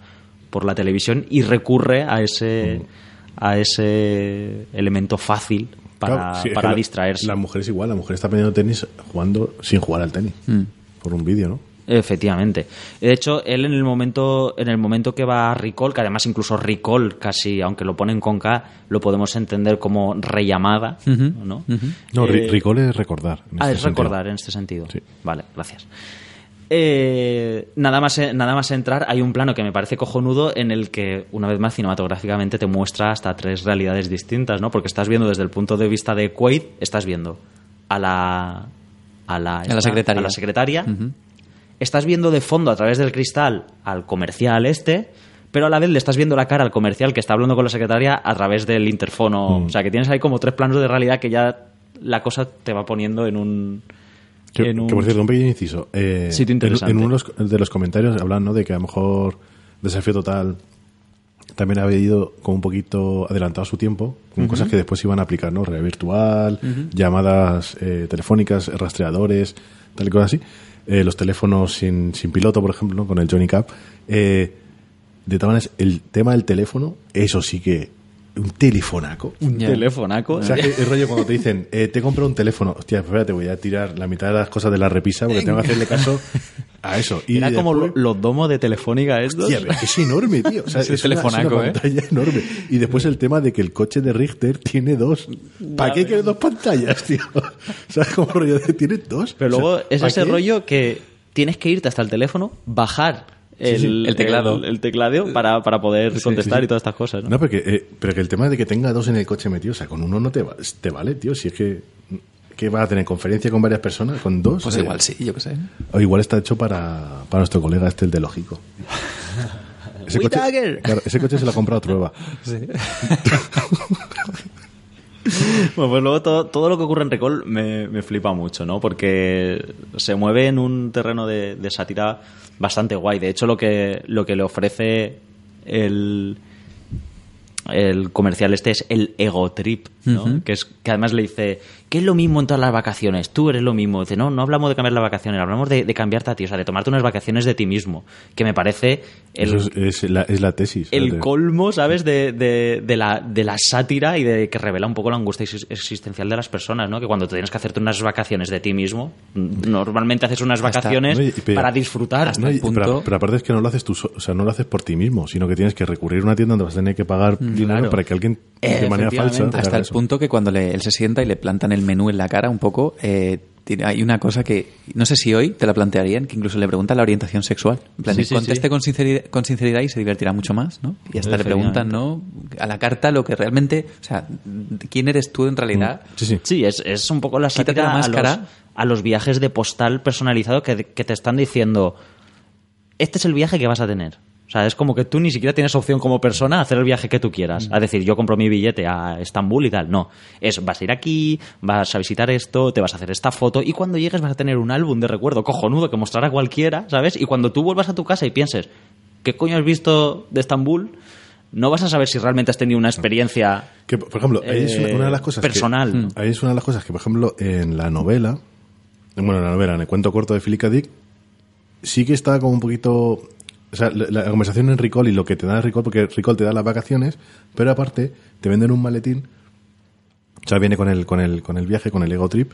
por la televisión y recurre a ese, a ese elemento fácil para, Claro, sí, es para que la- distraerse. La mujer es igual, la mujer está aprendiendo tenis jugando sin jugar al tenis. Mm. Por un vídeo, ¿no? Efectivamente. De hecho, él en el momento, en el momento que va a Recall, que además incluso Recall casi, aunque lo ponen con K, lo podemos entender como rellamada, ¿no? No, Eh, ri- recall es recordar. en Ah, este es sentido. recordar en este sentido. Sí. Vale, gracias. Eh, nada, más, nada más entrar, hay un plano que me parece cojonudo en el que, una vez más, cinematográficamente te muestra hasta tres realidades distintas, ¿no? Porque estás viendo desde el punto de vista de Quaid, estás viendo a la. a la, esta- secretaria. a la secretaria. Estás viendo de fondo a través del cristal al comercial este, pero a la vez le estás viendo la cara al comercial que está hablando con la secretaria a través del interfono. Mm. O sea, que tienes ahí como tres planos de realidad que ya la cosa te va poniendo en un. Que, en un- que, por cierto, un pequeño inciso. Eh, Sitio en, interesante. en uno de los- de los comentarios hablan ¿no? de que a lo mejor Desafío Total también había ido como un poquito adelantado a su tiempo, con cosas que después iban a aplicar, ¿no? Realidad virtual, llamadas eh, telefónicas, rastreadores, tal y cosas así. Eh, los teléfonos sin, sin piloto, por ejemplo, ¿no? con el Johnny Cap. Eh, de todas maneras, el tema del teléfono, eso sí que un telefonaco. un telefonaco. O sea, que el rollo cuando te dicen, eh, te compro un teléfono, hostia, espérate, voy a tirar la mitad de las cosas de la repisa porque tengo que hacerle caso a eso. Y Era como lo- los domos de Telefónica estos. Hostia, es enorme, tío. O sea, Ese es, una, es una telefonaco, ¿eh? pantalla enorme. Y después el tema de que el coche de Richter tiene dos. ¿Para qué quieres dos pantallas, tío? O sea, como rollo de tienes dos. Pero O sea, luego es ¿para ese qué? rollo que tienes que irte hasta el teléfono, bajar el, sí, el teclado. el, el para, para poder contestar sí, sí. y todas estas cosas. ¿no? No, porque, eh, pero que el tema de que tenga dos en el coche metido, o sea, con uno no te, va- te vale, tío. Si es que. ¿Qué va a tener? ¿Conferencia con varias personas? ¿Con dos? Pues Eh, igual sí, yo qué sé. O igual está hecho para, para nuestro colega este, el de Lógico. Ese coche, claro, ese coche se lo ha comprado Trueba. Bueno, pues luego todo, todo lo que ocurre en Recall me, me flipa mucho, ¿no? Porque se mueve en un terreno de, de sátira bastante guay. De hecho, lo que, lo que le ofrece el, el comercial este es el ego trip, ¿no? que, es, que además le dice, ¿qué es lo mismo en todas las vacaciones? Tú eres lo mismo. Dice, no, no hablamos de cambiar las vacaciones, hablamos de, de cambiarte a ti, o sea, de tomarte unas vacaciones de ti mismo. Que me parece el, Eso es, es la, es la tesis. el ¿sabes? colmo, ¿sabes? De, de, de la, de la sátira y de que revela un poco la angustia exis- existencial de las personas, ¿no? Que cuando te tienes que hacerte unas vacaciones de ti mismo, mm, normalmente haces unas Hasta- vacaciones no, y- pero- para disfrutar. hasta No, y- el punto- pero, pero aparte es que no lo haces tú, o sea, no lo haces por ti mismo, sino que tienes que recurrir a una tienda donde vas a tener que pagar dinero claro. para que alguien de manera falsa Hasta el eso. punto que cuando le- él se sienta y le plantan el menú en la cara un poco, eh, hay una cosa que no sé si hoy te la plantearían, que incluso le preguntan la orientación sexual. En plan, Sí, sí, conteste sí. Con, sinceridad, con sinceridad y se divertirá mucho más, ¿no? Y hasta le preguntan, ¿no? A la carta lo que realmente, o sea, ¿quién eres tú en realidad? Sí, sí. Sí, es, es un poco la sátira la a los, máscara. a los viajes de postal personalizado que, que te están diciendo, este es el viaje que vas a tener. O sea, es como que tú ni siquiera tienes opción como persona a hacer el viaje que tú quieras. A decir, yo compro mi billete a Estambul y tal. No. Es, vas a ir aquí, vas a visitar esto, te vas a hacer esta foto y cuando llegues vas a tener un álbum de recuerdo cojonudo que mostrará cualquiera, ¿sabes? Y cuando tú vuelvas a tu casa y pienses, ¿qué coño has visto de Estambul? No vas a saber si realmente has tenido una experiencia Que, por ejemplo, ahí es una, eh, una de las cosas. que- personal. Mm. ahí es una de las cosas que, por ejemplo, en la novela, bueno, en la novela, en el cuento corto de Philip K. Dick, sí que está como un poquito. O sea, la, la conversación en Recall y lo que te da Recall, porque Recall te da las vacaciones, pero aparte te venden un maletín. O sea, viene con el, con el, con el viaje, con el ego trip.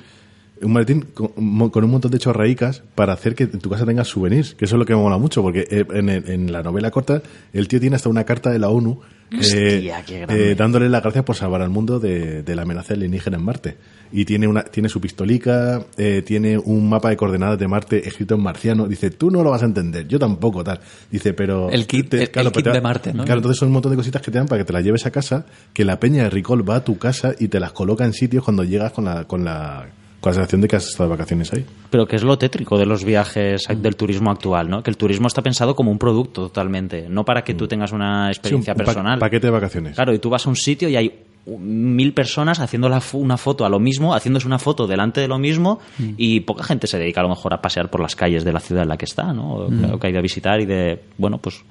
Un maletín con, mo- con un montón de chorraicas para hacer que en tu casa tengas souvenirs, que eso es lo que me mola mucho, porque eh, en, la novela corta el tío tiene hasta una carta de la ONU eh, Hostia, eh, dándole las gracias por salvar al mundo de, de la amenaza alienígena en Marte. Y tiene una tiene su pistolica, eh, tiene un mapa de coordenadas de Marte escrito en marciano. Dice, tú no lo vas a entender, yo tampoco, tal. Dice, pero... El kit- el- el kit te de Marte, ¿no? Claro, entonces son un montón de cositas que te dan para que te las lleves a casa, que la peña de Recall va a tu casa y te las coloca en sitios cuando llegas con la, con la, con la sensación de que has estado de vacaciones ahí. Pero que es lo tétrico de los viajes del turismo actual, ¿no? Que el turismo está pensado como un producto totalmente, no para que tú tengas una experiencia Sí, un pa- personal. paquete de vacaciones. Claro, y tú vas a un sitio y hay mil personas haciendo la una foto a lo mismo, haciéndose una foto delante de lo mismo y poca gente se dedica a lo mejor a pasear por las calles de la ciudad en la que está, ¿no? O que- o que ha ido a visitar y de, bueno, pues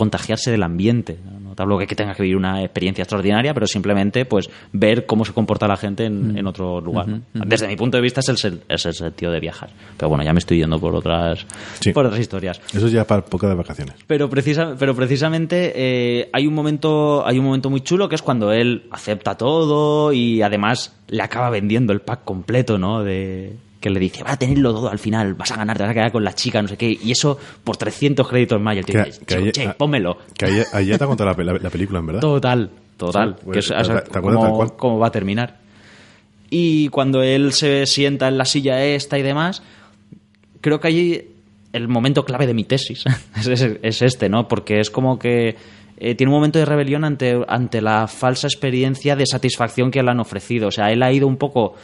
contagiarse del ambiente. No, te hablo que tenga que vivir una experiencia extraordinaria, pero simplemente pues ver cómo se comporta la gente en, en otro lugar. ¿no? Desde mi punto de vista es el, es el sentido de viajar. Pero bueno, ya me estoy yendo por otras, Sí. por otras historias. Eso es ya para poca de vacaciones. Pero, precisa, pero precisamente eh, hay un momento hay un momento muy chulo que es cuando él acepta todo y además le acaba vendiendo el pack completo, ¿no? De que le dice, va a tenerlo todo al final, vas a ganar, te vas a quedar con la chica, no sé qué, y eso por 300 créditos más. Y el tío dice, que "Chico, ahí- che, ah, pónmelo. Que ahí, ahí ya te ha contado la, pe- la- la película, en verdad. Total, total. Sí, pues, que es, ¿te- te cómo, cómo va a terminar. Y cuando él se sienta en la silla esta y demás, creo que allí el momento clave de mi tesis es, es- es este, ¿no? Porque es como que eh, tiene un momento de rebelión ante, ante la falsa experiencia de satisfacción que le han ofrecido. O sea, él ha ido un poco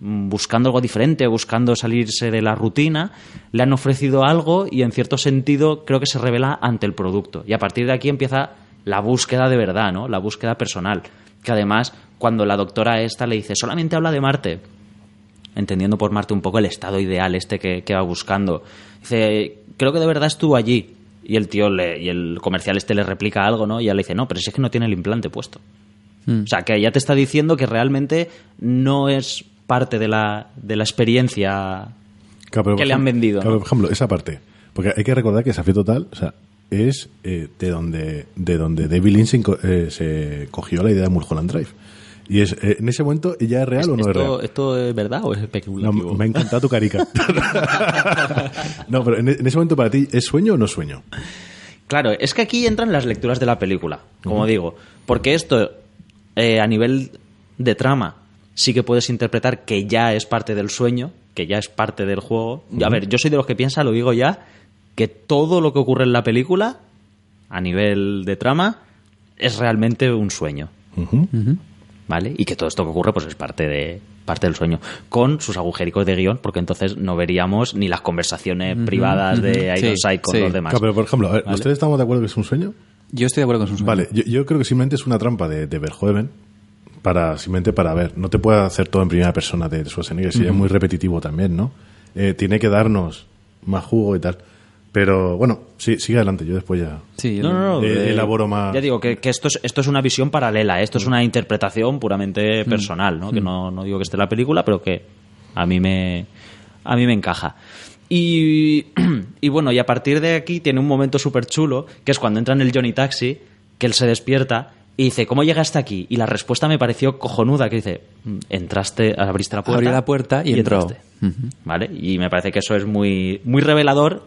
buscando algo diferente, buscando salirse de la rutina, le han ofrecido algo y en cierto sentido creo que se revela ante el producto. Y a partir de aquí empieza la búsqueda de verdad, ¿no? La búsqueda personal. Que además, cuando la doctora esta le dice, solamente habla de Marte, entendiendo por Marte un poco el estado ideal este que, que va buscando. Dice, creo que de verdad estuvo allí. Y el tío le, y el comercial este le replica algo, ¿no? Y ella le dice, no, pero si es que no tiene el implante puesto. Mm. O sea, que ella te está diciendo que realmente no es parte de la, de la experiencia Claro, que le han vendido, claro, ¿no? por ejemplo, esa parte. Porque hay que recordar que Desafío Total, o sea, es eh, de donde de donde David Lynch eh, se cogió la idea de Mulholland Drive. Y es eh, en ese momento, ¿ya es real o no es ¿Esto, real? ¿Esto es verdad o es No, especulativo? me ha encantado tu carica. no, pero en, en ese momento para ti, ¿es sueño o no sueño? Claro, es que aquí entran las lecturas de la película, como digo, porque esto a nivel de trama sí que puedes interpretar que ya es parte del sueño, que ya es parte del juego. A ver, yo soy de los que piensa, lo digo ya, que todo lo que ocurre en la película, a nivel de trama, es realmente un sueño. ¿Vale? Y que todo esto que ocurre pues es parte de parte del sueño con sus agujericos de guion porque entonces no veríamos ni las conversaciones privadas de Sí, Ironside con sí. los demás. Claro, pero por ejemplo, a ver, Vale. ¿ustedes estamos de acuerdo que es un sueño? Yo estoy de acuerdo con sus Vale, yo, yo creo que simplemente es una trampa de, de Verhoeven para simplemente para ver. No te puede hacer todo en primera persona de Schwarzenegger, sería muy repetitivo también, ¿no? Eh, tiene que darnos más jugo y tal. Pero bueno, sí, sigue adelante, yo después ya. Sí, No, no, no. Eh, eh, elaboro más- Ya digo que, que esto, es, esto es una visión paralela, esto es una interpretación puramente personal, ¿no? Que no, no digo que esté en la película, pero que a mí me, a mí me encaja. Y, y bueno, y a partir de aquí tiene un momento súper chulo, que es cuando entra en el Johnny Taxi, que él se despierta y dice, ¿cómo llegaste aquí? Y la respuesta me pareció cojonuda, que dice, "Mm, entraste, abriste la puerta. Abrió la puerta y entró. entraste". ¿Vale? Y me parece que eso es muy, muy revelador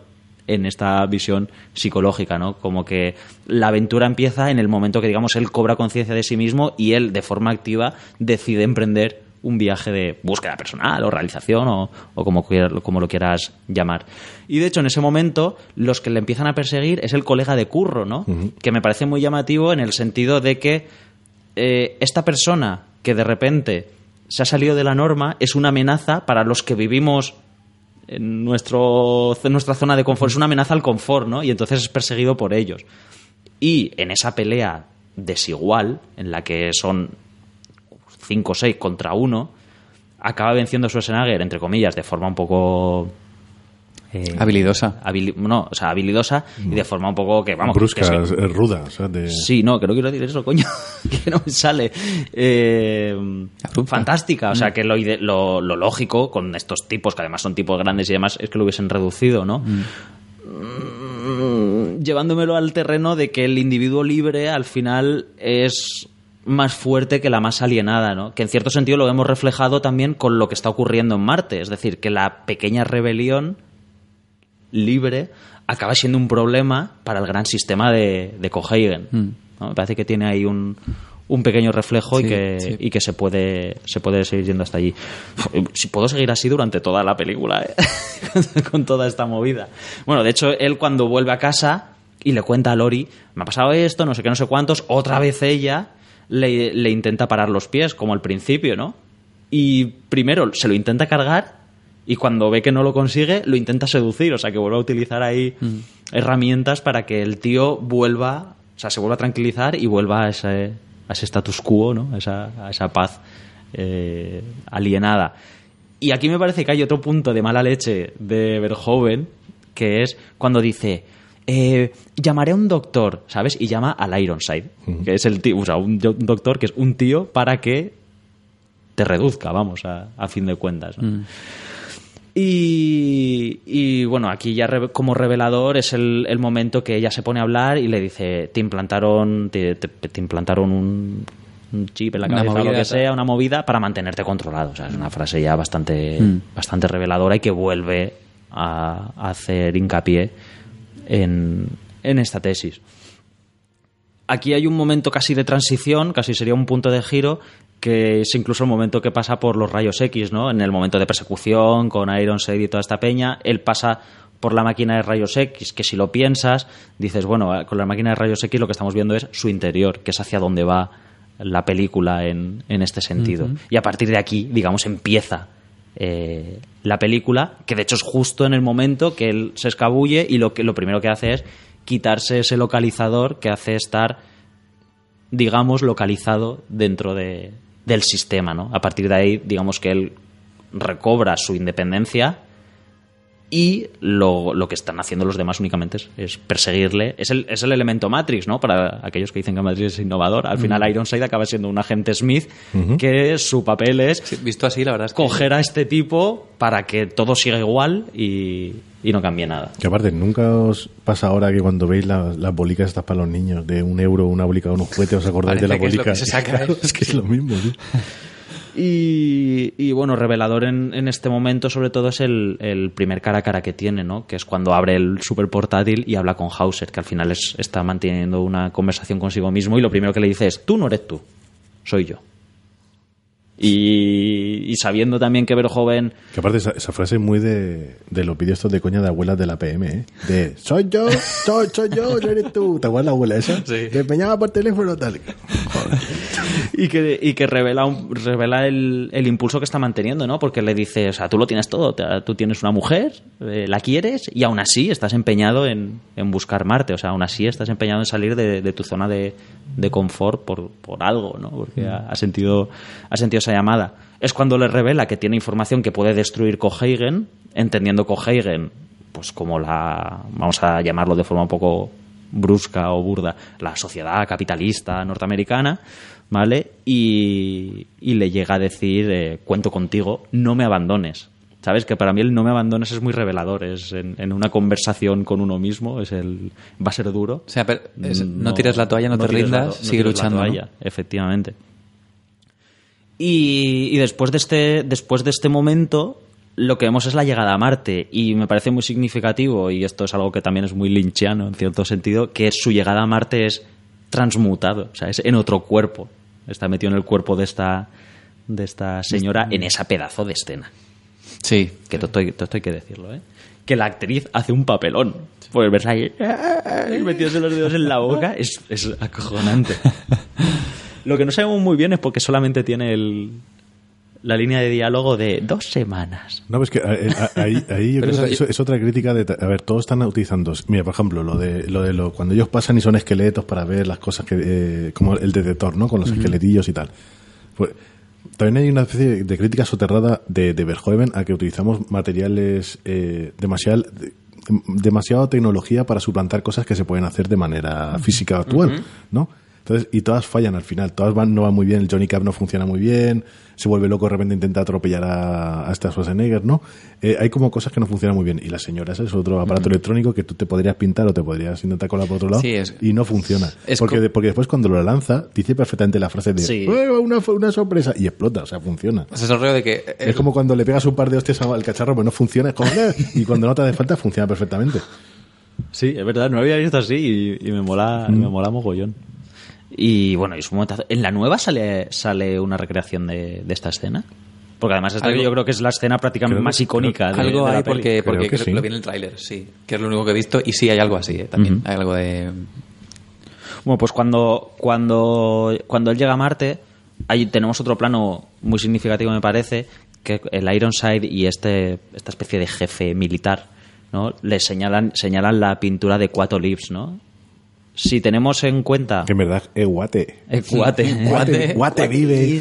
en esta visión psicológica, ¿no? Como que la aventura empieza en el momento que, digamos, él cobra conciencia de sí mismo y él, de forma activa, decide emprender un viaje de búsqueda personal o realización o, o como, como lo quieras llamar. Y de hecho, en ese momento, los que le empiezan a perseguir es el colega de Curro, ¿no? Que me parece muy llamativo en el sentido de que eh, esta persona que de repente se ha salido de la norma es una amenaza para los que vivimos en, nuestro, en nuestra zona de confort, es una amenaza al confort, ¿no? Y entonces es perseguido por ellos. Y en esa pelea desigual, en la que son 5 o 6 contra uno, acaba venciendo a Schwarzenegger, entre comillas, de forma un poco... eh, Habilidosa. habili- no, o sea, habilidosa y de forma un poco que, vamos... que brusca, se- eh, ruda. O sea, de... Sí, no, que no quiero decir eso, coño. que no me sale. Eh, fantástica. O sea, que lo, ide- lo, lo lógico con estos tipos, que además son tipos grandes y demás, es que lo hubiesen reducido, ¿no? Mm, Llevándomelo al terreno de que el individuo libre al final es más fuerte que la más alienada, ¿no? Que en cierto sentido lo hemos reflejado también con lo que está ocurriendo en Marte. Es decir, que la pequeña rebelión libre acaba siendo un problema para el gran sistema de, de. ¿no? Me parece que tiene ahí un, un pequeño reflejo y, que, sí. y que se puede, se puede seguir yendo hasta allí. Si puedo seguir así durante toda la película, ¿eh? con toda esta movida. Bueno, de hecho, él cuando vuelve a casa y le cuenta a Lori, me ha pasado esto, no sé qué, no sé cuántos, otra vez ella le, le intenta parar los pies, como al principio, ¿no? y primero se lo intenta cargar y cuando ve que no lo consigue lo intenta seducir, o sea que vuelve a utilizar ahí herramientas para que el tío vuelva, o sea, se vuelva a tranquilizar y vuelva a ese, a ese status quo, ¿no? A esa, a esa paz eh, alienada. Y aquí me parece que hay otro punto de mala leche de Verhoeven, que es cuando dice, eh, llamaré a un doctor, ¿sabes? Y llama al Ironside, que es el tío, o sea, un do- un doctor que es un tío para que te reduzca, vamos, a, a fin de cuentas. ¿no? Y, y, bueno, aquí ya re- como revelador es el, el momento que ella se pone a hablar y le dice, te implantaron, te, te- te implantaron un, un chip en la cabeza o lo que sea, una movida para mantenerte controlado. O sea, es una frase ya bastante, bastante reveladora y que vuelve a, a hacer hincapié en, en esta tesis. Aquí hay un momento casi de transición, casi sería un punto de giro, que es incluso el momento que pasa por los rayos X, ¿no? En el momento de persecución con Ironside y toda esta peña, él pasa por la máquina de rayos X, que si lo piensas, dices, bueno, con la máquina de rayos X lo que estamos viendo es su interior, que es hacia donde va la película en, en este sentido. Y a partir de aquí, digamos, empieza eh, la película, que de hecho es justo en el momento que él se escabulle y lo, que, lo primero que hace es quitarse ese localizador que hace estar, digamos, localizado dentro de, del sistema. ¿no? A partir de ahí, digamos que él recobra su independencia y lo, lo que están haciendo los demás únicamente es, es perseguirle. Es el, es el elemento Matrix, ¿no? Para aquellos que dicen que Matrix es innovador. Al final Ironside acaba siendo un agente Smith que su papel es Sí, visto así, la verdad es que... coger a este tipo para que todo siga igual y, y no cambie nada. Que aparte, ¿nunca os pasa ahora que cuando veis la- las bolicas estas para los niños, de un euro, una bolica unos juguetes, os acordáis de la que es bolica? que se saca, ¿eh? Claro, es que es lo mismo, tío. Y, y, bueno, revelador en, en este momento sobre todo es el, el primer cara a cara que tiene, ¿no? Que es cuando abre el super portátil y habla con Hauser, que al final es- está manteniendo una conversación consigo mismo y lo primero que le dice es, tú no eres tú, soy yo. Y, y sabiendo también que Verhoeven Que aparte, esa, esa frase es muy de, de los vídeos estos de coña de abuelas de la PM, ¿eh? De, soy yo, soy, soy yo, no eres tú. ¿Te acuerdas la abuela esa? Sí. Te empeñaba por teléfono tal. Joder. y que, y que revela, un- revela el, el impulso que está manteniendo, ¿no? Porque le dice, o sea, tú lo tienes todo, tú tienes una mujer, eh, la quieres y aún así estás empeñado en, en buscar Marte, o sea, aún así estás empeñado en salir de, tu zona de, de confort por, por algo, ¿no? Porque ha, sentido, ha sentido esa llamada. Es cuando le revela que tiene información que puede destruir Coheigen, entendiendo Coheigen, pues como la, vamos a llamarlo de forma un poco brusca o burda, la sociedad capitalista norteamericana, ¿vale? Y, y le llega a decir, eh, cuento contigo, no me abandones. ¿Sabes? Que para mí el no me abandones es muy revelador. Es en, en una conversación con uno mismo, es el va a ser duro. O sea, pero es- no, tires la toalla, no, te la rindas, no sigue la luchando. ¿no? toalla, efectivamente. Y, y después, de este, después de este momento, lo que vemos es la llegada a Marte. Y me parece muy significativo, y esto es algo que también es muy lynchiano en cierto sentido, que su llegada a Marte es transmutado, o sea, es en otro cuerpo. Está metido en el cuerpo de esta, de esta señora en esa pedazo de escena. Sí. Que todo esto, hay que decirlo, ¿eh? Que la actriz hace un papelón. Pues verse ahí metiéndose los dedos en la boca es, es acojonante. Lo que no sabemos muy bien es porque solamente tiene el, la línea de diálogo de dos semanas. No, pues que eh, a- ahí, ahí yo creo que eso- es otra crítica de... A ver, todos están utilizando... Mira, por ejemplo, lo de lo de lo, cuando ellos pasan y son esqueletos para ver las cosas que... eh, como el detector, ¿no? Con los esqueletillos y tal. Pues, también hay una especie de crítica soterrada de, de Verhoeven a que utilizamos materiales eh, demasiado demasiado tecnología para suplantar cosas que se pueden hacer de manera física actual, ¿no? Entonces, y todas fallan al final, todas van, no van muy bien, el Johnny Cap no funciona muy bien, se vuelve loco, de repente intenta atropellar a, a esta Schwarzenegger, ¿no? Eh, hay como cosas que no funcionan muy bien. Y la señora, ese es otro aparato electrónico que tú te podrías pintar o te podrías intentar colar por otro lado Sí, es- y no funciona. es porque, de- porque después cuando lo lanza, dice perfectamente la frase de Sí. "Eh, una, una sorpresa y explota, o sea, funciona. Ese es el rollo de que... eh, Es como cuando le pegas un par de hostias al cacharro, pues no funciona, es como, y cuando no te hace falta, funciona perfectamente. Sí, es verdad, no había visto así y, y me mola, me mola mogollón. Y bueno, y es un momentazo. ¿En la nueva sale, sale una recreación de, de esta escena? Porque además esta Algo- yo creo que es la escena prácticamente Creo- más icónica de, algo de la hay peli. porque, porque Creo que creo sí. lo vi en el tráiler, sí. Que es lo único que he visto. Y sí, hay algo así, eh, también. Hay algo de... Bueno, pues cuando, cuando, cuando él llega a Marte, ahí tenemos otro plano muy significativo, me parece, que el Ironside y este, esta especie de jefe militar, ¿no? Le señalan, señalan la pintura de Quato Lips, ¿no? Si tenemos en cuenta... Que en verdad es guate. El guate. Guate, guate vive.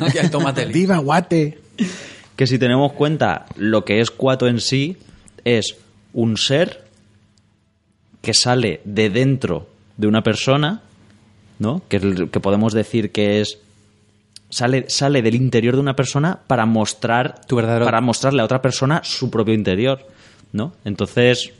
Viva guate. que si tenemos cuenta lo que es Cuato en sí, es un ser que sale de dentro de una persona, ¿no? Que, el- que podemos decir que es sale, sale del interior de una persona para mostrar Tu verdadero- para mostrarle a otra persona su propio interior, ¿no? Entonces,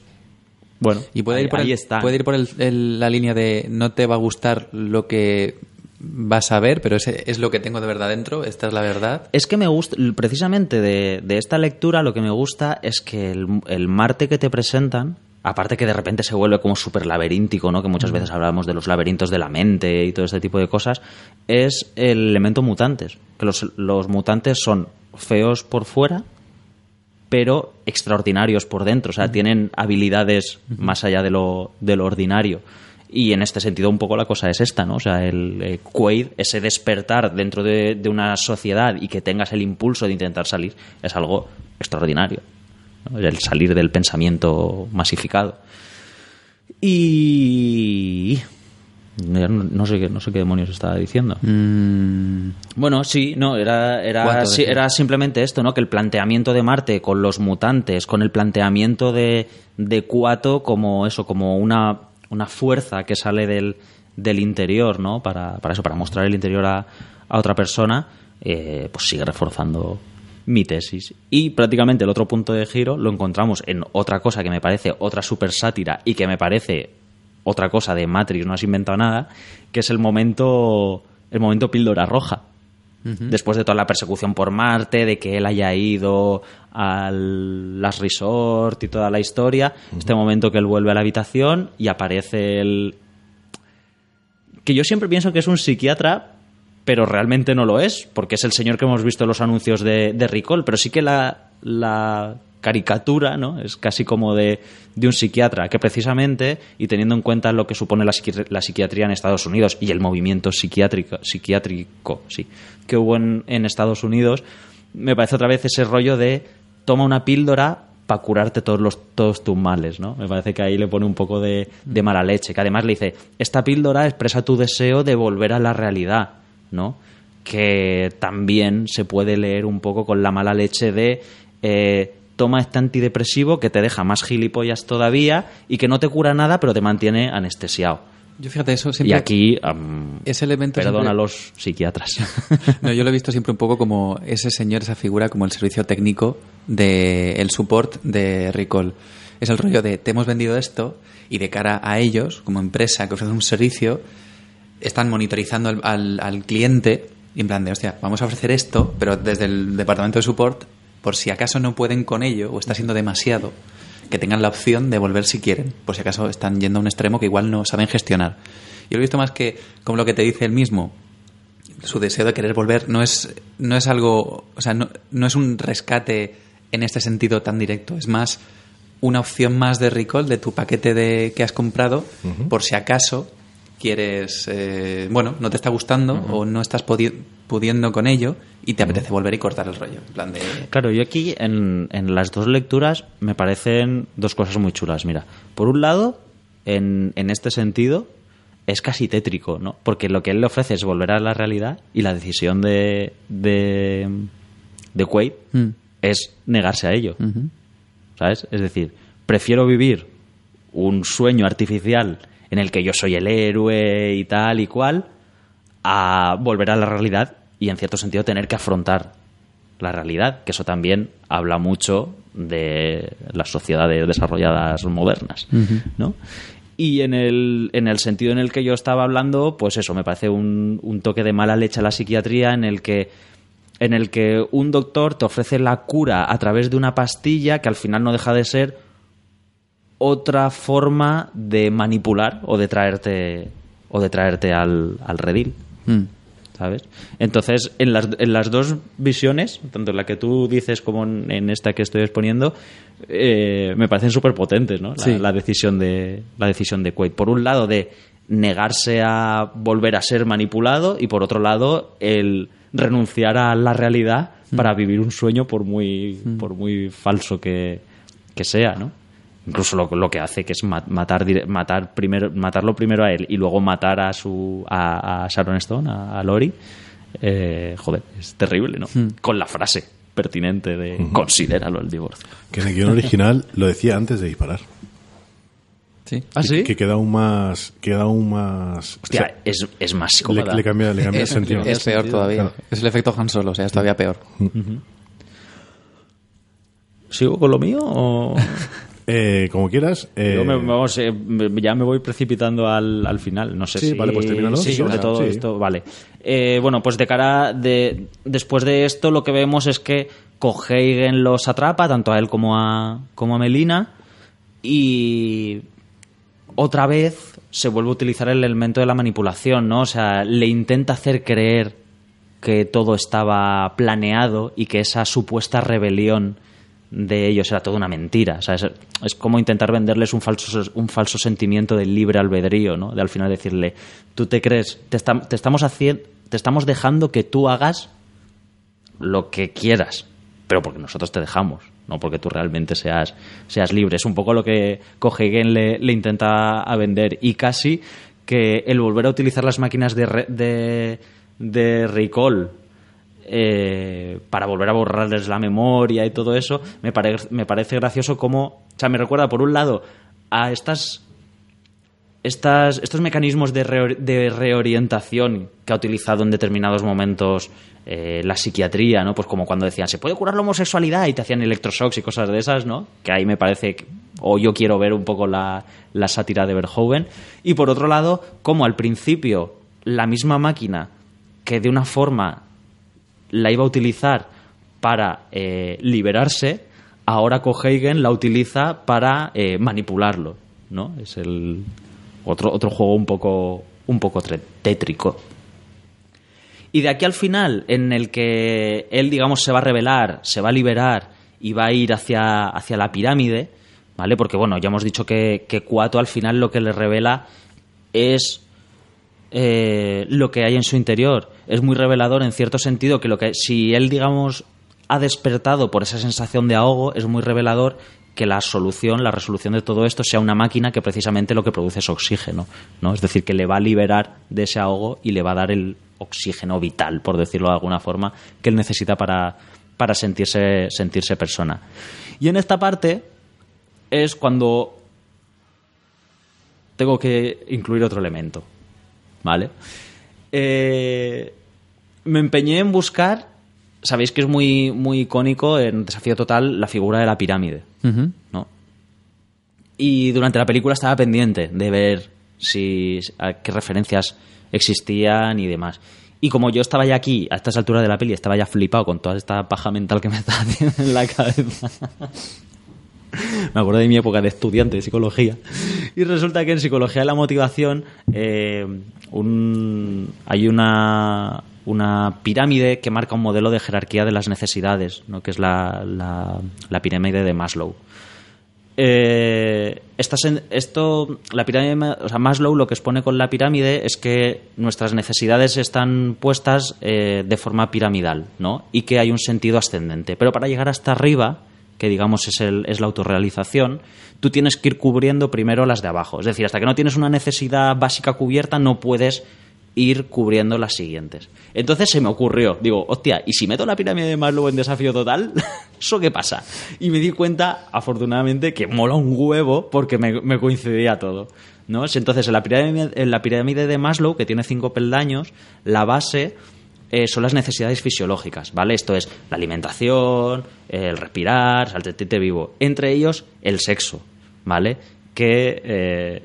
bueno, Y puede ahí, ir por, ahí el- está. puede ir por el- el- la línea de no te va a gustar lo que vas a ver, pero ese es lo que tengo de verdad dentro, esta es la verdad. Es que me gusta, precisamente de, de esta lectura, lo que me gusta es que el, el Marte que te presentan, aparte que de repente se vuelve como súper laberíntico, ¿no? que muchas veces hablamos de los laberintos de la mente y todo este tipo de cosas, es el elemento mutantes. Que los, los mutantes son feos por fuera, pero extraordinarios por dentro. O sea, tienen habilidades más allá de lo, de lo ordinario. Y en este sentido, un poco la cosa es esta, ¿no? O sea, el eh, Quaid, ese despertar dentro de, de una sociedad y que tengas el impulso de intentar salir, es algo extraordinario. ¿no? El salir del pensamiento masificado. Y. No, no sé qué, no sé qué demonios estaba diciendo. Mm, Bueno, sí, no, era, era, sí, era simplemente esto, ¿no? Que el planteamiento de Marte con los mutantes, con el planteamiento de, de Cuato como eso, como una, una fuerza que sale del, del interior, ¿no? Para, para eso, para mostrar el interior a, a otra persona, eh, pues sigue reforzando mi tesis. Y prácticamente el otro punto de giro lo encontramos en otra cosa que me parece otra super sátira y que me parece otra cosa de Matrix, no has inventado nada, que es el momento, el momento píldora roja. Después de toda la persecución por Marte, de que él haya ido al Last Resort y toda la historia, este momento que él vuelve a la habitación y aparece el... que yo siempre pienso que es un psiquiatra, pero realmente no lo es, porque es el señor que hemos visto en los anuncios de, de Recall, pero sí que la, la caricatura ¿no? es casi como de, de un psiquiatra, que precisamente, y teniendo en cuenta lo que supone la, psiqui- la psiquiatría en Estados Unidos y el movimiento psiquiátrico, psiquiátrico sí, que hubo en, en Estados Unidos, me parece otra vez ese rollo de toma una píldora para curarte todos, los, todos tus males, ¿no? Me parece que ahí le pone un poco de, de mala leche, que además le dice, esta píldora expresa tu deseo de volver a la realidad, ¿no? Que también se puede leer un poco con la mala leche de eh, toma este antidepresivo que te deja más gilipollas todavía y que no te cura nada pero te mantiene anestesiado. yo fíjate, eso Y siempre... aquí, am, Ese elemento perdón siempre- a los psiquiatras. No, yo lo he visto siempre un poco como ese señor, esa figura, como el servicio técnico de el support de Recall. Es el rollo de te hemos vendido esto y de cara a ellos, como empresa que ofrece un servicio, están monitorizando al, al- al cliente y en plan de, hostia, vamos a ofrecer esto, pero desde el departamento de support, por si acaso no pueden con ello o está siendo demasiado, que tengan la opción de volver si quieren, por si acaso están yendo a un extremo que igual no saben gestionar. Yo lo he visto más que como lo que te dice él mismo, su deseo de querer volver no es, no es algo, o sea, no, no es un rescate en este sentido tan directo, es más una opción más de recall de tu paquete de, que has comprado por si acaso quieres, eh, bueno, no te está gustando o no estás pudiendo con ello y te apetece volver y cortar el rollo. En plan de... Claro, yo aquí en, en las dos lecturas me parecen dos cosas muy chulas. Mira, por un lado, en, en este sentido, es casi tétrico, ¿no? Porque lo que él le ofrece es volver a la realidad y la decisión de, de, de Quaid Mm. es negarse a ello. ¿Sabes? Es decir, prefiero vivir un sueño artificial en el que yo soy el héroe y tal y cual, a volver a la realidad y en cierto sentido tener que afrontar la realidad, que eso también habla mucho de las sociedades desarrolladas modernas, ¿no? Y en el, en el sentido en el que yo estaba hablando, pues eso, me parece un, un toque de mala leche a la psiquiatría en el que en el que un doctor te ofrece la cura a través de una pastilla que al final no deja de ser otra forma de manipular o de traerte o de traerte al, al redil. Mm. ¿Sabes? Entonces, en las, en las dos visiones, tanto en la que tú dices como en, en esta que estoy exponiendo, eh, me parecen súper potentes, ¿no? La, Sí. la decisión de la decisión de Quaid. Por un lado, de negarse a volver a ser manipulado y por otro lado, el renunciar a la realidad para vivir un sueño por muy, por muy falso que, que sea, ¿no? Incluso lo, lo que hace que es ma- matar, matar primero, matarlo primero a él y luego matar a su a, a Sharon Stone, a, a Lori. eh, joder, es terrible, ¿no? Con la frase pertinente de considéralo el divorcio. Que en el guion original lo decía antes de disparar. Sí. ¿Ah, sí? Que queda aún más. Queda aún más. Hostia, o sea, es, es más le, psicópata. le cambia, le cambia el sentido. es peor todavía. claro. Es el efecto Han Solo, o sea, es todavía peor. ¿Sigo con lo mío o...? Eh, como quieras. eh, Yo me- vamos, eh, me- ya me voy precipitando al, al final. No sé Sí, si. vale, pues termínalo. Sí, claro, todo sí. esto. Vale. Eh, bueno, pues de cara. de Después de esto, lo que vemos es que Coheigen los atrapa, tanto a él como a, como a Melina. Y. Otra vez se vuelve a utilizar el elemento de la manipulación, ¿no? O sea, le intenta hacer creer que todo estaba planeado y que esa supuesta rebelión de ellos era toda una mentira. Es, es como intentar venderles un falso, un falso sentimiento de libre albedrío, ¿no? De al final decirle, tú te crees, te, estam- te estamos haciendo, te estamos dejando que tú hagas lo que quieras, pero porque nosotros te dejamos, no porque tú realmente seas, seas libre. Es un poco lo que Cohegen le, le intenta a vender y casi que el volver a utilizar las máquinas de, re- de, de recall eh, para volver a borrarles la memoria y todo eso, me, me parece gracioso como, o sea, me recuerda por un lado a estas estas, estos mecanismos de, de reorientación que ha utilizado en determinados momentos eh, la psiquiatría, ¿no? Pues como cuando decían, se puede curar la homosexualidad y te hacían electroshocks y cosas de esas, ¿no? Que ahí me parece, o yo quiero ver un poco la, la sátira de Verhoeven. Y por otro lado, como al principio la misma máquina que de una forma la iba a utilizar para eh, liberarse, ahora Coheigen la utiliza para eh, manipularlo, ¿no? Es el otro, otro juego un poco, un poco tétrico. Y de aquí al final, en el que él, digamos, se va a revelar, se va a liberar y va a ir hacia, hacia la pirámide, ¿vale? Porque, bueno, ya hemos dicho que, que Kuato al final lo que le revela es eh, lo que hay en su interior. Es muy revelador en cierto sentido que lo que si él, digamos, ha despertado por esa sensación de ahogo, es muy revelador que la solución, la resolución de todo esto sea una máquina que precisamente lo que produce es oxígeno, ¿no? Es decir, que le va a liberar de ese ahogo y le va a dar el oxígeno vital, por decirlo de alguna forma, que él necesita para, para sentirse, sentirse persona. Y en esta parte es cuando tengo que incluir otro elemento. ¿Vale? Eh, me empeñé en buscar. Sabéis que es muy, muy icónico en Desafío Total la figura de la pirámide. ¿no? Y durante la película estaba pendiente de ver si a qué referencias existían y demás. Y como yo estaba ya aquí, a estas alturas de la peli, estaba ya flipado con toda esta paja mental que me estaba haciendo en la cabeza. me acuerdo de mi época de estudiante de psicología. Y resulta que en psicología de la motivación eh, un- hay una, una pirámide que marca un modelo de jerarquía de las necesidades, ¿no? que es la, la- pirámide de Maslow. Eh, estas esto, la pirámide, o sea, Maslow lo que expone con la pirámide es que nuestras necesidades están puestas eh, de forma piramidal, ¿no? Y que hay un sentido ascendente. Pero para llegar hasta arriba, que digamos es, el, es la autorrealización, tú tienes que ir cubriendo primero las de abajo. Es decir, hasta que no tienes una necesidad básica cubierta, no puedes ir cubriendo las siguientes. Entonces se me ocurrió, digo, hostia, ¿y si meto la pirámide de Maslow en desafío total? ¿Eso qué pasa? Y me di cuenta, afortunadamente, que mola un huevo porque me, coincidía todo. ¿no? Entonces, en la, pirámide, de Maslow, que tiene cinco peldaños, la base eh, son las necesidades fisiológicas, ¿vale? Esto es la alimentación, el respirar, saltetete vivo. Entre ellos, el sexo, ¿vale? Que eh,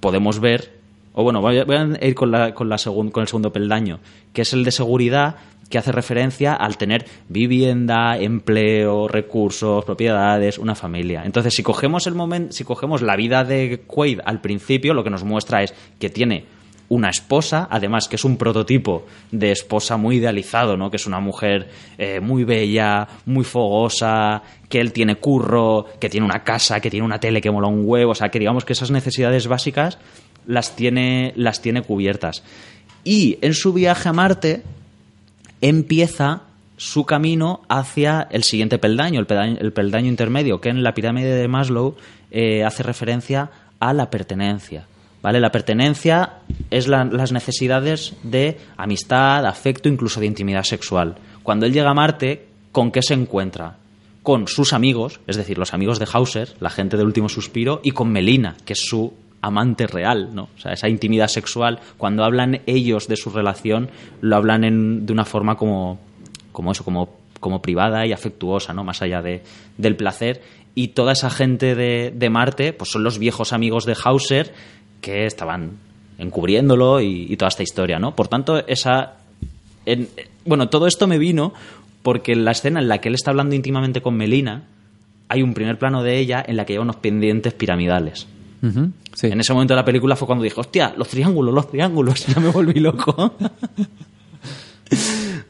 podemos ver o bueno, voy a, ir con, la, con el segundo peldaño, que es el de seguridad, que hace referencia al tener vivienda, empleo, recursos, propiedades, una familia. Entonces, si cogemos el momento, si cogemos la vida de Quaid al principio, lo que nos muestra es que tiene una esposa, además que es un prototipo de esposa muy idealizado, ¿no? Que es una mujer eh, muy bella, muy fogosa, que él tiene curro, que tiene una casa, que tiene una tele que mola un huevo, o sea, que digamos que esas necesidades básicas las tiene, las tiene cubiertas. Y en su viaje a Marte, empieza su camino hacia el siguiente peldaño, el peldaño, el peldaño intermedio, que en la pirámide de Maslow eh, hace referencia a la pertenencia. ¿Vale? La pertenencia es la- las necesidades de amistad, afecto, incluso de intimidad sexual. Cuando él llega a Marte, ¿con qué se encuentra? Con sus amigos, es decir, los amigos de Hauser, la gente del último suspiro, y con Melina, que es su amante real, ¿no? O sea, esa intimidad sexual, cuando hablan ellos de su relación, lo hablan en- de una forma como, como eso, como, como privada y afectuosa, ¿no? Más allá de, del placer. Y toda esa gente de, de Marte, pues son los viejos amigos de Hauser que estaban encubriéndolo y, toda esta historia, ¿no? Por tanto, esa. en- bueno, todo esto me vino porque en la escena en la que él está hablando íntimamente con Melina, hay un primer plano de ella en la que lleva unos pendientes piramidales. En ese momento de la película fue cuando dije, hostia, los triángulos, los triángulos, ya me volví loco.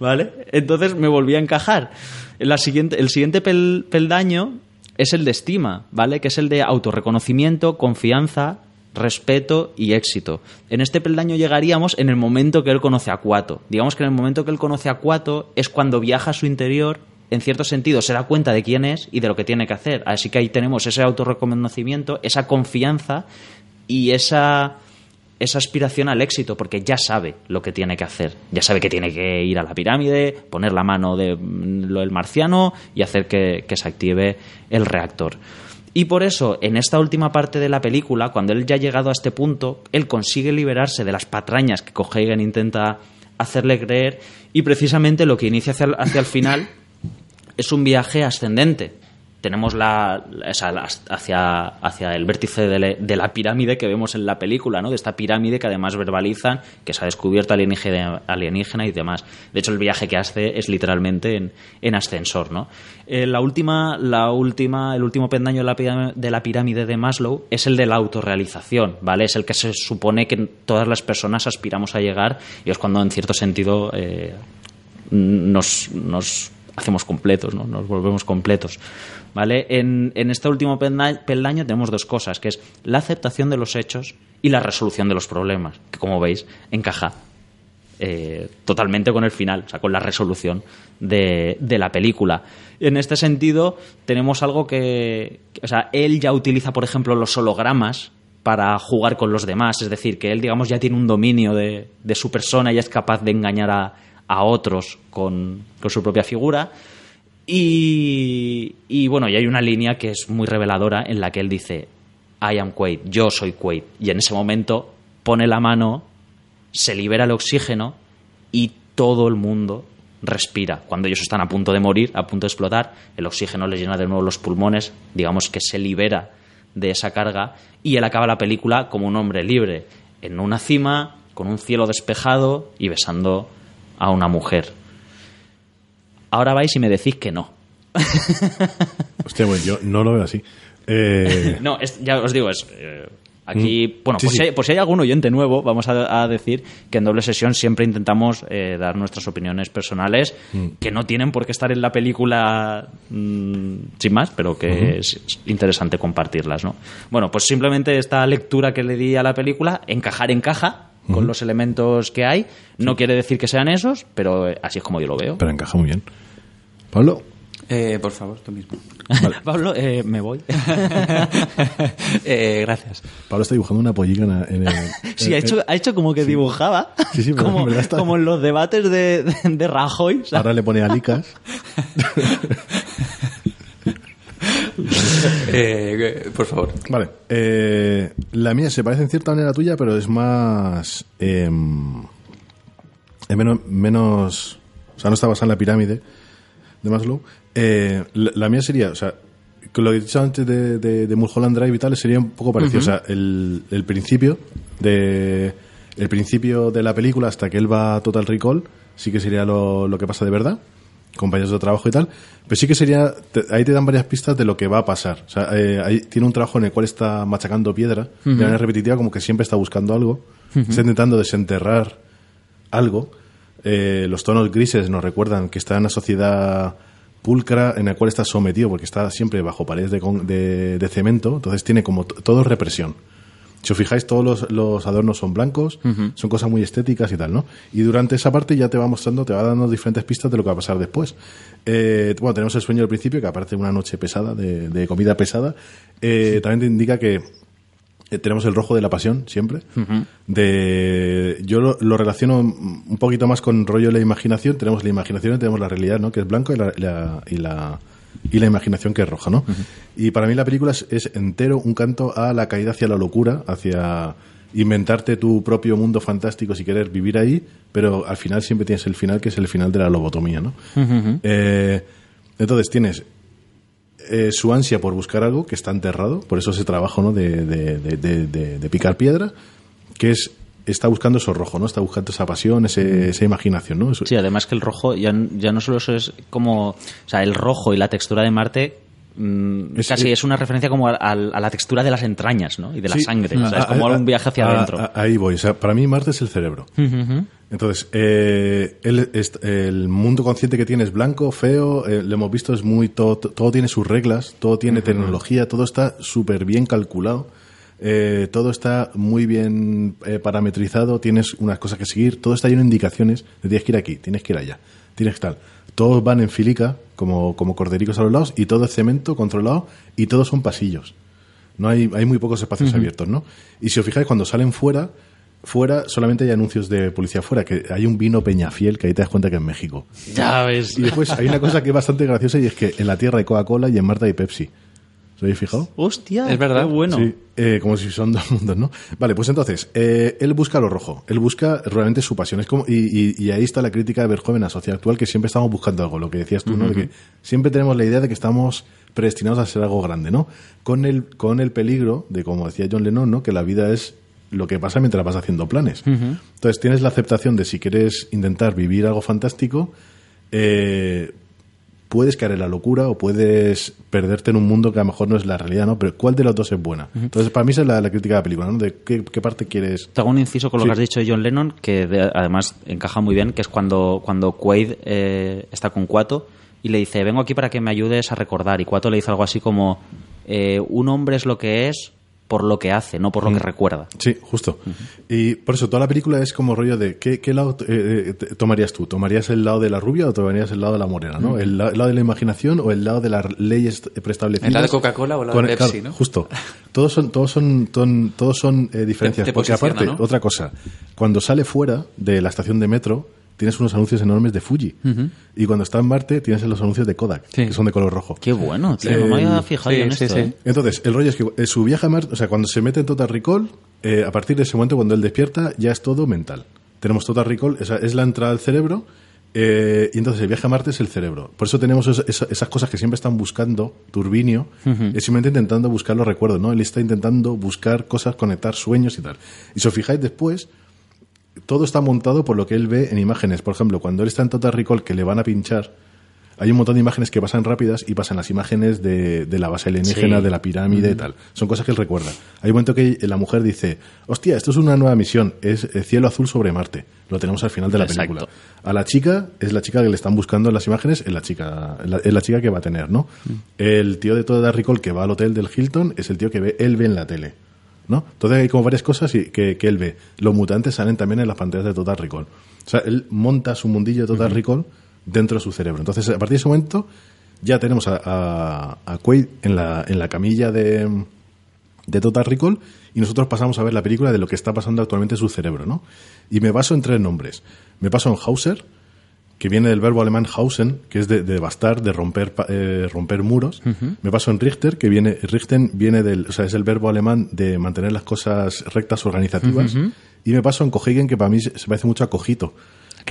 ¿Vale? Entonces me volví a encajar. La siguiente, el siguiente pel- peldaño es el de estima, ¿vale? Que es el de autorreconocimiento, confianza, respeto y éxito. En este peldaño llegaríamos en el momento que él conoce a Cuato. Digamos que en el momento que él conoce a Cuato es cuando viaja a su interior, en cierto sentido se da cuenta de quién es y de lo que tiene que hacer. Así que ahí tenemos ese autorreconocimiento, esa confianza y esa esa aspiración al éxito, porque ya sabe lo que tiene que hacer. Ya sabe que tiene que ir a la pirámide, poner la mano de mm, lo del marciano y hacer que, que se active el reactor. Y por eso, en esta última parte de la película, cuando él ya ha llegado a este punto, él consigue liberarse de las patrañas que Cohagen intenta hacerle creer y precisamente lo que inicia hacia hacia el final es un viaje ascendente. Tenemos la, hacia, hacia el vértice de, la- de la pirámide que vemos en la película, ¿no? De esta pirámide que además verbalizan que se ha descubierto alienígena, alienígena y demás. De hecho, el viaje que hace es literalmente en, en ascensor, ¿no? Eh, la última, la última, el último pendaño de la, pirámide, de Maslow es el de la autorrealización, ¿vale? Es el que se supone que todas las personas aspiramos a llegar y es cuando, en cierto sentido, eh, nos hacemos completos, ¿no? nos volvemos completos. ¿Vale? En, en este último pelda- peldaño tenemos dos cosas, que es la aceptación de los hechos y la resolución de los problemas, que como veis encaja eh, totalmente con el final, o sea, con la resolución de, de la película. En este sentido, tenemos algo que, que- o sea, él ya utiliza, por ejemplo, los hologramas para jugar con los demás, es decir, que él, digamos, ya tiene un dominio de, de su persona y es capaz de engañar a, a otros con, con su propia figura. Y, y bueno, y hay una línea que es muy reveladora en la que él dice, I am Quaid, yo soy Quaid. Y en ese momento pone la mano, se libera el oxígeno y todo el mundo respira. Cuando ellos están a punto de morir, a punto de explotar, el oxígeno les llena de nuevo los pulmones, digamos que se libera de esa carga y él acaba la película como un hombre libre, en una cima, con un cielo despejado y besando a una mujer. Ahora vais y me decís que no. Hostia, bueno, yo no lo veo así. Eh, No, es- ya os digo, es. eh, aquí, bueno, Sí, por, sí. Si hay, por si hay algún oyente nuevo, vamos a, a decir que en doble sesión siempre intentamos eh, dar nuestras opiniones personales que no tienen por qué estar en la película mm, sin más, pero que es interesante compartirlas, ¿no? Bueno, pues simplemente esta lectura que le di a la película, encajar encaja con los elementos que hay. No quiere decir que sean esos, pero eh, así es como yo lo veo. pero encaja muy bien. Pablo, Eh, por favor, tú mismo. Pablo, eh, me voy. Eh, gracias. Pablo está dibujando una pollica en en el. Sí, ha en- hecho, ha hecho como que dibujaba. Sí, sí, como, en está- como en los debates de, de, de Rajoy. ¿sabes? Ahora le pone alicas. Eh, por favor. Vale. eh, la mía se parece en cierta manera a la tuya, pero es más. eh, es menos, menos. O sea, no está basada en la pirámide de Maslow. Eh, la, la mía sería, o sea, con lo que he dicho antes de, de, de Mulholland Drive y tal, sería un poco parecido. O sea, el, el principio de. El principio de la película hasta que él va a Total Recall, sí que sería lo, lo que pasa de verdad compañeros de trabajo y tal, pero sí que sería, te- ahí te dan varias pistas de lo que va a pasar. O sea, eh, ahí tiene un trabajo en el cual está machacando piedra, de manera repetitiva, como que siempre está buscando algo, está intentando desenterrar algo. Eh, los tonos grises nos recuerdan que está en una sociedad pulcra en la cual está sometido porque está siempre bajo paredes de, de- de cemento, entonces tiene como todo represión. Si os fijáis, todos los, los adornos son blancos, son cosas muy estéticas y tal, ¿no? Y durante esa parte ya te va mostrando, te va dando diferentes pistas de lo que va a pasar después. Eh, bueno, tenemos el sueño al principio, que aparte de una noche pesada, de, de comida pesada, eh, también te indica que eh, tenemos el rojo de la pasión siempre. De, yo lo, lo relaciono un poquito más con rollo de la imaginación. Tenemos la imaginación y tenemos la realidad, ¿no? Que es blanco y la, la- y la, y la imaginación que es roja, ¿no? Y para mí la película es, es entero un canto a la caída hacia la locura, hacia inventarte tu propio mundo fantástico si quieres vivir ahí, pero al final siempre tienes el final que es el final de la lobotomía, ¿no? Eh, entonces tienes eh, su ansia por buscar algo que está enterrado, por eso ese trabajo ¿no? de, de- de- de- de- de picar piedra, que es está buscando eso rojo, ¿no? Está buscando esa pasión, ese- esa imaginación, ¿no? Eso- Sí, además que el rojo ya, ya no solo eso es como... O sea, el rojo y la textura de Marte mm, Es- casi es- es una referencia como a, a- a la textura de las entrañas, ¿no? Y de la Sí. sangre. O sea, es Ah, como ah, un viaje hacia ah, adentro. ah, ahí voy. O sea, para mí Marte es el cerebro. Entonces, eh, el, est- el mundo consciente que tiene es blanco, feo, eh, lo hemos visto, es muy todo, todo tiene sus reglas, todo tiene tecnología, todo está súper bien calculado, eh, todo está muy bien eh, parametrizado, tienes unas cosas que seguir, todo está lleno de indicaciones, de tienes que ir aquí, tienes que ir allá, tienes que tal. Todos van en filica, como, como cordericos a los lados, y todo es cemento controlado, y todos son pasillos. No hay, hay muy pocos espacios abiertos, ¿no? Y si os fijáis, cuando salen fuera, fuera solamente hay anuncios de policía fuera, que hay un vino Peñafiel, que ahí te das cuenta que es México. Ya ves. Y después hay una cosa que es bastante graciosa y es que en la Tierra hay Coca-Cola y en Marte hay Pepsi. ¿Os habéis fijado? Hostia, Es verdad. qué bueno. Sí, eh, como si son dos mundos, ¿no? Vale, pues entonces, eh, él busca lo rojo, él busca realmente su pasión. Es como, y, y- y ahí está la crítica de Verjoven a la sociedad actual, que siempre estamos buscando algo, lo que decías tú, ¿no? De que siempre tenemos la idea de que estamos predestinados a ser algo grande, ¿no? Con el, con el peligro de, como decía John Lennon, ¿no? Que la vida es lo que pasa mientras vas haciendo planes. Entonces tienes la aceptación de si quieres intentar vivir algo fantástico, eh, puedes caer en la locura o puedes perderte en un mundo que a lo mejor no es la realidad, ¿no? Pero ¿cuál de los dos es buena? Entonces, para mí esa es la, la crítica de la película, ¿no? De qué, qué parte quieres... Te hago un inciso con lo Sí. que has dicho de John Lennon, que de- además encaja muy bien, que es cuando, cuando Quaid eh, está con Cuato y le dice, vengo aquí para que me ayudes a recordar. Y Cuato le dice algo así como, eh, un hombre es lo que es por lo que hace, no por lo que recuerda. Sí, justo. Y por eso toda la película es como rollo de ¿qué, qué lado eh, eh, tomarías tú? ¿Tomarías el lado de la rubia o tomarías el lado de la morena? ¿no? ¿El, la- el lado de la imaginación o el lado de las leyes preestablecidas? ¿El lado de Coca-Cola o el lado de Pepsi, no? Justo. Todos son, todos son, ton- todos son eh, diferencias. Te- te porque aparte, ¿no? otra cosa, cuando sale fuera de la estación de metro, tienes unos anuncios enormes de Fuji. Y cuando está en Marte, tienes los anuncios de Kodak, Sí. que son de color rojo. Qué bueno, tío, no me había fijado sí, en sí, esto. sí. ¿eh? Entonces, el rollo es que eh, su viaje a Marte, o sea, cuando se mete en Total Recall, eh, a partir de ese momento, cuando él despierta, ya es todo mental. Tenemos Total Recall, esa es la entrada al cerebro, eh, y entonces el viaje a Marte es el cerebro. Por eso tenemos es- esa- esas cosas que siempre están buscando Turbinio, es simplemente intentando buscar los recuerdos, ¿no? Él está intentando buscar cosas, conectar sueños y tal. Y si os fijáis después, todo está montado por lo que él ve en imágenes. Por ejemplo, cuando él está en Total Recall que le van a pinchar, hay un montón de imágenes que pasan rápidas y pasan las imágenes de, de la base alienígena, Sí. de la pirámide y tal. Son cosas que él recuerda. Hay un momento que la mujer dice, hostia, esto es una nueva misión, es eh, cielo azul sobre Marte. Lo tenemos al final de la Exacto. película. A la chica, es la chica que le están buscando en las imágenes, es la chica, es la, es la chica que va a tener, ¿no? El tío de Total Recall que va al hotel del Hilton es el tío que ve, él ve en la tele. ¿No? Entonces hay como varias cosas y- que, que él ve. Los mutantes salen también en las pantallas de Total Recall. O sea, él monta su mundillo de Total Recall dentro de su cerebro. Entonces, a partir de ese momento, ya tenemos a, a, a Quaid en la, en la camilla de, de Total Recall y nosotros pasamos a ver la película de lo que está pasando actualmente en su cerebro, ¿no? Y me baso en tres nombres. Me paso en Hauser, que viene del verbo alemán Hausen, que es de, de bastar, de romper, eh, romper muros. Me paso en Richter, que viene, Richten viene del, o sea, es el verbo alemán de mantener las cosas rectas organizativas. Y me paso en Cojigen, que para mí se se parece mucho a Cojito.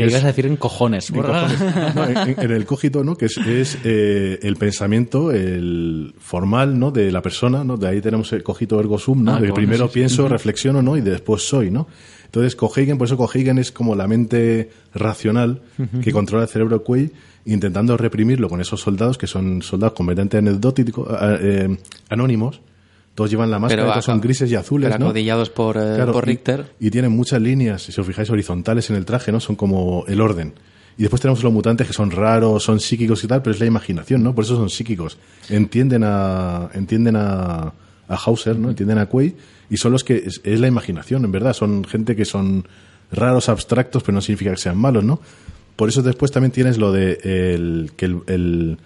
Que ibas a decir en cojones. en cojones. No, en, el cogito, ¿no? Que es, es, eh, el pensamiento, el formal, ¿no? De la persona, ¿no? De ahí tenemos el cogito ergo sum, ¿no? Ah, de que bueno, primero sí, sí. pienso, reflexiono, ¿no? Y después soy, ¿no? Entonces, Cohigen, por eso Cohigen es como la mente racional que controla el cerebro Quay, intentando reprimirlo con esos soldados, que son soldados completamente anecdóticos, eh, anónimos. Todos llevan la máscara, Pero todos son grises y azules, pero ¿no? acodillados por, eh, Claro, por y- Richter. Y, tienen muchas líneas, si os fijáis, horizontales en el traje, ¿no? Son como el orden. Y después tenemos los mutantes que son raros, son psíquicos y tal, pero es la imaginación, ¿no? Por eso son psíquicos. Entienden a, entienden a, a Hauser, ¿no? Entienden a Quay Y son los que es, es la imaginación, en verdad. Son gente que son raros, abstractos, pero no significa que sean malos, ¿no? Por eso después también tienes lo de el, que el, el,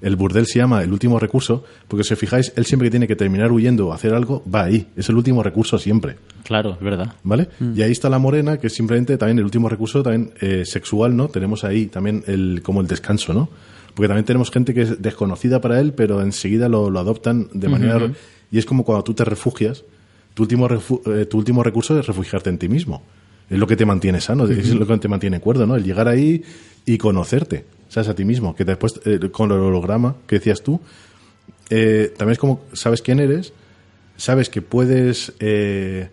el burdel se llama el último recurso, porque si os fijáis, él siempre que tiene que terminar huyendo o hacer algo, va ahí. Es el último recurso siempre. Claro, es verdad. ¿Vale? Y ahí está la morena, que es simplemente también el último recurso también eh, sexual, ¿no? Tenemos ahí también el, como el descanso, ¿no? Porque también tenemos gente que es desconocida para él, pero enseguida lo, lo adoptan de manera... Y es como cuando tú te refugias, tu último, refu- eh, tu último recurso es refugiarte en ti mismo. Es lo que te mantiene sano, es lo que te mantiene cuerdo, ¿no? El llegar ahí y conocerte, ¿sabes? A ti mismo. Que después, eh, con el holograma que decías tú, eh, también es como sabes quién eres, sabes que puedes, eh,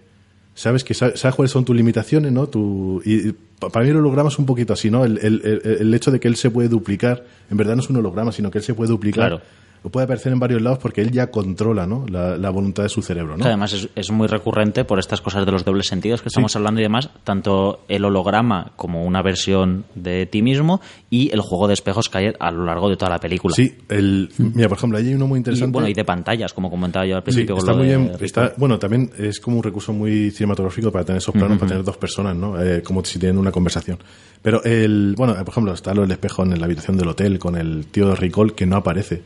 sabes que sa- sabes cuáles son tus limitaciones, ¿no? Tu, y, y pa- para mí el holograma es un poquito así, ¿no? El, el- el- el hecho de que él se puede duplicar, en verdad no es un holograma, sino que él se puede duplicar. Claro. O puede aparecer en varios lados porque él ya controla, ¿no? La, la voluntad de su cerebro, ¿no? Además es, es muy recurrente por estas cosas de los dobles sentidos que estamos hablando y demás, tanto el holograma como una versión de ti mismo y el juego de espejos que hay a lo largo de toda la película. Sí, el, mira, por ejemplo, ahí hay uno muy y, interesante. bueno, y de pantallas, como comentaba yo al Sí, principio. con está muy bien. Está, bueno, también es como un recurso muy cinematográfico para tener esos planos, para tener dos personas, ¿no? Eh, como si tienen una conversación. Pero el, bueno, por ejemplo, está lo del espejo en la habitación del hotel con el tío de Ricol que no aparece.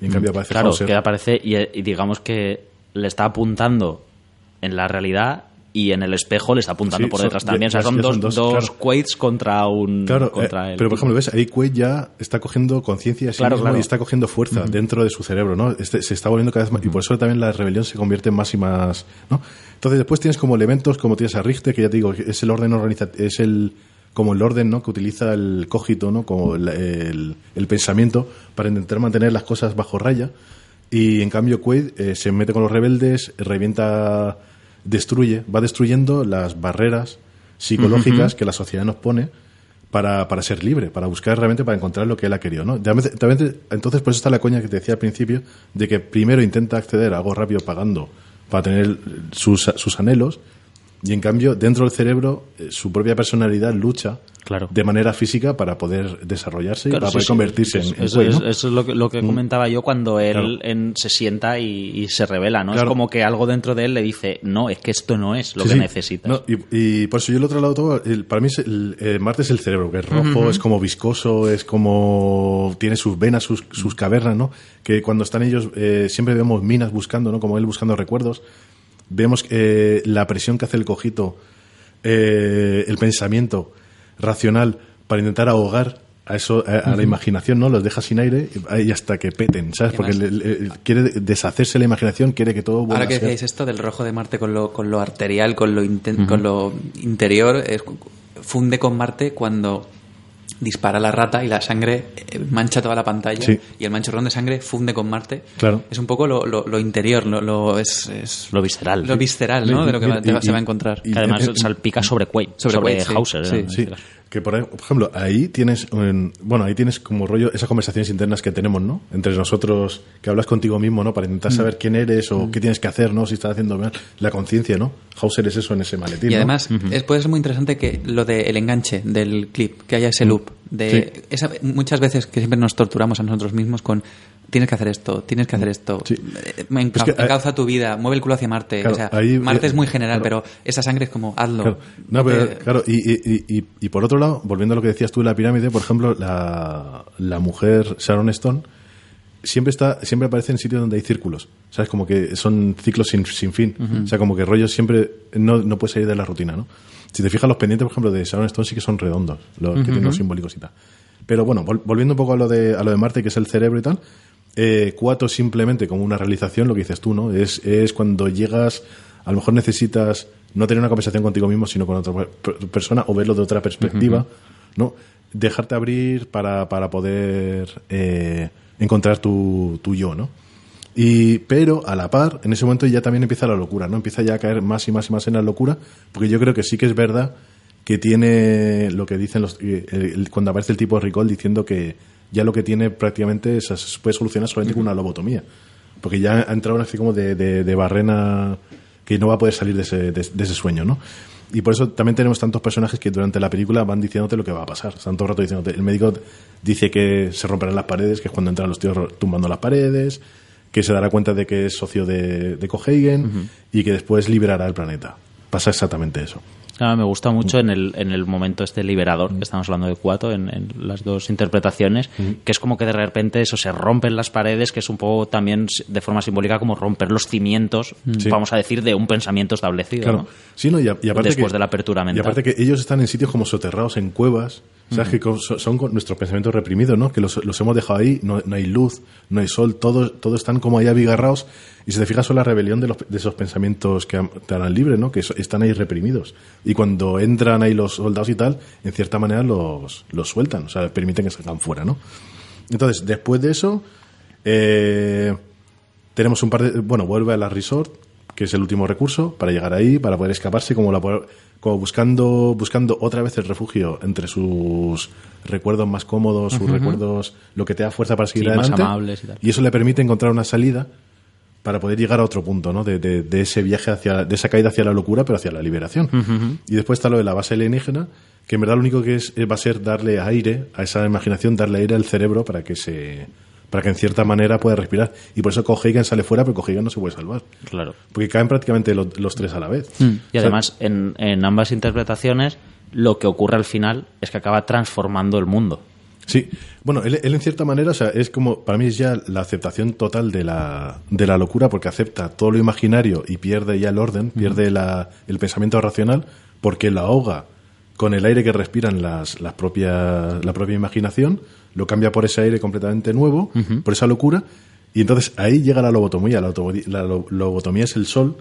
Y en cambio aparece Claro, Hauser. que aparece y, y digamos que le está apuntando en la realidad y en el espejo le está apuntando Sí, por son- detrás también. ya- o sea, son dos, son dos, dos claro. Quaids contra un. Claro, contra eh, el pero por ejemplo, ves, ahí Quaid ya está cogiendo conciencia sí Claro, y está cogiendo fuerza dentro de su cerebro, ¿no? Este- se está volviendo cada vez más, y por eso también la rebelión se convierte en más y más, ¿no? Entonces después tienes como elementos, como tienes a Richter, que ya te digo, es el orden organiza, es el, como el orden, ¿no? Que utiliza el cogito, ¿no? Como el, el- el pensamiento para intentar mantener las cosas bajo raya. Y en cambio Quaid eh, se mete con los rebeldes, revienta, destruye, va destruyendo las barreras psicológicas que la sociedad nos pone para, para ser libre, para buscar realmente, para encontrar lo que él ha querido, ¿no? Entonces, por eso está la coña que te decía al principio, de que primero intenta acceder a algo rápido pagando para tener sus, sus anhelos, y en cambio, dentro del cerebro, eh, su propia personalidad lucha Claro. de manera física para poder desarrollarse y para sí, poder sí. convertirse en, en Eso, es, eso es lo que, lo que comentaba yo cuando él Claro. en- se sienta y, y se revela, ¿no? Es como que algo dentro de él le dice, no, es que esto no es lo Sí, que necesitas. No, y, y por eso yo el otro lado todo, el- para mí es el, eh, Marte es el cerebro, que es rojo, es como viscoso, es como tiene sus venas, sus, sus cavernas, ¿no? Que cuando están ellos eh, siempre vemos minas buscando, ¿no? Como él buscando recuerdos. Vemos eh, la presión que hace el cojito, eh, el pensamiento racional para intentar ahogar a eso a, a la imaginación, ¿no? Los deja sin aire y hasta que peten, ¿sabes? ¿Qué Porque le- le- quiere deshacerse la imaginación, quiere que todo vuelva Ahora que decíais esto del rojo de Marte con lo, con lo arterial, con lo, inten- con lo interior, funde con Marte cuando dispara la rata y la sangre eh, mancha toda la pantalla Sí. y el manchurrón de sangre funde con Marte. Claro. Es un poco lo, lo- lo interior, lo, lo- es, es Lo visceral. lo visceral, ¿no? De lo que va- Y- te va- y- se va a encontrar. y- que además salpica sobre Quaid, sobre sobre, sí. Hauser. Que por, ej- por ejemplo, ahí tienes, bueno, ahí tienes como rollo esas conversaciones internas que tenemos, ¿no? Entre nosotros, que hablas contigo mismo, ¿no? Para intentar saber quién eres o qué tienes que hacer, ¿no? Si estás haciendo mal. La conciencia, ¿no? Hauser es eso en ese maletín, Y ¿no? además es, puede ser muy interesante que lo del enganche del clip, que haya ese loop. De Sí. esa- muchas veces que siempre nos torturamos a nosotros mismos con tienes que hacer esto, tienes que hacer esto, Sí. eh, me enca- Es que, eh, encauza tu vida, mueve el culo hacia Marte. Claro, o sea, ahí- Marte eh, es muy general, claro. pero esa sangre es como hazlo. Claro, no, pero, te- claro y, y, y, y- y por otro lado, volviendo a lo que decías tú de la pirámide, por ejemplo, la, la mujer Sharon Stone siempre está siempre aparece en sitios donde hay círculos, ¿sabes? Como que son ciclos sin, sin fin. O sea, como que rollo siempre no, no puede salir de la rutina, ¿no? Si te fijas, los pendientes, por ejemplo, de Sharon Stone sí que son redondos, los que tienen los simbólicos y tal. Pero bueno, vol- volviendo un poco a lo de, a lo de Marte, que es el cerebro y tal, eh, Cuatro simplemente como una realización, lo que dices tú, ¿no? Es, es cuando llegas, a lo mejor necesitas no tener una conversación contigo mismo, sino con otra per- persona, o verlo de otra perspectiva, ¿no? Dejarte abrir para, para poder eh, encontrar tu, tu yo, ¿no? Y, pero a la par, en ese momento ya también empieza la locura, ¿no? Empieza ya a caer más y más y más en la locura, porque yo creo que sí que es verdad que tiene lo que dicen los, eh, el- cuando aparece el tipo Ricol diciendo que ya lo que tiene prácticamente es- se puede solucionar solamente con una lobotomía, porque ya ha entrado una especie como de, de- de barrena que no va a poder salir de ese, de, de ese sueño, ¿no? Y por eso también tenemos tantos personajes que durante la película van diciéndote lo que va a pasar. Están todo el rato diciéndote. El médico dice que se romperán las paredes, que es cuando entran los tíos tumbando las paredes, que se dará cuenta de que es socio de, de Cohagen y que después liberará el planeta. Pasa exactamente eso. Ah, me gusta mucho en el, en el momento este liberador, que estamos hablando de Cuato, en, en las dos interpretaciones, que es como que de repente eso se rompen las paredes, que es un poco también de forma simbólica como romper los cimientos, vamos a decir, de un pensamiento establecido. Claro. ¿no? Sí, no, y, a- y aparte Después que- de la apertura Y mental. aparte que ellos están en sitios como soterrados en cuevas, ¿sabes? Que con- son, nuestros pensamientos reprimidos, ¿no? Que los, los hemos dejado ahí, no, no hay luz, no hay sol, todos todos están como ahí abigarrados. Y si te fijas, son la rebelión de, los, de esos pensamientos que te harán libre, ¿no? Que están ahí reprimidos. Y cuando entran ahí los soldados y tal, en cierta manera los, los sueltan, o sea, permiten que salgan fuera, ¿no? Entonces, después de eso, eh, tenemos un par de. Bueno, vuelve a la resort, que es el último recurso para llegar ahí, para poder escaparse, como, la, como buscando, buscando otra vez el refugio entre sus recuerdos más cómodos, sus recuerdos, lo que te da fuerza para seguir Sí, más adelante. amables y tal. eso le permite encontrar una salida para poder llegar a otro punto, ¿no? De, de- de ese viaje hacia, de esa caída hacia la locura, pero hacia la liberación. Y después está lo de la base alienígena, que en verdad lo único que es, eh, va a ser darle aire a esa imaginación, darle aire al cerebro para que se, para que en cierta manera pueda respirar. Y por eso Cohagen sale fuera, pero Cohagen no se puede salvar. Claro. Porque caen prácticamente lo- los tres a la vez. Y O sea, además, en, en ambas interpretaciones, lo que ocurre al final es que acaba transformando el mundo. Sí, bueno, él, él en cierta manera, o sea, es como, para mí es ya la aceptación total de la, de la locura, porque acepta todo lo imaginario y pierde ya el orden, pierde la, el pensamiento racional, porque la ahoga con el aire que respiran las, las propias, la propia imaginación, lo cambia por ese aire completamente nuevo, por esa locura, y entonces ahí llega la lobotomía. La, la lo- lobotomía es el sol,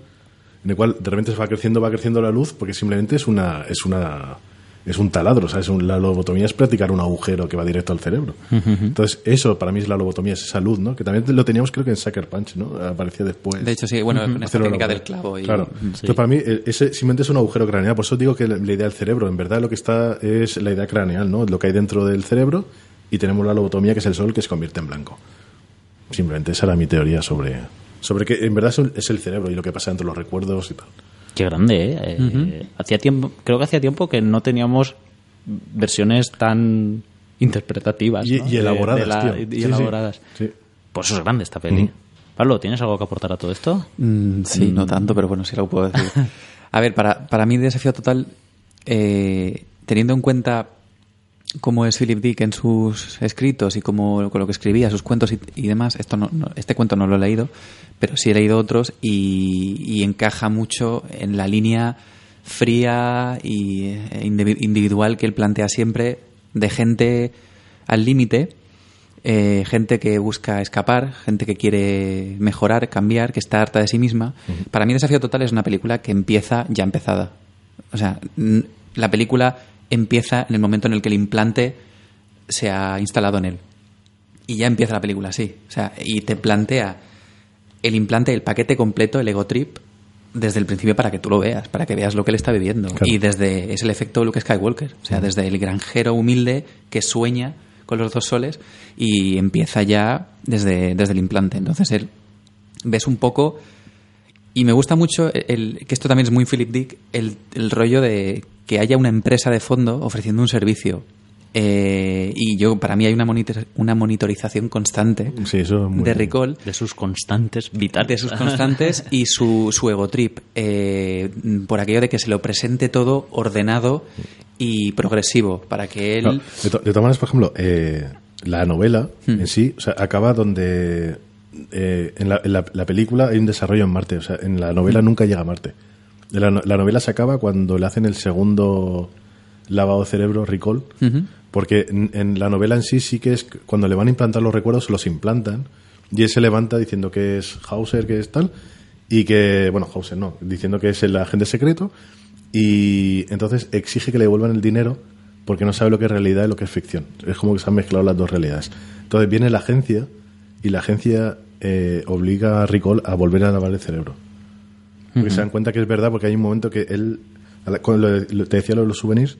en el cual de repente se va creciendo, va creciendo la luz, porque simplemente es una, es una, es un taladro, ¿sabes? Un- la lobotomía es practicar un agujero que va directo al cerebro. Entonces, eso para mí es la lobotomía, es esa luz, ¿no? Que también lo teníamos creo que en Sucker Punch, ¿no? Aparecía después. De hecho, sí, bueno, con esta Hacerlo técnica del clavo. Y, Claro. Entonces, para mí, eh, ese simplemente es un agujero craneal. Por eso digo que la, la idea del cerebro, en verdad, lo que está es la idea craneal, ¿no? Lo que hay dentro del cerebro. Y tenemos la lobotomía, que es el sol, que se convierte en blanco. Simplemente esa era mi teoría sobre, sobre que en verdad es el- es el cerebro y lo que pasa entre los recuerdos y tal. Qué grande, ¿eh? Eh, hacía tiempo, creo que hacía tiempo que no teníamos versiones tan interpretativas. Y, ¿no? y De- elaboradas, de la- tío. y Sí, elaboradas. Sí. Por eso es grande esta peli. Pablo, ¿tienes algo que aportar a todo esto? Mm, sí, no tanto, pero bueno, sí lo puedo decir. A ver, para, para mí, Desafío Total, eh, teniendo en cuenta cómo es Philip Dick en sus escritos y cómo, con lo que escribía, sus cuentos y, y demás, esto no, no- este cuento no lo he leído, pero sí he leído otros y, y encaja mucho en la línea fría y indivi- individual que él plantea siempre de gente al límite eh, gente que busca escapar, gente que quiere mejorar, cambiar, que está harta de sí misma. Para mí Desafío Total es una película que empieza ya empezada. O sea, la película empieza en el momento en el que el implante se ha instalado en él. Y ya empieza la película así. O sea, y te plantea el implante, el paquete completo, el ego trip, desde el principio para que tú lo veas, para que veas lo que él está viviendo. Claro. Y desde, es el efecto Luke Skywalker. O sea, desde el granjero humilde que sueña con los dos soles y empieza ya desde, desde el implante. Entonces él ves un poco y me gusta mucho el, que esto también es muy Philip Dick, el, el rollo de que haya una empresa de fondo ofreciendo un servicio. Eh, y yo, para mí hay una, monitor- una monitorización constante Sí, eso es muy de Recall De sus constantes vitales. de sus constantes y su, su ego trip eh, por aquello de que se lo presente todo ordenado y progresivo para que él de, to- de todas maneras, por ejemplo, eh, la novela Hmm. en sí o sea, acaba donde eh, en, la, en la- la película hay un desarrollo en Marte. O sea, en la novela Hmm. nunca llega a Marte. La, no- la novela se acaba cuando le hacen el segundo lavado de cerebro, recall, porque en, en la novela en sí sí que es cuando le van a implantar los recuerdos, los implantan y él se levanta diciendo que es Hauser, que es tal, y que, bueno, Hauser no, diciendo que es el agente secreto y entonces exige que le devuelvan el dinero porque no sabe lo que es realidad y lo que es ficción. Es como que se han mezclado las dos realidades. Entonces viene la agencia y la agencia eh, obliga a Ricol a volver a lavar el cerebro. Porque se dan cuenta que es verdad porque hay un momento que él, cuando lo- te decía lo de los souvenirs,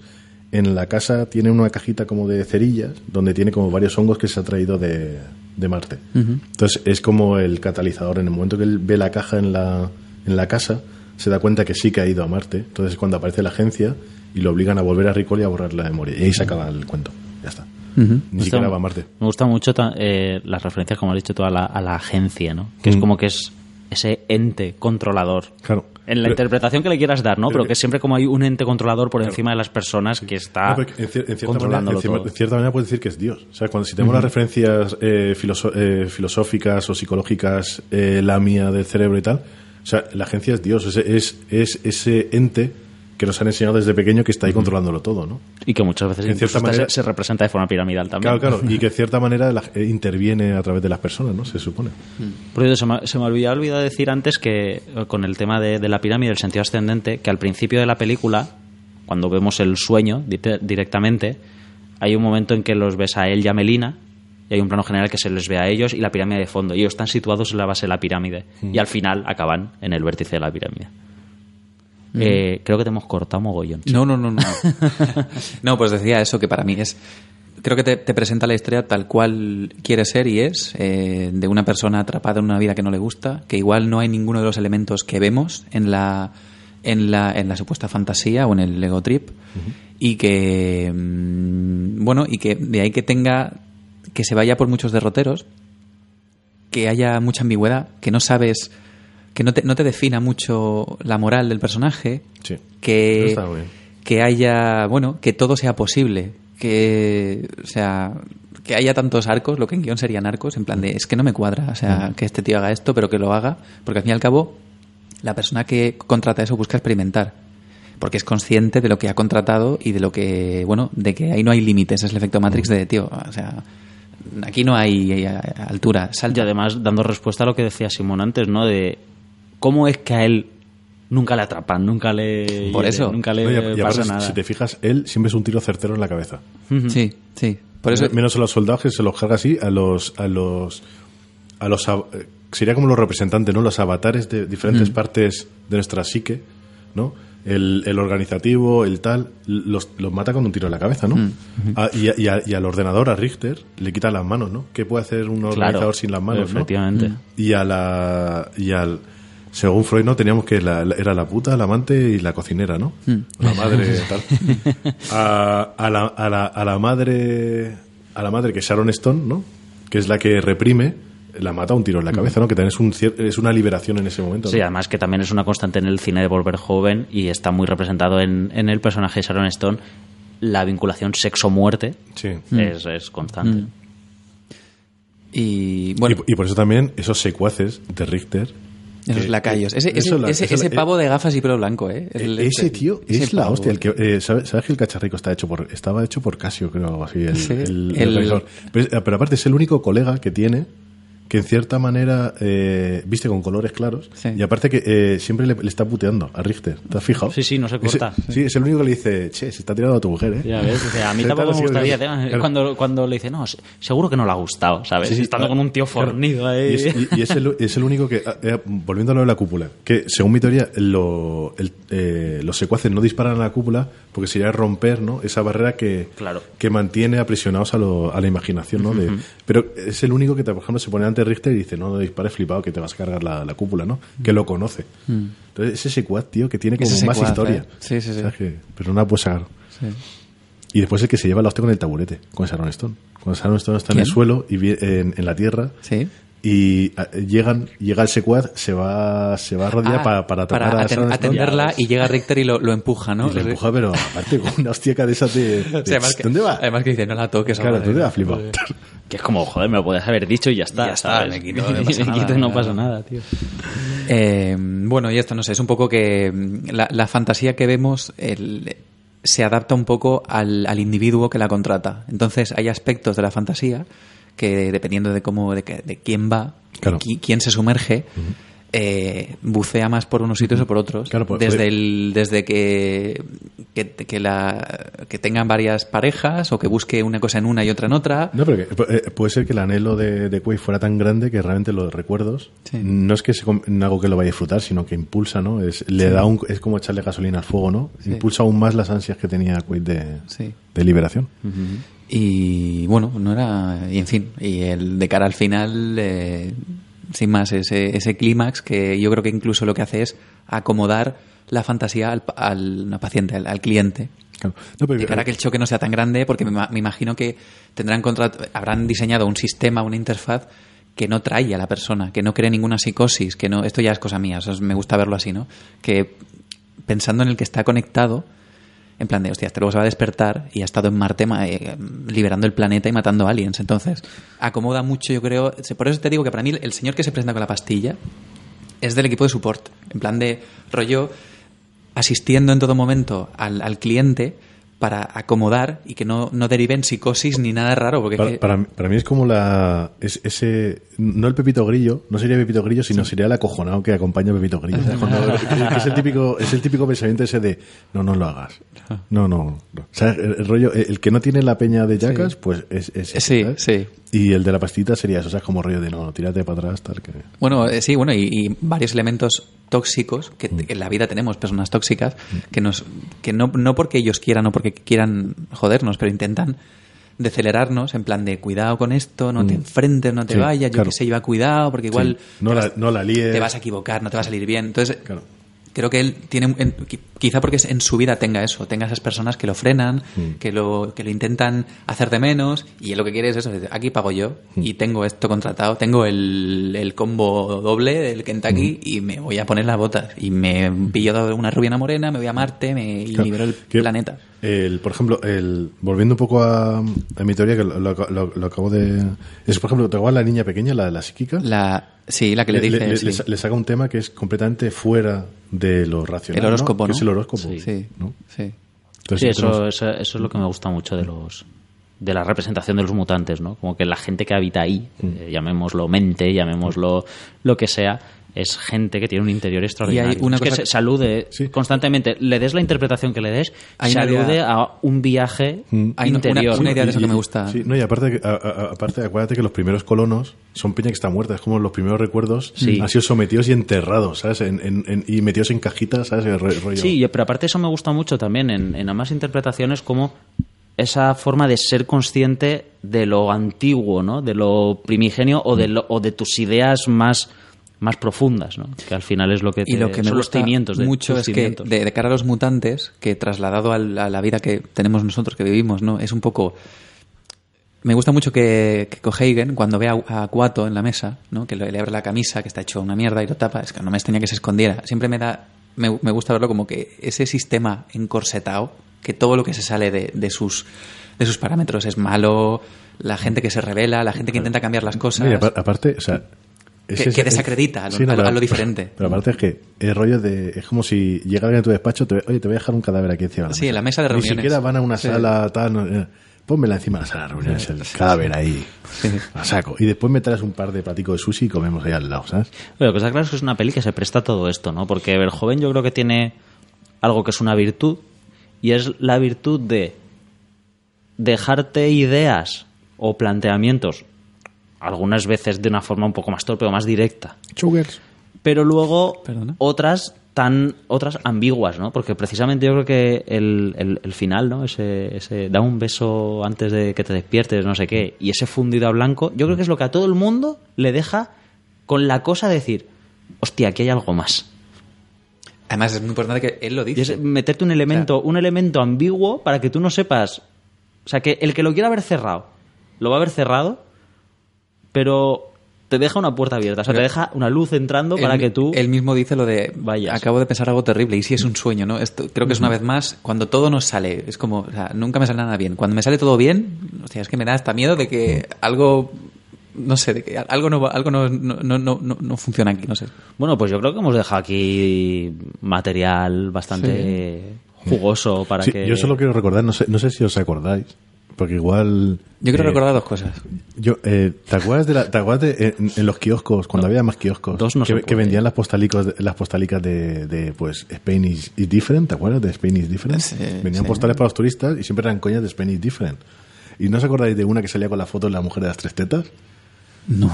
en la casa tiene una cajita como de cerillas donde tiene como varios hongos que se ha traído de, de Marte. Entonces es como el catalizador. En el momento que él ve la caja en la, en la casa, se da cuenta que sí que ha ido a Marte. Entonces es cuando aparece la agencia y lo obligan a volver a Ricol y a borrar la memoria. Y ahí se acaba el cuento. Ya está. Ni siquiera va a Marte. Me gusta mucho eh, las referencias, como has dicho tú, a la, a la agencia, ¿no? Que es Mm. como que es ese ente controlador. Claro. En la Pero- interpretación que le quieras dar, ¿no? pero Pero que- que siempre como hay un ente controlador por encima de las personas que está No, en, cier- en cierta manera, en cier- todo. en cierta manera puedes decir que es Dios. O sea, cuando si tenemos las referencias eh, eh, filosóficas o psicológicas, eh, la mía del cerebro y tal, o sea, la agencia es Dios, es, es, es ese ente que nos han enseñado desde pequeño que está ahí controlándolo todo, ¿no? Y que muchas veces En cierta manera- se, se representa de forma piramidal también. Claro, claro, y que de cierta manera la- eh, interviene a través de las personas, ¿no? Se supone. Por eso se me, se me había olvidado decir antes que eh, con el tema de, de la pirámide, el sentido ascendente, que al principio de la película, cuando vemos el sueño directamente, hay un momento en que los ves a él y a Melina, y hay un plano general que se les ve a ellos y la pirámide de fondo. Y ellos están situados en la base de la pirámide. Y al final acaban en el vértice de la pirámide. Eh, creo que te hemos cortado mogollón. No, no, no, no. no, pues decía eso que para mí es. Creo que te, te presenta la historia tal cual quiere ser y es, eh, de una persona atrapada en una vida que no le gusta, que igual no hay ninguno de los elementos que vemos en la, en la, en la supuesta fantasía o en el Lego Trip, y que, mm, bueno, y que de ahí que tenga, que se vaya por muchos derroteros, que haya mucha ambigüedad, que no sabes, que no te, no te defina mucho la moral del personaje, Sí. que, Está bien. que haya, bueno, que todo sea posible, que, o sea, que haya tantos arcos, lo que en guion serían arcos, en plan de, es que no me cuadra, o sea, que este tío haga esto, pero que lo haga, porque al fin y al cabo, la persona que contrata eso busca experimentar, porque es consciente de lo que ha contratado y de lo que, bueno, de que ahí no hay límites, es el efecto Matrix de, tío, o sea, aquí no hay eh, altura, Y salta. además dando respuesta a lo que decía Simón antes, ¿no? De cómo es que a él nunca le atrapan, nunca le... Por eso. Nunca le No, y a- y pasa aparte, nada. si te fijas, él siempre es un tiro certero en la cabeza. Sí, sí. Por eso, Menos a los soldados que se los carga así, a los. A los, a los eh, sería como los representantes, ¿no? Los avatares de diferentes partes de nuestra psique, ¿no? El, el organizativo, el tal, los, los mata con un tiro en la cabeza, ¿no? Y, a- y a- y al ordenador, a Richter, le quita las manos, ¿no? ¿Qué puede hacer un organizador Claro, sin las manos, no? efectivamente. Y a la. Y al. Según Freud, ¿no? Teníamos que la- la- era la puta, la amante y la cocinera, ¿no? La madre, tal. A, a la, a, la, a la madre. A la madre que es Sharon Stone, ¿no? Que es la que reprime, la mata a un tiro en la cabeza, ¿no? Que también es, un, cier- es una liberación en ese momento. Sí, además que también es una constante en el cine de volver joven y está muy representado en, en el personaje de Sharon Stone. La vinculación sexo-muerte Sí. es, es constante. y bueno, y, y por eso también esos secuaces de Richter. Esos que- lacayos. Ese, ese, la- ese, la- pavo de gafas y pelo blanco, ¿eh? El- ese tío ese es la pavo. hostia. El que, eh, ¿sabes, sabes que el cacharrico está hecho por, estaba hecho por Casio, creo, algo así. El, Sí, el- el el- organizador. pero, es- pero aparte es el único colega que tiene que en cierta manera eh, viste con colores claros Sí. y aparte que eh, siempre le, le está puteando a Richter. ¿Te has fijado? Sí, sí, no se corta. Ese- sí, es el único que le dice, che, se está tirando a tu mujer, ¿eh? Ya ves, o sea, a mí tampoco claro, me gustaría. claro. Claro. Cuando, cuando le dice, no, se- seguro que no le ha gustado, ¿sabes? Sí, sí, Estando claro. con un tío fornido ahí. Y es, y- y es el, es el único que, ah, eh, volviendo a lo de la cúpula, que según mi teoría, lo- el- eh, los secuaces no disparan a la cúpula porque sería romper ¿no? esa barrera que, Claro. que mantiene aprisionados a, lo- a la imaginación. ¿no? De- pero es el único que, por ejemplo, se pone ante Richter y dice, no, no dispares flipado que te vas a cargar la, la cúpula, ¿no? Que lo conoce. Entonces, ese secuaz, tío, que tiene como Ese más secuaz, historia. ¿eh? Sí, sí, sí. O sea, que- pero no la puedes sacar. Sí. Y después el que se lleva la hostia con el taburete, con Sharon Stone. Cuando Sharon Stone está en el ¿Quién? suelo y en, en la tierra Sí. Y llegan llega el secuaz se va se va a rodear Ah, pa- para tocar a aten- atenderla y llega Richter y lo, lo empuja, ¿no? y le empuja pero aparte con una hostia de esas de, de, además que- ¿dónde va? Además que dice, no la toques. claro tú te ¿eh? has flipado Que es como, joder, me lo podías haber dicho y ya está. Ya está, ¿sabes? me quito, no pasa Me nada, quito y no claro. pasa nada, tío. Eh, bueno, y esto no sé, es un poco que mm, la, la fantasía que vemos el- se adapta un poco al, al individuo que la contrata. Entonces hay aspectos de la fantasía que dependiendo de cómo, de, que- de quién va, Claro. quién se sumerge, eh, bucea más por unos sitios o por otros. Claro, pues, desde el, desde que, que, que la, que tengan varias parejas o que busque una cosa en una y otra en otra. no pero que- eh, puede ser que el anhelo de, de Quay fuera tan grande que realmente los recuerdos Sí. no es que sea algo que lo vaya a disfrutar sino que impulsa no es le da un es como echarle gasolina al fuego no Sí. impulsa aún más las ansias que tenía Quaid de, Sí. de liberación Y bueno, no era. Y en fin, y el de cara al final, eh, sin más, ese, ese clímax que yo creo que incluso lo que hace es acomodar la fantasía al, al no, paciente, al, al cliente. Claro. No, pero- Y para que el choque no sea tan grande, porque me, ima- me imagino que tendrán contrat- habrán diseñado un sistema, una interfaz que no trae a la persona, que no cree ninguna psicosis, que no, esto ya es cosa mía, o sea, me gusta verlo así, ¿no? Que pensando en el que está conectado, en plan de, hostia, este luego se va a despertar y ha estado en Marte ma- eh, liberando el planeta y matando aliens. Entonces, acomoda mucho, yo creo. Por eso te digo que para mí el señor que se presenta con la pastilla es del equipo de support. En plan de rollo asistiendo en todo momento al, al cliente para acomodar y que no, no deriven psicosis ni nada raro. Porque Para, para, mí- para mí es como la. Es, ese. No el Pepito Grillo, no sería Pepito Grillo, sino sería el acojonado que acompaña a Pepito Grillo. Cuando- es, el típico, es el típico pensamiento ese de no, no lo hagas. No, no. no. O sea, el, el rollo, el que no tiene la peña de yacas, Sí. pues es, es Sí, ¿sabes? sí. Y el de la pastita sería eso, o sea, como rollo de no, tírate para atrás, tal. Que... Bueno, eh, sí, bueno, y, y varios elementos tóxicos que t- en la vida tenemos personas tóxicas que nos que no, no porque ellos quieran o porque quieran jodernos, pero intentan decelerarnos en plan de cuidado con esto, no te enfrentes, no te Sí, vayas, yo claro. que sé, lleva cuidado porque igual Sí. No te, la- vas, no la líes. te vas a equivocar, no te va a salir bien. Entonces, Claro. Creo que él tiene en- quizá porque en su vida tenga eso, tenga esas personas que lo frenan, Mm. que lo que lo intentan hacer de menos y él lo que quiere es eso, aquí pago yo Mm. y tengo esto contratado, tengo el, el combo doble del Kentucky Mm. y me voy a poner las botas y me pillo de una rubia una morena, me voy a Marte me, y Claro. libero el Que, planeta. El, por ejemplo, el, volviendo un poco a, a mi teoría, que lo, lo- lo- lo acabo de. Es, por ejemplo, ¿te acuerdas la niña pequeña, la, la psíquica? La, sí, la que le, dice le, sí. le- le saca un tema que es completamente fuera de lo racional. el horóscopo, ¿no? ¿no? Que es el horóscopo. Sí, ¿no? sí. Entonces, Sí, eso, tenemos- eso, eso es lo que me gusta mucho de los de la representación de los mutantes, ¿no? Como que la gente que habita ahí, Mm. eh, llamémoslo mente, llamémoslo lo que sea, es gente que tiene un interior extraordinario. una es que cosa se que- salude Sí. constantemente, le des la interpretación que le des, Hay una salude idea- a un viaje Mm. Hay una- interior. una idea de eso Y- que me y- gusta. Sí, no, y aparte, a- a- aparte, acuérdate que los primeros colonos son peña que está muerta. Es como los primeros recuerdos Sí. han sido sometidos y enterrados, ¿sabes? En- en- en- y metidos en cajitas, ¿sabes? El rollo. Sí, y- pero aparte eso me gusta mucho también en, en ambas interpretaciones como esa forma de ser consciente de lo antiguo, ¿no? De lo primigenio o de, lo- o de tus ideas más, más profundas, ¿no? Que al final es lo que, Y te- lo que me son los gusta cimientos de mucho es que de, de cara a los mutantes, que trasladado a la vida que tenemos nosotros, que vivimos, ¿no? Es un poco... Me gusta mucho que, que Cohagen, cuando ve a, a Cuato en la mesa, ¿no? que le, le abre la camisa, que está hecho una mierda y lo tapa, es que no me extraña que se escondiera. Siempre me da... Me, me gusta verlo como que ese sistema encorsetado, que todo lo que se sale de, de sus, de sus parámetros es malo, la gente que se revela, la gente que intenta cambiar las cosas... Y aparte, o sea. Es Que- desacredita a lo- a lo- pero- a lo diferente. Pero aparte es que el rollo de. Es como si llega alguien a tu despacho, te, oye, te voy a dejar un cadáver aquí encima. de Sí, en la mesa de Ni reuniones. siquiera van a una Sí. sala tal. no, eh, pónmela encima de la sala de reuniones, el cadáver ahí. A saco. Y después me traes un par de platicos de sushi y comemos ahí al lado, ¿sabes? Pero lo que está claro es que es una peli que se presta a todo esto, ¿no? Porque el joven yo creo que tiene algo que es una virtud y es la virtud de dejarte ideas o planteamientos, algunas veces de una forma un poco más torpe o más directa, Sugars. pero luego Perdona. otras tan otras ambiguas, ¿no? Porque precisamente yo creo que el, el- el final, ¿no? Ese, ese da un beso antes de que te despiertes, no sé qué, y ese fundido a blanco, yo creo que es lo que a todo el mundo le deja con la cosa de decir, hostia, aquí hay algo más. Además es muy importante que él lo Y dice. es meterte un elemento, un elemento ambiguo para que tú no sepas. O sea, que el que lo quiera haber cerrado, lo va a haber cerrado, pero te deja una puerta abierta. O sea, te deja una luz entrando para Él- que tú. Él mismo dice lo de. Vayas. Acabo de pensar algo terrible. Y si es un sueño, ¿no? Esto, creo que es una vez más. Cuando todo nos sale. Es como. O sea, nunca me sale nada bien. Cuando me sale todo bien. Hostia, es que me da hasta miedo de que algo. No sé, de que algo no, va- algo no, no, no, no, no funciona aquí. No sé. Bueno, pues yo creo que hemos dejado aquí material bastante jugoso para Sí, que. Yo solo quiero recordar, no sé, no sé si os acordáis, porque igual. Yo quiero eh, recordar dos cosas. Yo, eh, ¿Te acuerdas de, la, te acuerdas de en, en los kioscos, cuando había más kioscos, Dos no que, que vendían las postalicos, las postalicas de, de, pues Spain is, is different, ¿te acuerdas de Spain is different? Sí, Vendían sí. postales para los turistas y siempre eran coñas de Spain is different. ¿Y no os acordáis de una que salía con la foto de la mujer de las tres tetas? No.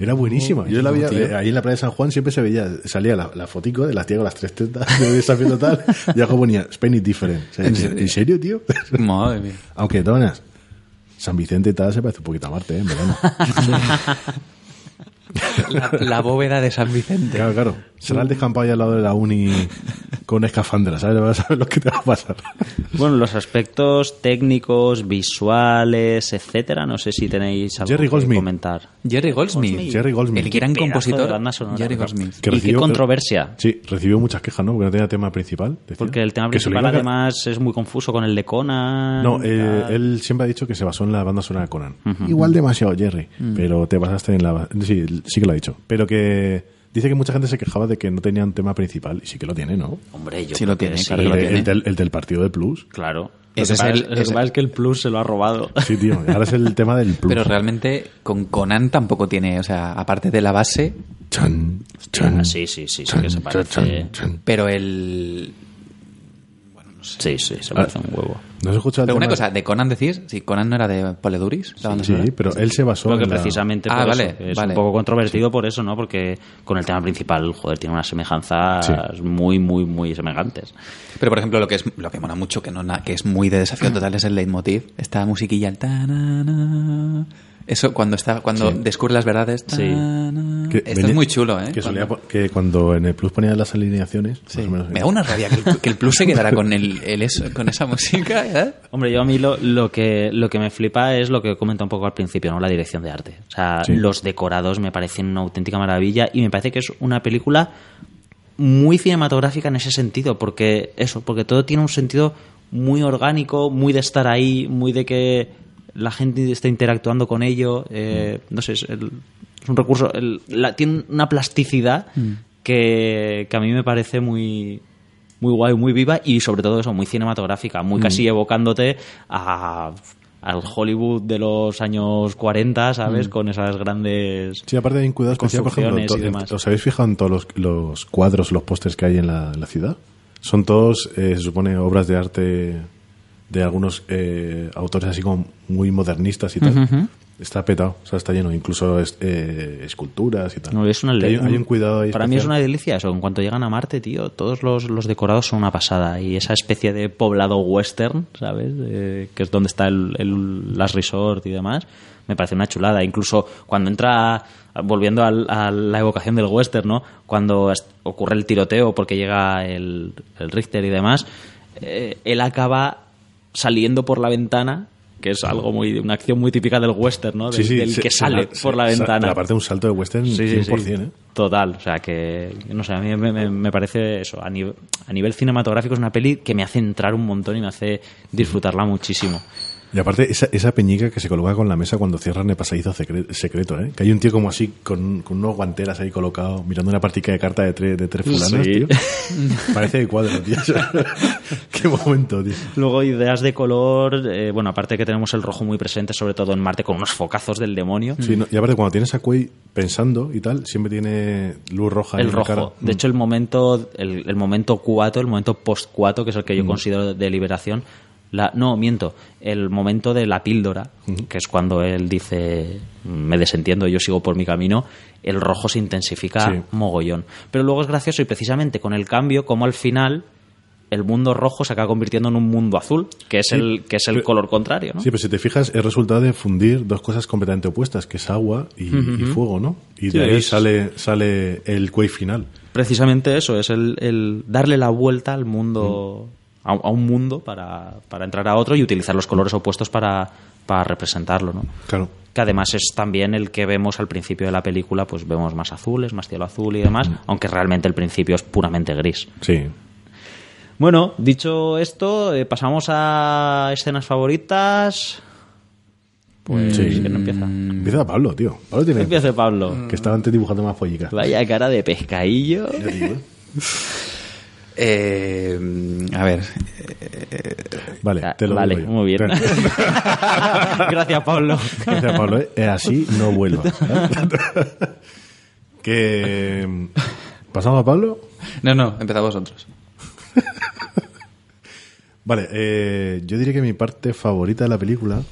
Era buenísima. Yo la tío. eh, ahí en la playa de San Juan siempre se veía, salía la, la fotico de la tía con las tres tetas de desafío total y abajo ponía Spain is different. O sea, ¿En serio? ¿En serio, tío? Madre mía. Aunque, maneras, San Vicente y tal se parece un poquito a Marte, ¿eh? En verano. La, la bóveda de San Vicente. Claro, claro. Será el descampado ahí al lado de la uni con escafandra, ¿sabes? Vas a saber lo que te va a pasar. Bueno, los aspectos técnicos, visuales, etcétera, no sé si tenéis algo Jerry que Goldsmith. comentar. Jerry Goldsmith. Jerry Goldsmith. El gran Pedazo de compositor banda sonora. Jerry Goldsmith. Que y qué recibió- controversia. Sí, recibió muchas quejas, ¿no? Porque no tenía tema principal. decía. Porque el tema se principal además es muy confuso con el de Conan. No, eh, él siempre ha dicho que se basó en la banda sonora de Conan. Igual demasiado, Jerry. Mm. Pero te basaste en la... Sí, sí que lo ha dicho. Pero que dice que mucha gente se quejaba de que no tenía un tema principal. Y sí que lo tiene, ¿no? Hombre, yo Sí creo lo tiene, que claro el, que lo de- tiene. el del, el del partido de Plus. Claro. Ese lo que, es el- pasa es que el plus se lo ha robado. Sí, tío. Ahora es el tema del Plus. Pero realmente con Conan tampoco tiene, o sea, aparte de la base, Chan, chan, sí, sí, sí, sí, chan, que se chan, parece. chan, chan. pero el... Sí, sí, se parece un huevo. ¿No has escuchado el Pero una tema? cosa, ¿de Conan decís? Si Conan no era de Poleduris, la banda Sí, sonora. pero él se basó Creo que en la- precisamente Ah, por vale, eso, que es vale. un poco controvertido por eso, ¿no? Porque con el tema principal, joder, tiene unas semejanzas Sí. muy, muy, muy semejantes. Pero por ejemplo, lo que es lo que mola mucho, que no que es muy de desafío total, es el leitmotiv. Esta musiquilla, el ta-na-na. Eso cuando está, cuando Sí. descubre las verdades. Que ta-na. Esto venía- es muy chulo, ¿eh? Que, solía que cuando en el Plus ponían las alineaciones, Sí. más o menos, Me da una rabia que el, que el plus se quedara con el, el eso, con esa música, ¿eh? Hombre, yo a mí lo, lo que lo que me flipa es lo que comenta un poco al principio, ¿no? La dirección de arte. O sea, Sí. los decorados me parecen una auténtica maravilla y me parece que es una película muy cinematográfica en ese sentido, porque eso, porque todo tiene un sentido muy orgánico, muy de estar ahí, muy de que la gente está interactuando con ello. eh, no sé, es, el- es un recurso, el- la- tiene una plasticidad que, que a mí me parece muy muy guay, muy viva y sobre todo eso, muy cinematográfica, muy casi evocándote a al Hollywood de los años 40, ¿sabes? Con esas grandes... Sí, aparte hay un cuidado especial, por ejemplo, Construcciones y demás. ¿os habéis fijado en todos los, los cuadros, los pósters que hay en la, en la ciudad? Son todos, eh, se supone, obras de arte de algunos eh, autores así como muy modernistas y tal. Está petado, o sea, está lleno, incluso es- eh, esculturas y tal. No, es una hay, hay un cuidado ahí Para mí es una delicia eso. En cuanto llegan a Marte, tío, todos los, los decorados son una pasada. Y esa especie de poblado western, ¿sabes? Eh, que es donde está el, el Last Resort y demás. Me parece una chulada. Incluso cuando entra, volviendo al- a la evocación del western, ¿no? Cuando ocurre el tiroteo porque llega el, el Richter y demás, él acaba saliendo por la ventana que es algo muy una acción muy típica del western, ¿no? Del, Sí, sí, del que sale por la ventana. Aparte un salto de western Sí, sí, 100%, sí. ¿eh? Total, o sea que, no sé, a mí me, me- me parece eso, a nivel, a nivel cinematográfico es una peli que me hace entrar un montón y me hace disfrutarla muchísimo. Y aparte, esa, esa peñica que se coloca con la mesa cuando cierran el pasadizo secre- secreto, ¿eh? Que hay un tío como así, con, con unos guanteras ahí colocados, mirando una partida de carta de tres, de tres fulanas, Sí. tío. Parece de cuadro, tío. Qué momento, tío. Luego ideas de color, eh, bueno, aparte que tenemos el rojo muy presente, sobre todo en Marte, con unos focazos del demonio. Sí, no, y aparte, cuando tienes a Quay pensando y tal, siempre tiene luz roja en el la cara. rojo. De hecho, el momento, el, el momento cuato, el momento post-cuato, que es el que yo considero de liberación, la, no, miento, el momento de la píldora, que es cuando él dice, me desentiendo, yo sigo por mi camino, el rojo se intensifica Sí. mogollón. Pero luego es gracioso y precisamente con el cambio, como al final el mundo rojo se acaba convirtiendo en un mundo azul, que es Sí, el, que es el pero- color contrario, ¿no? Sí, pero si te fijas, es resultado de fundir dos cosas completamente opuestas, que es agua y, y fuego, ¿no? Y Sí, de ahí es- sale, sale el Quay final. precisamente eso, es el, el darle la vuelta al mundo, a, a un mundo para, para entrar a otro y utilizar los colores opuestos para, para representarlo, ¿no? Claro. Que además es también el que vemos al principio de la película, pues vemos más azules, más cielo azul y demás, aunque realmente el principio es puramente gris. Sí. Bueno, dicho esto, eh, pasamos a escenas favoritas. Pues, Sí. ¿quién empieza? Empieza Pablo, tío. Pablo tiene... Empieza Pablo. Que estaba antes dibujando más pollicas. Vaya cara de pescadillo. ¿eh? Eh, a ver, Vale, Ah, te lo vale, digo yo. muy bien. Gracias, Pablo. Gracias, Pablo. ¿eh? Eh, así no vuelvas. ¿eh? que... ¿Pasamos a Pablo? no, no, empezad vosotros. Vale, eh, yo diría que mi parte favorita de la película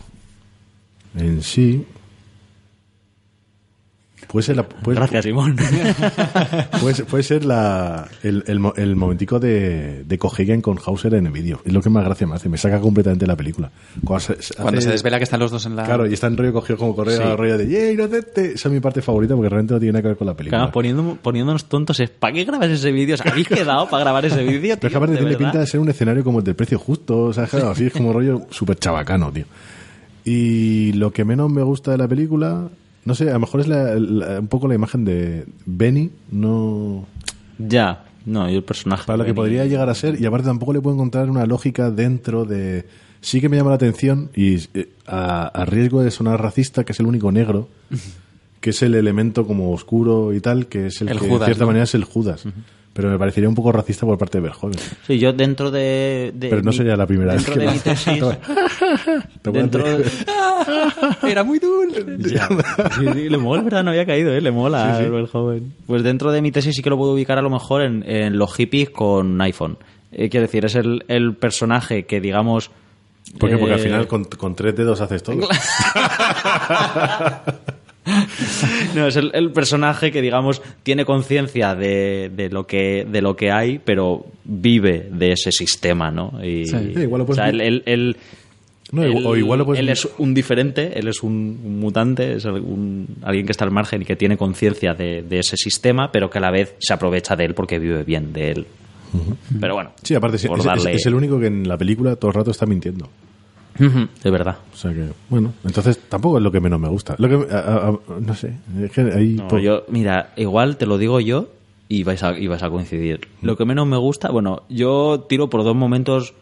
en sí... Puede ser, la, puede, Gracias, Simón. puede ser, puede ser la, el, el, mo- el momentico de, de Cohagen con Hauser en el vídeo. Es lo que más gracia me hace. Me saca completamente la película. Cuando se, se Cuando hace- se desvela que están los dos en la... Claro, y está en rollo cogido como correo, Sí. rollo de ¡Yeah, inocente! Esa es mi parte favorita porque realmente no tiene nada que ver con la película. Claro, poniendo, poniéndonos tontos es ¿para qué grabas ese vídeo? ¿Os habéis quedado para grabar ese vídeo? Pero es que aparte ¿De tiene verdad? pinta de ser un escenario como el del precio justo, o sea, claro, así es como rollo súper chabacano, tío. Y lo que menos me gusta de la película, no sé, a lo mejor es la- la- un poco la imagen de Benny, no Ya, no, y el personaje. para lo que podría llegar a ser, y aparte tampoco le puedo encontrar una lógica dentro de... Sí que me llama la atención, y eh, a, a riesgo de sonar racista, que es el único negro, que es el elemento como oscuro y tal, que es el, El que Judas, de cierta ¿no? manera es el Judas. Pero me parecería un poco racista por parte de Verhoeven. Sí, yo dentro de. de Pero no mi- sería la primera vez dentro que de mi tesis. ¿Te dentro de- Era muy dulce. Ya. Sí, sí, le mola, ¿verdad? No había caído, ¿eh? Le mola Sí, sí. el joven. Pues dentro de mi tesis sí que lo puedo ubicar a lo mejor en, en los hippies con iPhone. Eh, quiero decir, es el, el personaje que, digamos... ¿Por qué? Porque eh, al final con, con tres dedos haces todo. No, es el, el personaje que, digamos, tiene conciencia de, de, lo que, de lo que hay, pero vive de ese sistema, ¿no? Y, Sí. Igual lo puedes o sea, él, vi- él- él- No, él- o igual lo puedes él es un diferente, él es un, mutante, es un- alguien que está al margen y que tiene conciencia de, de ese sistema, pero que a la vez se aprovecha de él porque vive bien de él. Pero bueno, Sí, aparte es- darle- es el único que en la película todo el rato está mintiendo. De verdad. O sea que, bueno, entonces tampoco es lo que menos me gusta. Lo que, a- a- a- no sé, es que ahí... No, po- yo, mira, igual te lo digo yo y vais a, y vais a coincidir. Lo que menos me gusta, bueno, yo tiro por dos momentos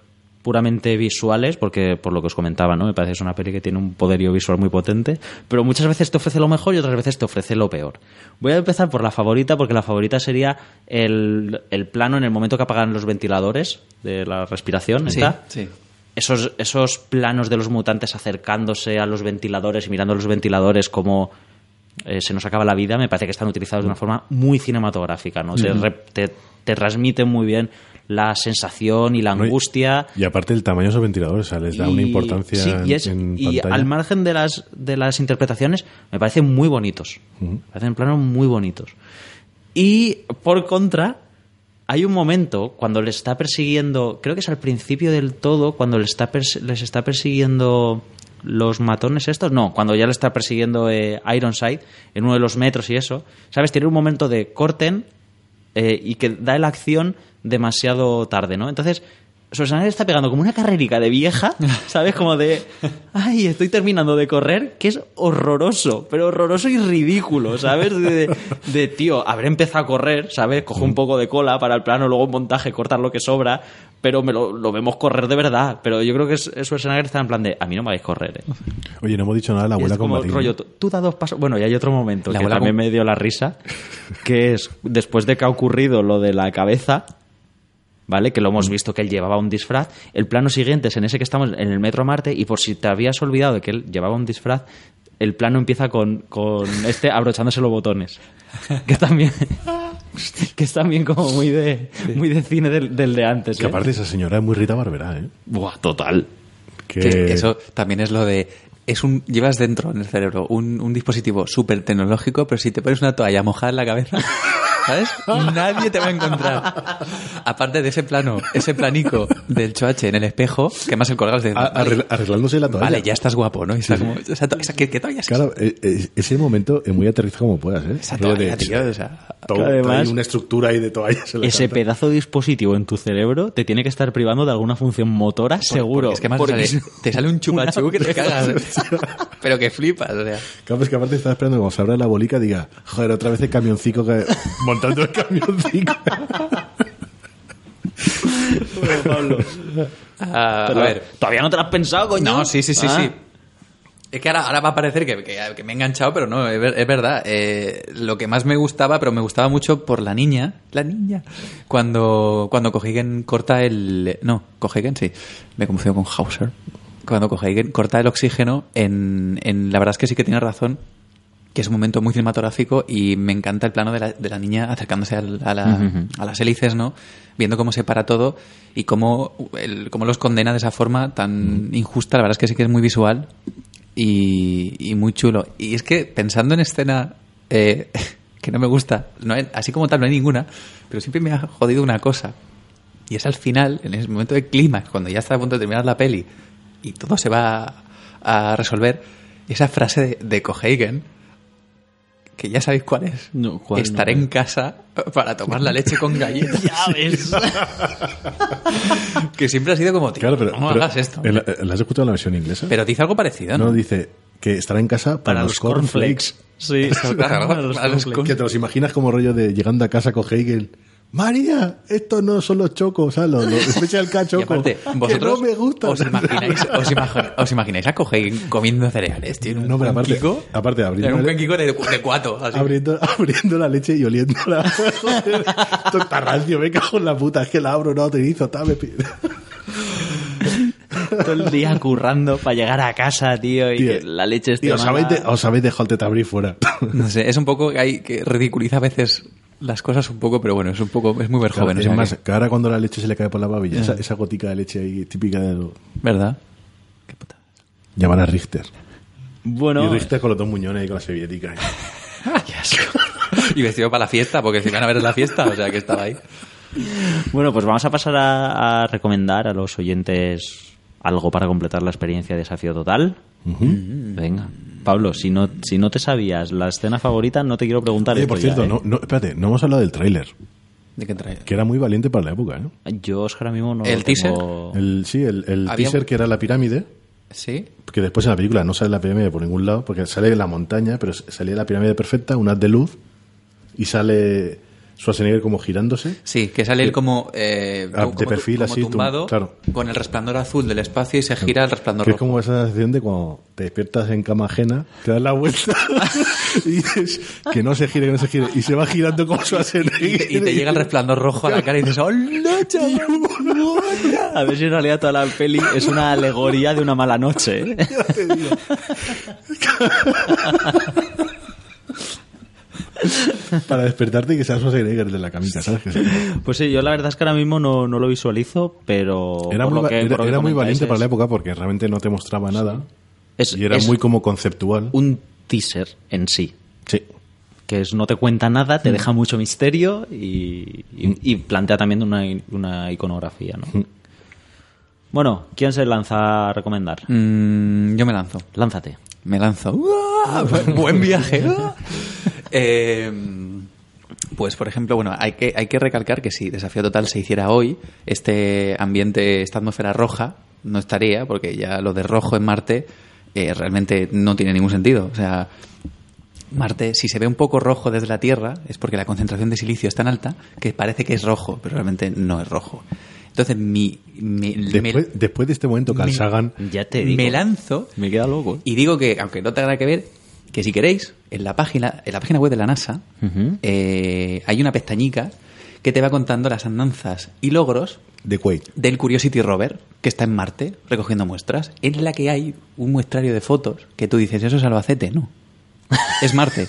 puramente visuales, porque por lo que os comentaba, ¿no? Me parece que es una peli que tiene un poderío visual muy potente, pero muchas veces te ofrece lo mejor y otras veces te ofrece lo peor. Voy a empezar por la favorita, porque la favorita sería el, el plano en el momento que apagan los ventiladores de la respiración. Sí, ¿está? sí. Esos, esos planos de los mutantes acercándose a los ventiladores y mirando los ventiladores como eh, se nos acaba la vida, me parece que están utilizados de una forma muy cinematográfica, ¿no? Te, re- te, te transmiten muy bien la sensación y la No, y- Y aparte el tamaño de esos ventiladores, o sea, les da una y- importancia sí, y, es- en, y al margen de las, de las interpretaciones, me parecen muy bonitos. Me parecen planos muy bonitos. Y por contra, hay un momento cuando les está persiguiendo, creo que es al principio del todo, cuando les está, les está persiguiendo los matones estos, no, cuando ya le está persiguiendo eh, Ironside en uno de los metros y eso, ¿sabes? Tiene un momento de corten eh, y que da la acción demasiado tarde, ¿no? Entonces, Schwarzenegger está pegando como una carrerica de vieja, ¿sabes? Como de, ay, estoy terminando de correr, que es horroroso, pero horroroso y ridículo, ¿sabes? De, de- de, tío, habré empezado a correr, ¿sabes? Cojo un poco de cola para el plano, luego en montaje cortar lo que sobra, pero me lo, lo vemos correr de verdad. Pero yo creo que es, es Schwarzenegger está en plan de, a mí no me hagáis correr, ¿eh? Oye, no hemos dicho nada de la abuela es como rollo, tú, da dos pasos. Bueno, y hay otro momento La que también con- me dio la risa, que es después de que ha ocurrido lo de la cabeza, ¿vale? Que lo hemos visto que él llevaba un disfraz. El plano siguiente es en ese que estamos en el Metro Marte, y por si te habías olvidado de que él llevaba un disfraz, el plano empieza con, con este abrochándose los botones. Que también. que es también como muy de, muy de cine del, del de antes. Que ¿eh? aparte esa señora es muy Rita Barberá, ¿eh? Buah, total. Que, Que eso también es lo de. Es un, llevas dentro en el cerebro un, un dispositivo súper tecnológico, pero si te pones una toalla mojada en la cabeza, ¿sabes? Nadie te va a encontrar. Aparte de ese plano, ese planico del choache en el espejo, que más el colgado es de. a- arreglándose la toalla. Vale, ya estás guapo, ¿no? Y está como, esa to- esa- ¿qué, qué toalla es? Claro, eh, eh, ese momento es muy aterrizado como puedas, ¿eh? Esa toalla, tío, o sea, todo- Además- hay una estructura ahí de toallas. en la Ese carta. pedazo de dispositivo en tu cerebro te tiene que estar privando de alguna función motora, seguro. Porque es que más Porque sale, es te sale un chupachú que te cagas. pero que flipas, o sea. Claro, es que aparte estaba esperando que cuando se abra la bolica diga, joder, otra vez el camioncico que... el camioncico. Bueno, Pablo. Ah, Pero, a ver, ¿Todavía no te lo has pensado, coño? No, sí, sí, sí, Ah. sí. Es que ahora, ahora va a parecer que, que- que me he enganchado, pero no, es verdad. Eh, lo que más me gustaba, pero me gustaba mucho por la niña, la niña, cuando, cuando Cohigen corta el... No, Cohigen, sí, me confundo con Hauser. Cuando Cohigen corta el oxígeno, en, en, la verdad es que sí que tiene razón, que es un momento muy cinematográfico y me encanta el plano de la, de la niña acercándose a, la- a las hélices, ¿no? Viendo cómo se para todo y cómo, el- cómo los condena de esa forma tan injusta. La verdad es que sí que es muy visual y, y muy chulo. Y es que pensando en escena eh, que no me gusta, no hay- así como tal no hay ninguna, pero siempre me ha jodido una cosa. Y es al final, en ese momento de clímax, cuando ya está a punto de terminar la peli y todo se va a, a resolver, esa frase de, de que ya sabéis cuál es. No, No. en casa para tomar la leche con galletas. Ya ves. que siempre ha sido como, tío, Claro, pero, no pero hagas esto. ¿en la- ¿La has escuchado en la versión inglesa? Pero dice algo parecido, ¿no? no, dice que estará en casa para, los cornflakes. Sí, Claro, para los para los cornflakes. Que te los imaginas como rollo de llegando a casa con Hegel. María, estos no son los chocos, ¿sabes? Los, los Special K Y choco. aparte, que vosotros no me gustan. os imagináis, os, imagi- os imagináis a Cohagen comiendo cereales, tío, No, pero aparte- cuenquico, aparte, abriendo en un cuenquico de, de cuatro, así. Abriendo, abriendo la leche y oliéndola. Esto está rancio, me cago en la puta. Es que la abro, no la utilizo. tal, me pide. Todo el día currando para llegar a casa, tío, y Tío, que la leche esté Y os habéis, de- os habéis dejado el tetabrí fuera. No sé, es un poco que hay que ridiculiza a veces las cosas un poco, pero bueno, es un poco, es muy ver joven, es sea más, que- que ahora cuando la leche se le cae por la babilla, esa, esa gotica de leche ahí típica de ¿verdad? Qué puta. llamar a Richter. Bueno, Y Richter con los dos muñones ahí con la soviética. Qué asco. y vestido para la fiesta, porque si van a ver la fiesta, o sea que estaba ahí. bueno, pues vamos a pasar a, a recomendar a los oyentes algo para completar la experiencia de desafío total. Venga, Pablo, si no, si no te sabías la escena favorita, no te quiero preguntar. Oye, esto por ya, cierto, ¿eh? no, no, espérate, no hemos hablado del tráiler, ¿De qué trae? que era muy valiente para la época, ¿eh? Yo, Oscar, ahora mismo no ¿El lo tengo- teaser? El, sí, el, el Había- teaser que era la pirámide, ¿Sí? que después en la película no sale la pirámide por ningún lado, porque sale la montaña, pero salía la pirámide perfecta, un haz de luz, y sale Schwarzenegger como girándose. Sí, que sale él como, eh, Ah, como de perfil como así, tum- tumbado, claro. con el resplandor azul del espacio y se gira el resplandor Que es rojo. como esa sensación de cuando te despiertas en cama ajena, te das la vuelta y dices que no se gire, que no se gire, y se va girando como Y Schwarzenegger. te, y te llega el resplandor rojo a la cara y dices, ¡Hola, chaval! A ver si en realidad toda la peli es una alegoría de una mala noche. ¿eh? Ya te digo. Para despertarte y que seas Schwarzenegger de la camita, ¿sabes? Pues sí, yo la verdad es que ahora mismo no, no lo visualizo, pero. Era muy, que- era- era valiente para la época porque realmente no te mostraba nada Es, y era es muy como conceptual. un teaser en sí. Sí. Que es, no te cuenta nada, Mm. te deja mucho misterio y, y- y plantea también una, una iconografía, ¿no? Mm. Bueno, ¿quién se lanza a recomendar? Mm, yo me lanzo. Lánzate. Me lanzo. ¡Uah! Buen viaje. Eh, pues, por ejemplo, bueno, hay que, hay que recalcar que si Desafío Total se hiciera hoy, este ambiente, esta atmósfera roja, no estaría, porque ya lo de rojo en Marte eh, realmente no tiene ningún sentido. O sea, Marte, si se ve un poco rojo desde la Tierra, es porque la concentración de silicio es tan alta que parece que es rojo, pero realmente no es rojo. Entonces, mi, mi- me- Después, de este momento, Carl me- Sagan Ya te digo. me lanzo Me queda loco. y digo que, aunque no tenga nada que ver, que si queréis, en la página, en la página web de la NASA, eh, hay una pestañica que te va contando las andanzas y logros de del Curiosity Rover, que está en Marte, recogiendo muestras, en la que hay un muestrario de fotos que tú dices, eso es Albacete, no. Es Marte.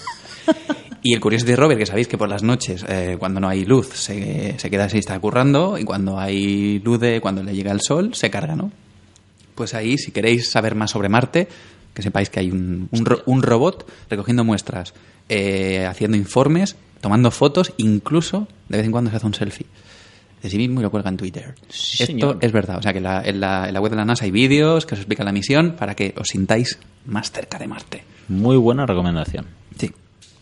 Y el Curiosity Rover, que sabéis que por las noches, eh, cuando no hay luz, se, se queda así, está currando, y cuando hay luz, de, cuando le llega el sol, se carga, ¿no? Pues ahí, si queréis saber más sobre Marte, que sepáis que hay un, un ro- un robot recogiendo muestras, eh, haciendo informes, tomando fotos, incluso de vez en cuando se hace un selfie de sí mismo y lo cuelga en Twitter. Sí, Esto señor. es verdad. O sea que la- en, la, en la web de la NASA hay vídeos que os explican la misión para que os sintáis más cerca de Marte. Muy buena recomendación. Sí.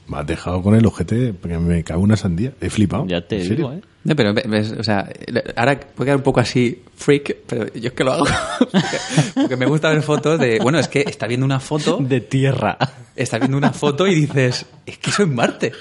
Me has dejado con el ojete porque me cago una sandía. He flipado. Ya te digo, ¿eh? No, pero ve- ves, o sea, ahora puede quedar un poco así freak, pero yo es que lo hago porque, porque me gusta ver fotos de, bueno, es que está viendo una foto, De tierra. está viendo una foto y dices, es que soy Marte,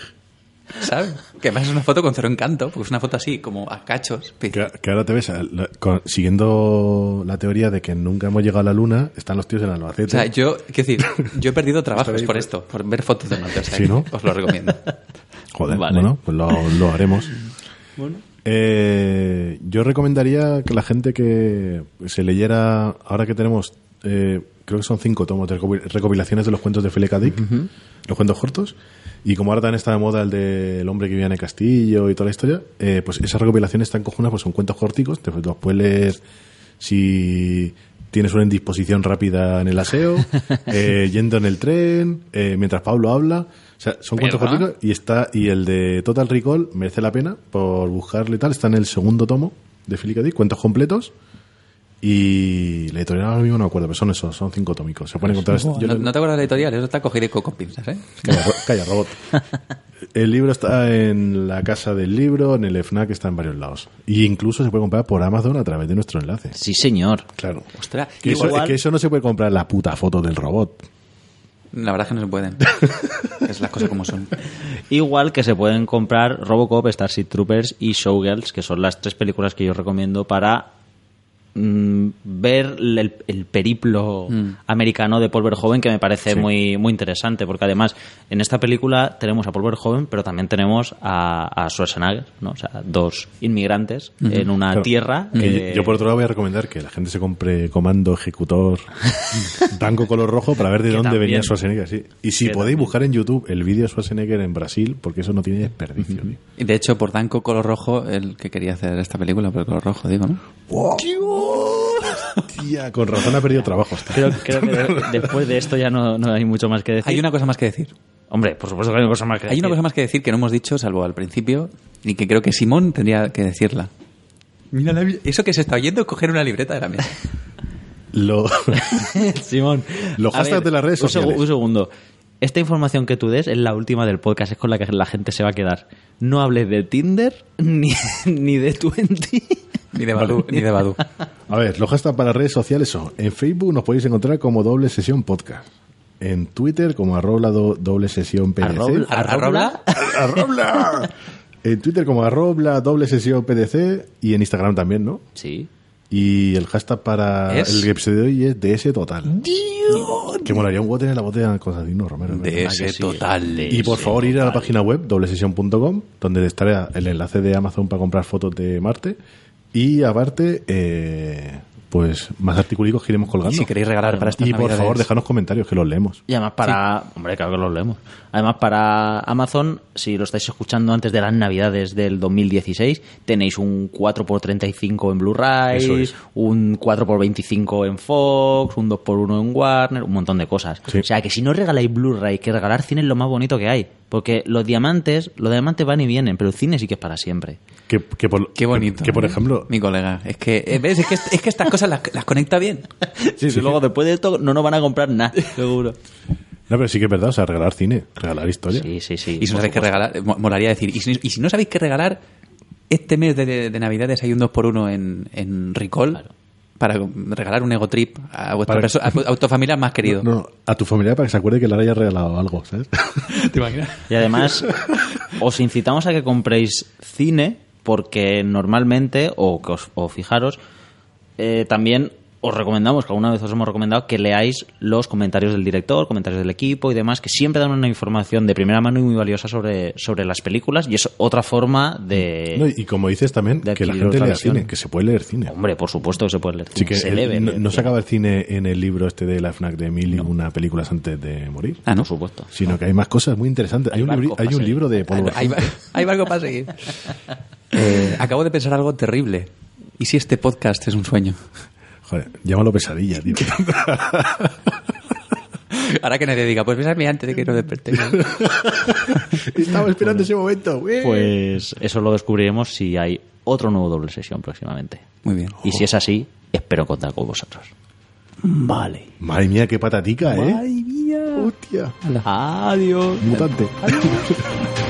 ¿sabes? Que además es una foto con cero encanto, porque es una foto así, como a cachos. Que, que ahora te ves, la- con- siguiendo la teoría de que nunca hemos llegado a la luna, están los tíos en O Albacete. sea, yo, quiero decir, yo he perdido trabajos por esto, por ver fotos de Marte, o sea, Sí, ¿no? os lo recomiendo. Joder, Vale. bueno, pues lo, lo haremos. Eh, yo recomendaría que la gente que se leyera, ahora que tenemos, eh, creo que son cinco tomos de recopi- recopilaciones de los cuentos de Philip K. Dick, los cuentos cortos, y como ahora también está de moda el del hombre que vivía en el castillo y toda la historia, eh, pues esas recopilaciones están cojonas, pues son cuentos corticos, te los puedes leer si tienes una indisposición rápida en el aseo, eh, yendo en el tren, eh, mientras Pablo habla. O sea, son cuentos ¿Verdad? cortitos y está y el de Total Recall merece la pena por buscarle y tal. Está en el segundo tomo de Philip K. Dick, cuentos completos. Y la editorial ahora mismo no me acuerdo, pero son esos, son cinco tómicos. Se pueden encontrar. yo no, te acuerdas de la editorial, eso está cogido con pinzas, ¿eh? Calla, ro- calla, robot. El libro está en la casa del libro, en el FNAC, está en varios lados. Y incluso se puede comprar por Amazon a través de nuestro enlace. Sí, señor. Claro. Ostras, Que eso, Igual- es que eso no se puede comprar la puta foto del robot. la verdad es que no se pueden. es las cosas como son. Igual que se pueden comprar Robocop, Starship Troopers y Showgirls, que son las tres películas que yo recomiendo para mm, ver el, el periplo americano de Paul Verhoeven, que me parece Sí. muy, muy interesante, porque además en esta película tenemos a Paul Verhoeven, pero también tenemos a, a Schwarzenegger, ¿no? o sea, dos inmigrantes en una Claro. tierra. Que Yo, por otro lado, voy a recomendar que la gente se compre Comando Ejecutor blanco color rojo para ver de Que dónde también. venía Schwarzenegger. Sí. Y si Que podéis también. buscar en YouTube el vídeo de Schwarzenegger en Brasil, porque eso no tiene desperdicio. Y de hecho, por Danco color rojo, el que quería hacer esta película, por el color rojo, digo, ¿no? Tía, con razón ha perdido trabajo. hasta. Creo, creo que de- después de esto ya no, no hay mucho más que decir. Hay una cosa más que decir. Hombre, por supuesto que hay una cosa más que Hay una decir. cosa más que decir que no hemos dicho, salvo al principio, y que creo que Simón tendría que decirla. Mira, la- eso que se está oyendo es coger una libreta de la mesa. Lo- Simón. Los hashtags de las redes un sociales. Un segundo. Esta información que tú des es la última del podcast, es con la que la gente se va a quedar. No hables de Tinder ni, ni de Twenty. Ni de Badu, ni de Badu. A ver, los hashtags para redes sociales son: en Facebook nos podéis encontrar como doble sesión podcast. En Twitter como arroba do- doble sesión PDC. Arrobla- ¿Arrobla? En Twitter como arroba doble sesión PDC y en Instagram también, ¿no? Sí. Y el hashtag para ¿Es? el episodio de hoy es DS Total. Que molaría un en la botella de Constantino Romero. Ese sí? total. Y por favor ir a la página web doblesesión.com donde estará el enlace de Amazon para comprar fotos de Marte y aparte eh, pues más articulicos que iremos colgando. Si queréis regalar para estas y por navidades- favor dejadnos comentarios que los leemos. Y además para... Hombre, claro que los leemos. Además para Amazon, si lo estáis escuchando antes de las navidades del 2016, tenéis un 4x35 en Blu-ray, es. un 4x25 en Fox, un 2x1 en Warner, un montón de cosas. Sí. O sea que si no regaláis Blu-ray, que regalar cine es lo más bonito que hay. Porque los diamantes, los diamantes van y vienen, pero el cine sí que es para siempre. Que, que por, Qué bonito. Que, que, por ¿eh? ejemplo, Mi colega. Es que, ¿ves? Es que, es que estas cosas las, las conecta bien. Sí, sí, luego después de esto no nos van a comprar nada, seguro. no, pero sí que es verdad, o sea, regalar cine, regalar historia. Sí, sí, sí. Y si no sabéis qué regalar, mo- molaría decir. Y si, y si no sabéis qué regalar, este mes de, de- de Navidades hay un 2x1 en, en Recall para regalar un ego trip a vuestra perso- a, a tu familiar más querido. No, no, a tu familiar para que se acuerde que le haya regalado algo, ¿sabes? ¿Te imaginas? Y además, os incitamos a que compréis cine, porque normalmente, o, que os, o fijaros, eh, también os recomendamos, que alguna vez os hemos recomendado, que leáis los comentarios del director, comentarios del equipo y demás, que siempre dan una información de primera mano y muy valiosa sobre, sobre las películas, y es otra forma de... No, y como dices también, que la gente lea cine, que se puede leer cine. Hombre, por supuesto que se puede leer. Sí que se el- debe no, se cine. acaba el cine en el libro este de la FNAC de mil y una películas antes de morir. Ah, no. Por supuesto. Sino que hay más cosas muy interesantes. Hay, Hay un, libri- hay libro de Paul Hay, hay algo para seguir. Eh, acabo de pensar algo terrible. ¿Y si este podcast es un sueño? Joder, llámalo pesadilla, tío. Ahora que nadie diga, pues bésame antes de que nos despertemos. Estaba esperando ese momento. Pues eso lo descubriremos si hay otro nuevo doble sesión próximamente. Muy bien. Y si es así, espero contar con vosotros. Vale. Madre mía, qué patatica, ¿eh? Ay, mía. Hostia. Adiós. Mutante.